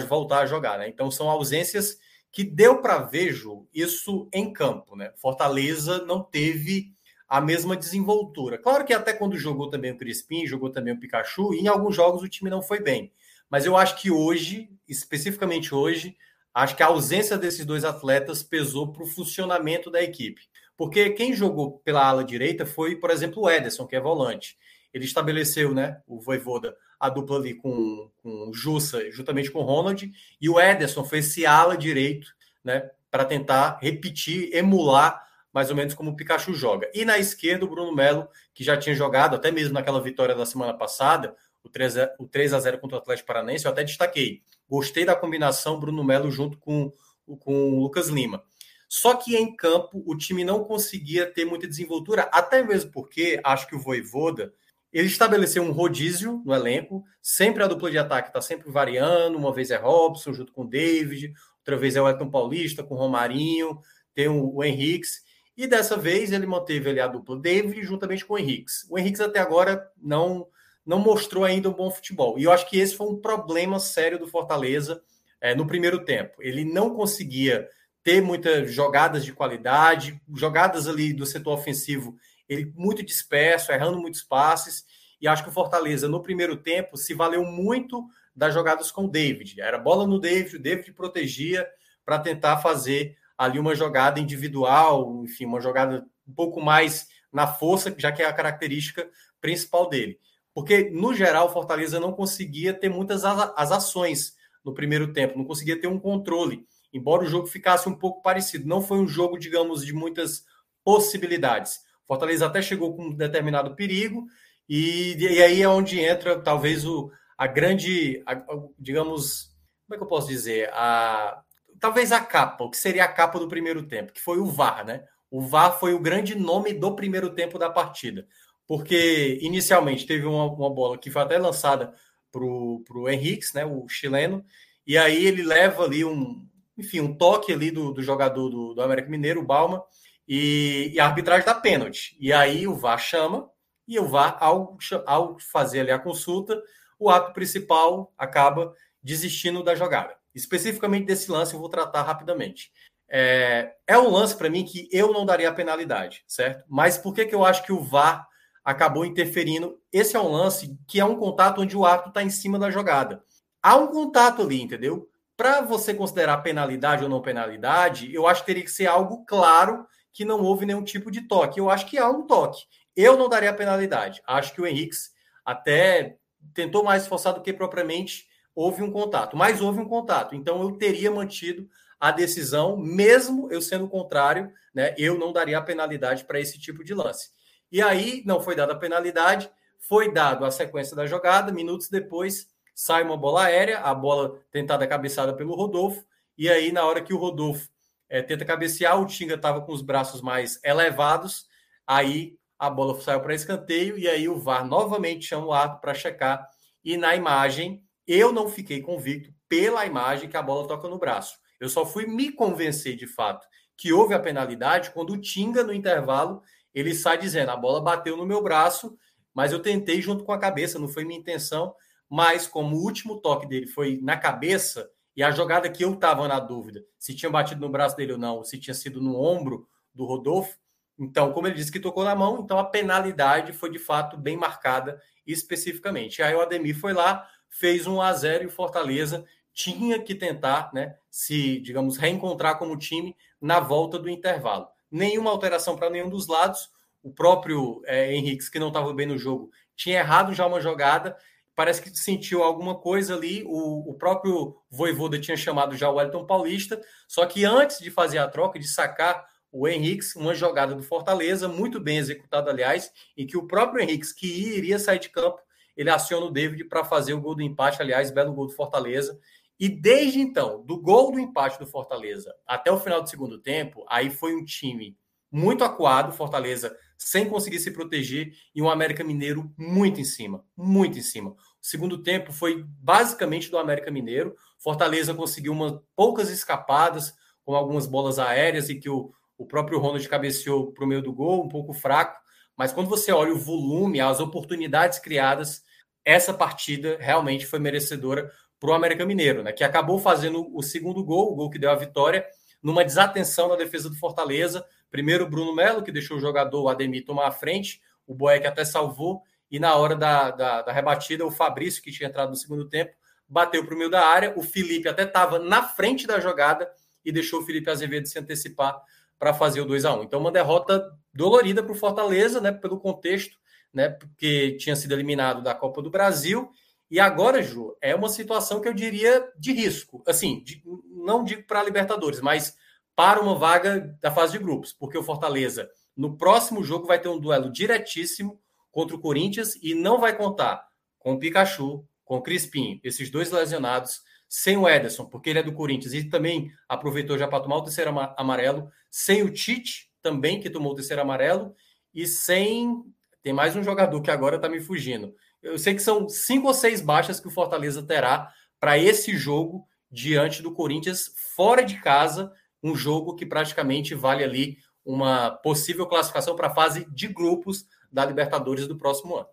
voltar a jogar. Né? Então, são ausências que deu para ver, isso em campo. Né? Fortaleza não teve a mesma desenvoltura. Claro que até quando jogou também o Crispim, jogou também o Pikachu, e em alguns jogos o time não foi bem. Mas eu acho que hoje, especificamente hoje, Acho que a ausência desses dois atletas pesou para o funcionamento da equipe. Porque quem jogou pela ala direita foi, por exemplo, o Ederson, que é volante. Ele estabeleceu, né, o Voivoda, a dupla ali com, com o Jussa, juntamente com o Ronald, e o Ederson foi esse ala direito, né, para tentar repetir, emular mais ou menos como o Pikachu joga. E na esquerda, o Bruno Melo, que já tinha jogado, até mesmo naquela vitória da semana passada, o 3 a, o 3 a 0 contra o Atlético Paranaense, eu até destaquei. Gostei da combinação Bruno Melo junto com, com o Lucas Lima. Só que em campo o time não conseguia ter muita desenvoltura, até mesmo porque acho que o Voivoda ele estabeleceu um rodízio no elenco, sempre a dupla de ataque está sempre variando, uma vez é Robson junto com o David, outra vez é o Elton Paulista com o Romarinho, tem o, o Henriques, e dessa vez ele manteve ali a dupla David juntamente com o Henriques. O Henriques até agora não não mostrou ainda um bom futebol. E eu acho que esse foi um problema sério do Fortaleza é, no primeiro tempo. Ele não conseguia ter muitas jogadas de qualidade, jogadas ali do setor ofensivo, ele muito disperso, errando muitos passes. E acho que o Fortaleza, no primeiro tempo, se valeu muito das jogadas com o David. Era bola no David, o David protegia para tentar fazer ali uma jogada individual, enfim, uma jogada um pouco mais na força, já que é a característica principal dele. Porque, no geral, o Fortaleza não conseguia ter muitas as ações no primeiro tempo, não conseguia ter um controle embora o jogo ficasse um pouco parecido. Não foi um jogo, digamos, de muitas possibilidades. Fortaleza até chegou com um determinado perigo, e, e aí é onde entra talvez o, a grande, a, digamos, como é que eu posso dizer? A, talvez a capa, o que seria a capa do primeiro tempo, que foi o VAR, né? O VAR foi o grande nome do primeiro tempo da partida, porque inicialmente teve uma, uma bola que foi até lançada para o Henrique, né, o chileno, e aí ele leva ali um, enfim, um toque ali do, do jogador do, do América Mineiro, o Balma, e, e, a arbitragem da pênalti. E aí o VAR chama, e o VAR, ao, ao fazer ali a consulta, o ato principal acaba desistindo da jogada. Especificamente desse lance, eu vou tratar rapidamente. É, é um lance para mim que eu não daria a penalidade, certo? Mas por que, que eu acho que o VAR acabou interferindo? Esse é um lance que é um contato onde o árbitro está em cima da jogada. Há um contato ali, entendeu? Para você considerar penalidade ou não penalidade, eu acho que teria que ser algo claro que não houve nenhum tipo de toque. Eu acho que há um toque. Eu não daria penalidade. Acho que o Henrique até tentou mais forçar do que propriamente houve um contato, mas houve um contato. Então eu teria mantido a decisão, mesmo eu sendo contrário, né? Eu não daria a penalidade para esse tipo de lance. E aí não foi dada a penalidade, foi dado a sequência da jogada, minutos depois sai uma bola aérea, a bola tentada cabeçada pelo Rodolfo, e aí na hora que o Rodolfo é, tenta cabecear, o Tinga estava com os braços mais elevados, aí a bola saiu para escanteio, e aí o VAR novamente chama o ato para checar, e na imagem eu não fiquei convicto pela imagem que a bola toca no braço. Eu só fui me convencer de fato que houve a penalidade quando o Tinga, no intervalo, ele sai dizendo: a bola bateu no meu braço, mas eu tentei junto com a cabeça, não foi minha intenção mas como o último toque dele foi na cabeça e a jogada que eu estava na dúvida se tinha batido no braço dele ou não, se tinha sido no ombro do Rodolfo, então, como ele disse que tocou na mão, então a penalidade foi de fato bem marcada especificamente. Aí o Ademir foi lá, fez um a 0 e o Fortaleza tinha que tentar, né, se, digamos, reencontrar como time na volta do intervalo. Nenhuma alteração para nenhum dos lados. O próprio é, Henrique, que não estava bem no jogo, tinha errado já uma jogada parece que sentiu alguma coisa ali. O, o próprio Voivoda tinha chamado já o Wellington Paulista, só que antes de fazer a troca, de sacar o Henrique, uma jogada do Fortaleza, muito bem executada, aliás, em que o próprio Henrique, que iria sair de campo, ele aciona o David para fazer o gol do empate, aliás, belo gol do Fortaleza. E desde então, do gol do empate do Fortaleza até o final do segundo tempo, aí foi um time muito acuado, Fortaleza sem conseguir se proteger e um América Mineiro muito em cima, muito em cima. Segundo tempo foi basicamente do América Mineiro. Fortaleza conseguiu umas poucas escapadas com algumas bolas aéreas e que o, o próprio Ronald cabeceou para o meio do gol, um pouco fraco. Mas quando você olha o volume, as oportunidades criadas, essa partida realmente foi merecedora para o América Mineiro, né? Que acabou fazendo o segundo gol, o gol que deu a vitória, numa desatenção na defesa do Fortaleza Primeiro Bruno Melo, que deixou o jogador o Ademir tomar a frente, o Boeck até salvou, e na hora da, da, da, rebatida, o Fabrício, que tinha entrado no segundo tempo, bateu para o meio da área. O Felipe até estava na frente da jogada e deixou o Felipe Azevedo se antecipar para fazer o 2 a 1 Então, uma derrota dolorida para o Fortaleza, né, pelo contexto, né, porque tinha sido eliminado da Copa do Brasil. E agora, Ju, é uma situação que eu diria de risco. Assim, de, não digo para a Libertadores, mas para uma vaga da fase de grupos, porque o Fortaleza, no próximo jogo, vai ter um duelo diretíssimo contra o Corinthians e não vai contar com o Pikachu, com o Crispim, esses dois lesionados, sem o Ederson, porque ele é do Corinthians e também aproveitou já para tomar o terceiro amarelo, sem o Tite, também, que tomou o terceiro amarelo, e sem Tem mais um jogador que agora está me fugindo. Eu sei que são cinco ou seis baixas que o Fortaleza terá para esse jogo diante do Corinthians fora de casa, um jogo que praticamente vale ali uma possível classificação para a fase de grupos da Libertadores do próximo ano.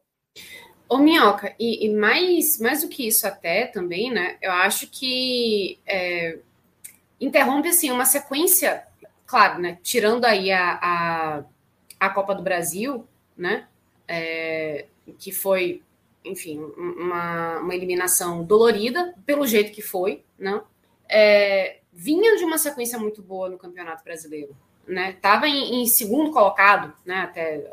Ô, Minhoca, e, e, mais, mais do que isso até também, né? Eu acho que é, interrompe, assim, uma sequência, claro, né? Tirando aí a, a, a Copa do Brasil, né? É, que foi, enfim, uma, uma eliminação dolorida, pelo jeito que foi, né? É, vinha de uma sequência muito boa no Campeonato Brasileiro, né? Tava em, em segundo colocado, né? Até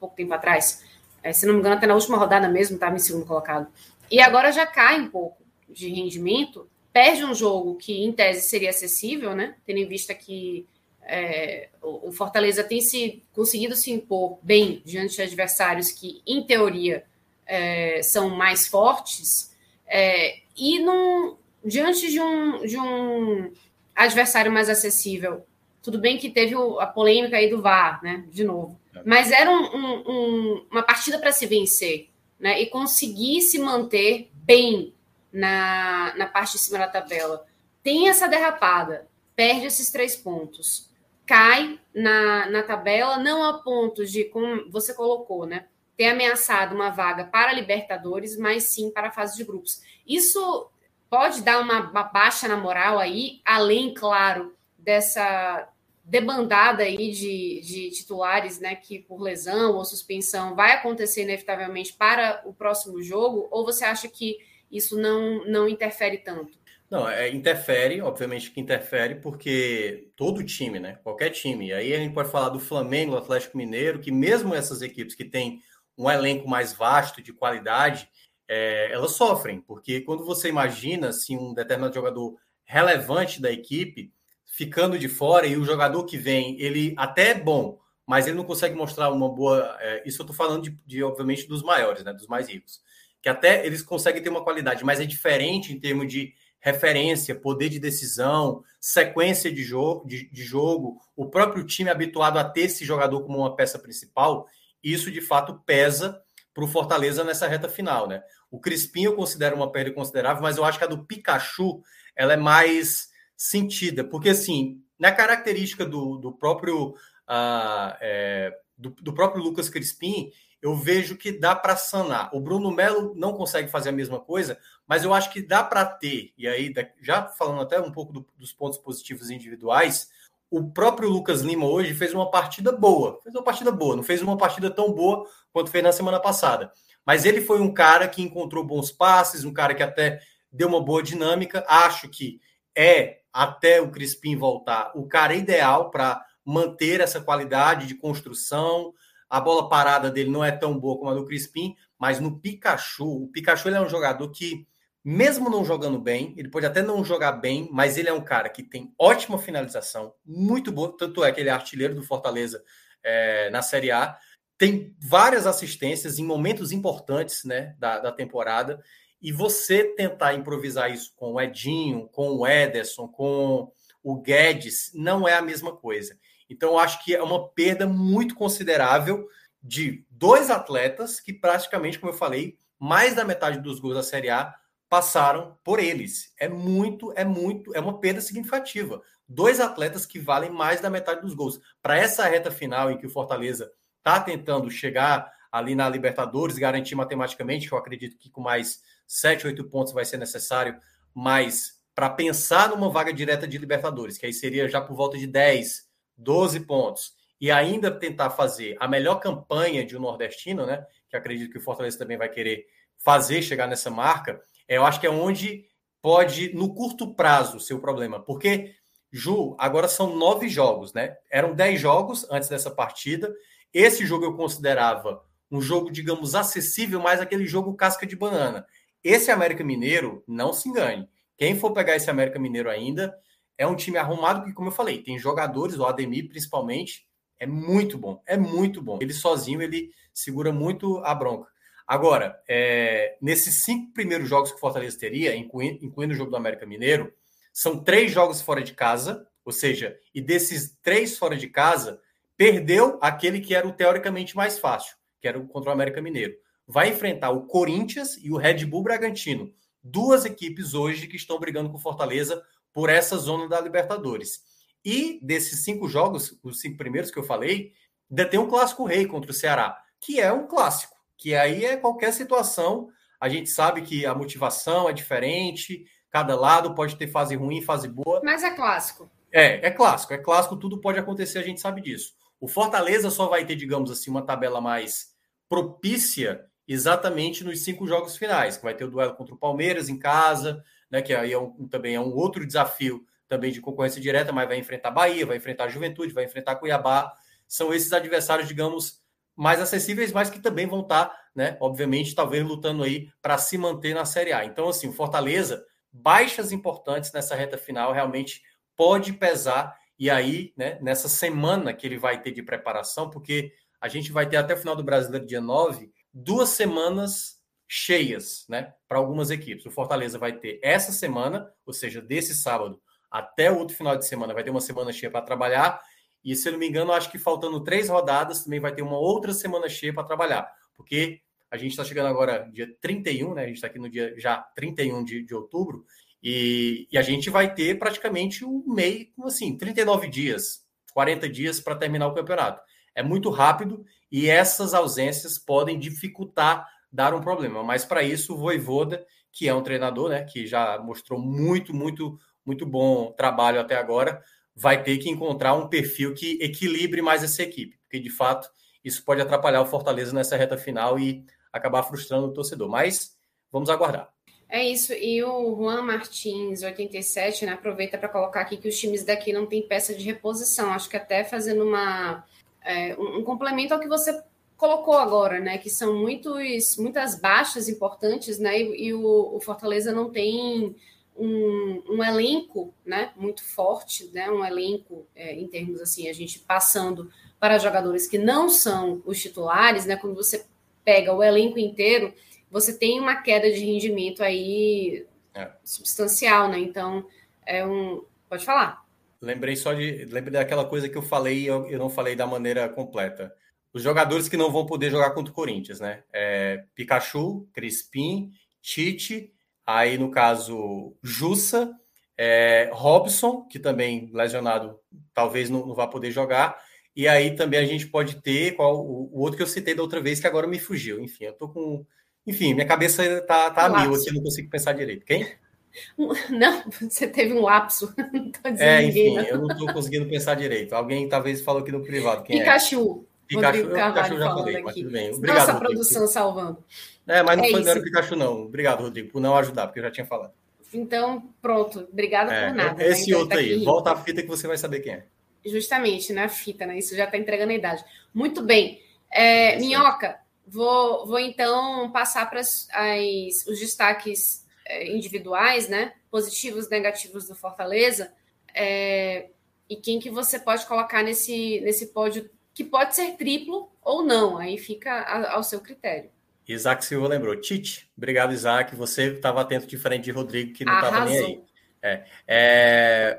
pouco tempo atrás. É, se não me engano, até na última rodada mesmo estava em segundo colocado. E agora já cai um pouco de rendimento, perde um jogo que, em tese, seria acessível, né? Tendo em vista que é, o Fortaleza tem se conseguido se impor bem diante de adversários que, em teoria, é, são mais fortes, é, e num, diante de um, de um adversário mais acessível, tudo bem que teve a polêmica aí do VAR, né? De novo. É. Mas era um, um, uma partida para se vencer, né? E conseguir se manter bem na, na parte de cima da tabela. Tem essa derrapada, perde esses três pontos, cai na, na tabela, não a pontos de, como você colocou, né? Ter ameaçado uma vaga para Libertadores, mas sim para a fase de grupos. Isso pode dar uma, uma baixa na moral aí, além, claro, dessa debandada aí de, de titulares, né, que por lesão ou suspensão vai acontecer inevitavelmente para o próximo jogo, ou você acha que isso não, não interfere tanto? Não, é, interfere, obviamente que interfere, porque todo time, né? Qualquer time. Aí a gente pode falar do Flamengo, do Atlético Mineiro, que mesmo essas equipes que têm um elenco mais vasto de qualidade, é, elas sofrem, porque quando você imagina se um determinado jogador relevante da equipe ficando de fora e o jogador que vem, ele até é bom, mas ele não consegue mostrar uma boa. É, isso eu estou falando de, de, obviamente, dos maiores, né, dos mais ricos, que até eles conseguem ter uma qualidade, mas é diferente em termos de referência, poder de decisão, sequência de, jo de, de jogo, o próprio time habituado a ter esse jogador como uma peça principal, isso de fato pesa para o Fortaleza nessa reta final, né? O Crispim eu considero uma perda considerável, mas eu acho que a do Pikachu ela é mais sentida, porque assim, na característica do, do próprio uh, é, do, do, próprio Lucas Crispim, eu vejo que dá para sanar. O Bruno Melo não consegue fazer a mesma coisa, mas eu acho que dá para ter, e aí, já falando até um pouco do, dos pontos positivos individuais, o próprio Lucas Lima hoje fez uma partida boa. Fez uma partida boa, não fez uma partida tão boa quanto fez na semana passada. Mas ele foi um cara que encontrou bons passes, um cara que até deu uma boa dinâmica. Acho que é até o Crispim voltar, o cara ideal para manter essa qualidade de construção. A bola parada dele não é tão boa como a do Crispim, mas no Pikachu, o Pikachu é um jogador que, mesmo não jogando bem, ele pode até não jogar bem, mas ele é um cara que tem ótima finalização, muito boa, tanto é que ele é artilheiro do Fortaleza é, na Série A, tem várias assistências em momentos importantes né, da, da temporada e você tentar improvisar isso com o Edinho, com o Ederson, com o Guedes, não é a mesma coisa. Então, eu acho que é uma perda muito considerável de dois atletas que praticamente, como eu falei, mais da metade dos gols da Série A passaram por eles. É muito, é muito, é uma perda significativa. Dois atletas que valem mais da metade dos gols. Para essa reta final em que o Fortaleza está tentando chegar ali na Libertadores, garantir matematicamente, que eu acredito que com mais 7, 8 pontos vai ser necessário, mas para pensar numa vaga direta de Libertadores, que aí seria já por volta de 10, 12 pontos, e ainda tentar fazer a melhor campanha de um nordestino, né? Que acredito que o Fortaleza também vai querer fazer chegar nessa marca, é, eu acho que é onde pode, no curto prazo, ser o problema. Porque, Ju, agora são nove jogos, né? Eram dez jogos antes dessa partida. Esse jogo eu considerava um jogo, digamos, acessível, mas aquele jogo casca de banana. Esse América Mineiro, não se engane. Quem for pegar esse América Mineiro ainda, é um time arrumado que, como eu falei, tem jogadores, o Ademir principalmente, é muito bom, é muito bom. Ele sozinho, ele segura muito a bronca. Agora, é, nesses cinco primeiros jogos que o Fortaleza teria, incluindo, incluindo o jogo do América Mineiro, são três jogos fora de casa, ou seja, e desses três fora de casa, perdeu aquele que era o teoricamente mais fácil, que era contra o América Mineiro. Vai enfrentar o Corinthians e o Red Bull Bragantino. Duas equipes hoje que estão brigando com Fortaleza por essa zona da Libertadores. E desses cinco jogos, os cinco primeiros que eu falei, ainda tem um clássico rei contra o Ceará, que é um clássico, que aí é qualquer situação. A gente sabe que a motivação é diferente, cada lado pode ter fase ruim, fase boa. Mas é clássico. É, é clássico, é clássico, tudo pode acontecer, a gente sabe disso. O Fortaleza só vai ter, digamos assim, uma tabela mais propícia exatamente nos cinco jogos finais, que vai ter o duelo contra o Palmeiras em casa, né, que aí é um, também é um outro desafio também de concorrência direta, mas vai enfrentar Bahia, vai enfrentar Juventude, vai enfrentar Cuiabá. São esses adversários, digamos, mais acessíveis, mas que também vão estar, né, obviamente, talvez lutando aí para se manter na Série A. Então, assim, o Fortaleza, baixas importantes nessa reta final, realmente pode pesar. E aí, né, nessa semana que ele vai ter de preparação, porque a gente vai ter até o final do Brasileiro, dia 9, duas semanas cheias, né, para algumas equipes. O Fortaleza vai ter essa semana, ou seja, desse sábado até o outro final de semana, vai ter uma semana cheia para trabalhar. E se eu não me engano, acho que faltando três rodadas, também vai ter uma outra semana cheia para trabalhar, porque a gente está chegando agora dia 31, né? A gente está aqui no dia já 31 de, de outubro, e, e, a gente vai ter praticamente um meio, assim, 39 dias, 40 dias para terminar o campeonato. É muito rápido e essas ausências podem dificultar dar um problema. Mas para isso, o Voivoda, que é um treinador, né, que já mostrou muito, muito, muito bom trabalho até agora, vai ter que encontrar um perfil que equilibre mais essa equipe, porque de fato isso pode atrapalhar o Fortaleza nessa reta final e acabar frustrando o torcedor. Mas vamos aguardar. É isso. E o Juan Martins, 87, né, aproveita para colocar aqui que os times daqui não têm peça de reposição. Acho que até fazendo uma, é, um, um complemento ao que você colocou agora, né? Que são muitos, muitas baixas importantes, né? E, e o, o, Fortaleza não tem um, um, elenco, né? Muito forte, né? Um elenco é, em termos assim, a gente passando para jogadores que não são os titulares, né? Quando você pega o elenco inteiro, você tem uma queda de rendimento aí é. substancial, né? Então, é um. Pode falar. Lembrei só de. Lembrei daquela coisa que eu falei eu, eu não falei da maneira completa. Os jogadores que não vão poder jogar contra o Corinthians, né? É Pikachu, Crispim, Tite, aí no caso, Jussa, é, Robson, que também lesionado, talvez não, não vá poder jogar. E aí também a gente pode ter qual, o, o, outro que eu citei da outra vez, que agora me fugiu. Enfim, eu tô com enfim, minha cabeça tá, tá mil aqui, não consigo pensar direito. Quem? [LAUGHS] Não, você teve um lapso. [LAUGHS] Não é, enfim, ninguém, eu não estou conseguindo pensar direito. Alguém talvez falou aqui no privado. Quem Pikachu. É? Pikachu, Rodrigo Carvalho Pikachu já falei, mas tudo bem. Obrigado, Nossa Rodrigo. produção salvando. É, mas não é foi o Pikachu, não. Obrigado, Rodrigo, por não ajudar, porque eu já tinha falado. Então, pronto. Obrigada é, por nada. Esse né? outro tá aí. Volta a fita que você vai saber quem é. Justamente, na né? fita, né? Isso já está entregando a idade. Muito bem. É, Minhoca, Vou, vou então passar para os destaques é, individuais, né? Positivos, negativos do Fortaleza. É, e quem que você pode colocar nesse, nesse pódio, que pode ser triplo ou não, aí fica a, ao seu critério. Isaac Silva lembrou. Tite, obrigado, Isaac. Você estava atento diferente de Rodrigo, que não estava nem aí. É, é...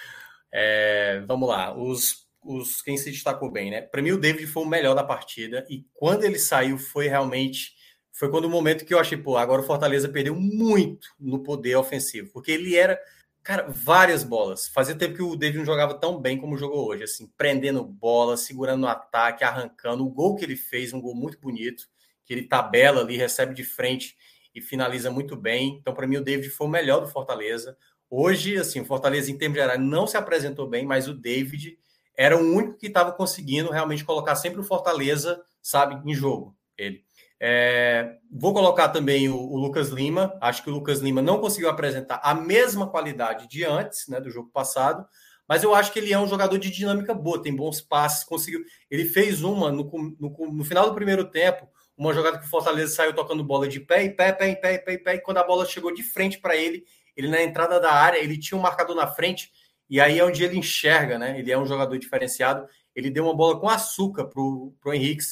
[LAUGHS] é, vamos lá. Os os quem se destacou bem, né? Para mim, o David foi o melhor da partida e quando ele saiu foi realmente foi quando o momento que eu achei, pô, agora o Fortaleza perdeu muito no poder ofensivo, porque ele era, cara, várias bolas. Fazia tempo que o David não jogava tão bem como jogou hoje, assim, prendendo bola, segurando o ataque, arrancando. O gol que ele fez, um gol muito bonito, que ele tabela ali, recebe de frente e finaliza muito bem. Então, para mim, o David foi o melhor do Fortaleza. Hoje, assim, o Fortaleza, em termos gerais, não se apresentou bem, mas o David era o único que estava conseguindo realmente colocar sempre o Fortaleza, sabe, em jogo. Ele. É, vou colocar também o, o, Lucas Lima. Acho que o Lucas Lima não conseguiu apresentar a mesma qualidade de antes, né, do jogo passado, mas eu acho que ele é um jogador de dinâmica boa, tem bons passes, conseguiu. Ele fez uma no, no, no final do primeiro tempo, uma jogada que o Fortaleza saiu tocando bola de pé, e pé, pé, pé, pé, pé, e quando a bola chegou de frente para ele, ele na entrada da área, ele tinha um marcador na frente, e aí é onde ele enxerga, né? Ele é um jogador diferenciado. Ele deu uma bola com açúcar para o Henrique,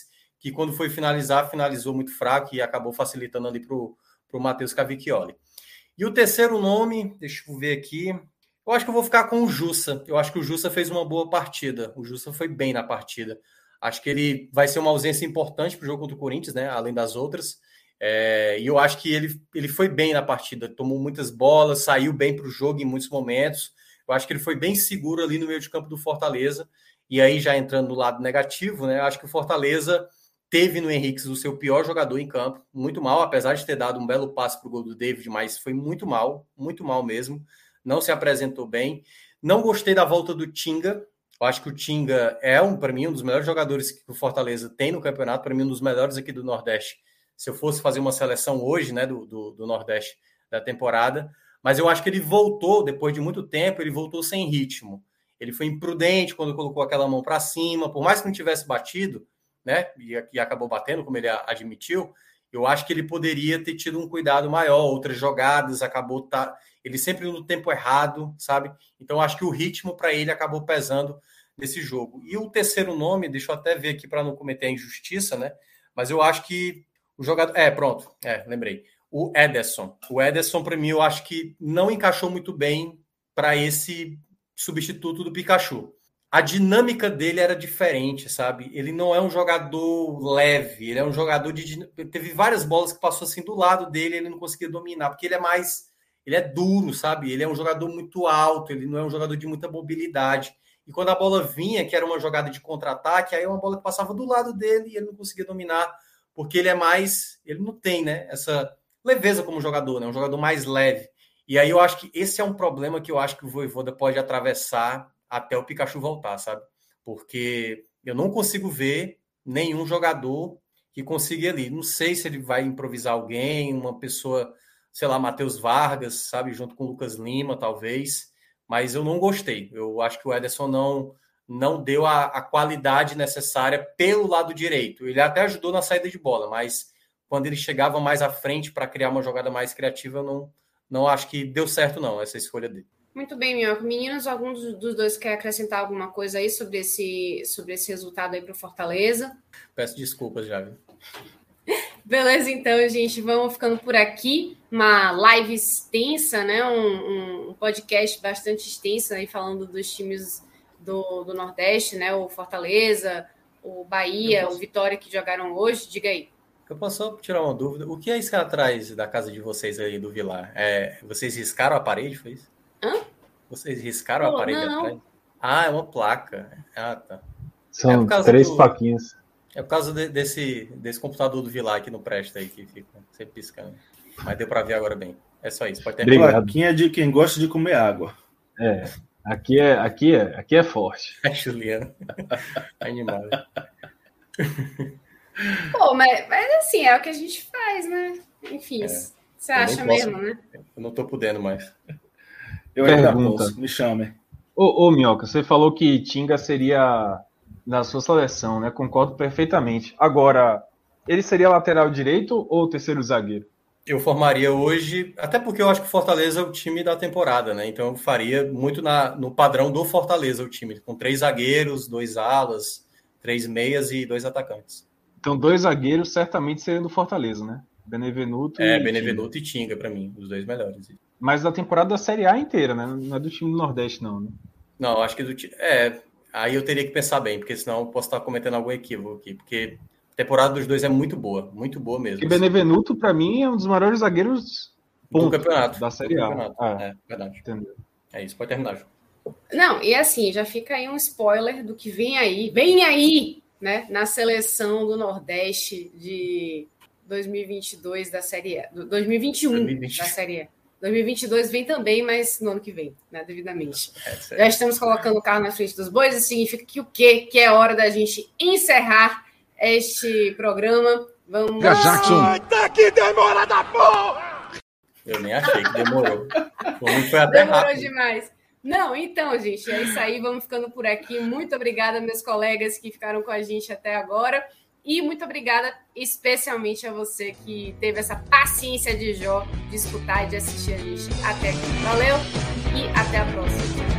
que quando foi finalizar, finalizou muito fraco e acabou facilitando ali para o Matheus Cavicchioli. E o terceiro nome, deixa eu ver aqui. Eu acho que eu vou ficar com o Jussa. Eu acho que o Jussa fez uma boa partida. O Jussa foi bem na partida. Acho que ele vai ser uma ausência importante para o jogo contra o Corinthians, né? Além das outras. É, e eu acho que ele, ele foi bem na partida, tomou muitas bolas, saiu bem para o jogo em muitos momentos. Eu acho que ele foi bem seguro ali no meio de campo do Fortaleza. E aí, já entrando no lado negativo, né? Acho que o Fortaleza teve no Henrique o seu pior jogador em campo, muito mal, apesar de ter dado um belo passe para o gol do David, mas foi muito mal, muito mal mesmo. Não se apresentou bem. Não gostei da volta do Tinga. Eu acho que o Tinga é, um, para mim, um dos melhores jogadores que o Fortaleza tem no campeonato, para mim, um dos melhores aqui do Nordeste. Se eu fosse fazer uma seleção hoje, né, do, do, do Nordeste da temporada. Mas eu acho que ele voltou, depois de muito tempo, ele voltou sem ritmo. Ele foi imprudente quando colocou aquela mão para cima, por mais que não tivesse batido, né? E, e acabou batendo, como ele admitiu. Eu acho que ele poderia ter tido um cuidado maior, outras jogadas, acabou tá, ele sempre no tempo errado, sabe? Então acho que o ritmo para ele acabou pesando nesse jogo. E o terceiro nome, deixa eu até ver aqui para não cometer a injustiça, né? Mas eu acho que o jogador, é, pronto, é, lembrei. O Ederson. O Ederson para mim eu acho que não encaixou muito bem para esse substituto do Pikachu a dinâmica dele era diferente, sabe? Ele não é um jogador leve, ele é um jogador de. Teve várias bolas que passou assim do lado dele, ele não conseguia dominar, porque ele é mais. Ele é duro, sabe? Ele é um jogador muito alto, ele não é um jogador de muita mobilidade. E quando a bola vinha, que era uma jogada de contra-ataque, aí é uma bola que passava do lado dele e ele não conseguia dominar, porque ele é mais. Ele não tem, né? Essa leveza como jogador, né? Um jogador mais leve. E aí eu acho que esse é um problema que eu acho que o Voivoda pode atravessar até o Pikachu voltar, sabe? Porque eu não consigo ver nenhum jogador que consiga ali. Não sei se ele vai improvisar alguém, uma pessoa, sei lá, Matheus Vargas, sabe, junto com o Lucas Lima, talvez. Mas eu não gostei. Eu acho que o Ederson não não deu a, a qualidade necessária pelo lado direito. Ele até ajudou na saída de bola, mas quando ele chegava mais à frente para criar uma jogada mais criativa, eu não, não acho que deu certo, não, essa escolha dele. Muito bem, Minhoca. Meninos, algum dos dois quer acrescentar alguma coisa aí sobre esse, sobre esse resultado aí para o Fortaleza? Peço desculpas já, viu? [LAUGHS] Beleza, então, gente, vamos ficando por aqui. Uma live extensa, né? Um, um podcast bastante extenso aí, falando dos times do, do Nordeste, né? O Fortaleza, o Bahia, posso... o Vitória que jogaram hoje. Diga aí. Eu posso só tirar uma dúvida. O que é isso que é atrás da casa de vocês aí do Vilar? É, vocês riscaram a parede, foi isso? Hã? Vocês riscaram Pô, a parede não. atrás? Ah, é uma placa. Ah, tá. São é três do... plaquinhas. É por causa de, desse, desse computador do Vilar que não presta aí, que fica sempre piscando. Mas deu para ver agora bem. É só isso. Pode ter Plaquinha de quem gosta de comer água. É. Aqui é, aqui é, aqui é forte. [LAUGHS] É Juliano. [LAUGHS] Animal. Pô, mas, mas assim, é o que a gente faz, né? Enfim, é. você acha posso, mesmo, né? Eu não tô podendo mais. Eu ainda posso, me chame. Ô, ô, Minhoca, você falou que Tinga seria na sua seleção, né? Concordo perfeitamente. Agora, ele seria lateral direito ou terceiro zagueiro? Eu formaria hoje, até porque eu acho que o Fortaleza é o time da temporada, né? Então eu faria muito na, no padrão do Fortaleza o time, com três zagueiros, dois alas, três meias e dois atacantes. Então, dois zagueiros certamente seriam do Fortaleza, né? Benevenuto é, e. É, Benevenuto Tinga. e Tinga, para mim, os dois melhores mas da temporada da Série A inteira, né? Não é do time do Nordeste, não, né? Não, acho que do time. É, aí eu teria que pensar bem, porque senão eu posso estar cometendo algum equívoco aqui, porque a temporada dos dois é muito boa, muito boa mesmo. E Benevenuto, para mim, é um dos maiores zagueiros ponto, do campeonato. Da Série A. Ah, é, verdade. Entendeu. É isso, pode terminar, João. Não, e assim, já fica aí um spoiler do que vem aí, vem aí, né, na seleção do Nordeste de 2022 da Série A, 2021 2020. da Série A. 2022 vem também, mas no ano que vem, né, devidamente. É, Já estamos colocando o carro na frente dos bois, isso significa que o quê? Que é hora da gente encerrar este programa. Vamos. Jackson. Ai, tá que demora da porra! Eu nem achei que demorou. Foi até Demorou rápido. demais. Não, então, gente, é isso aí. Vamos ficando por aqui. Muito obrigada, meus colegas que ficaram com a gente até agora. E muito obrigada especialmente a você que teve essa paciência de Jó de escutar e de assistir a gente até aqui. Valeu e até a próxima.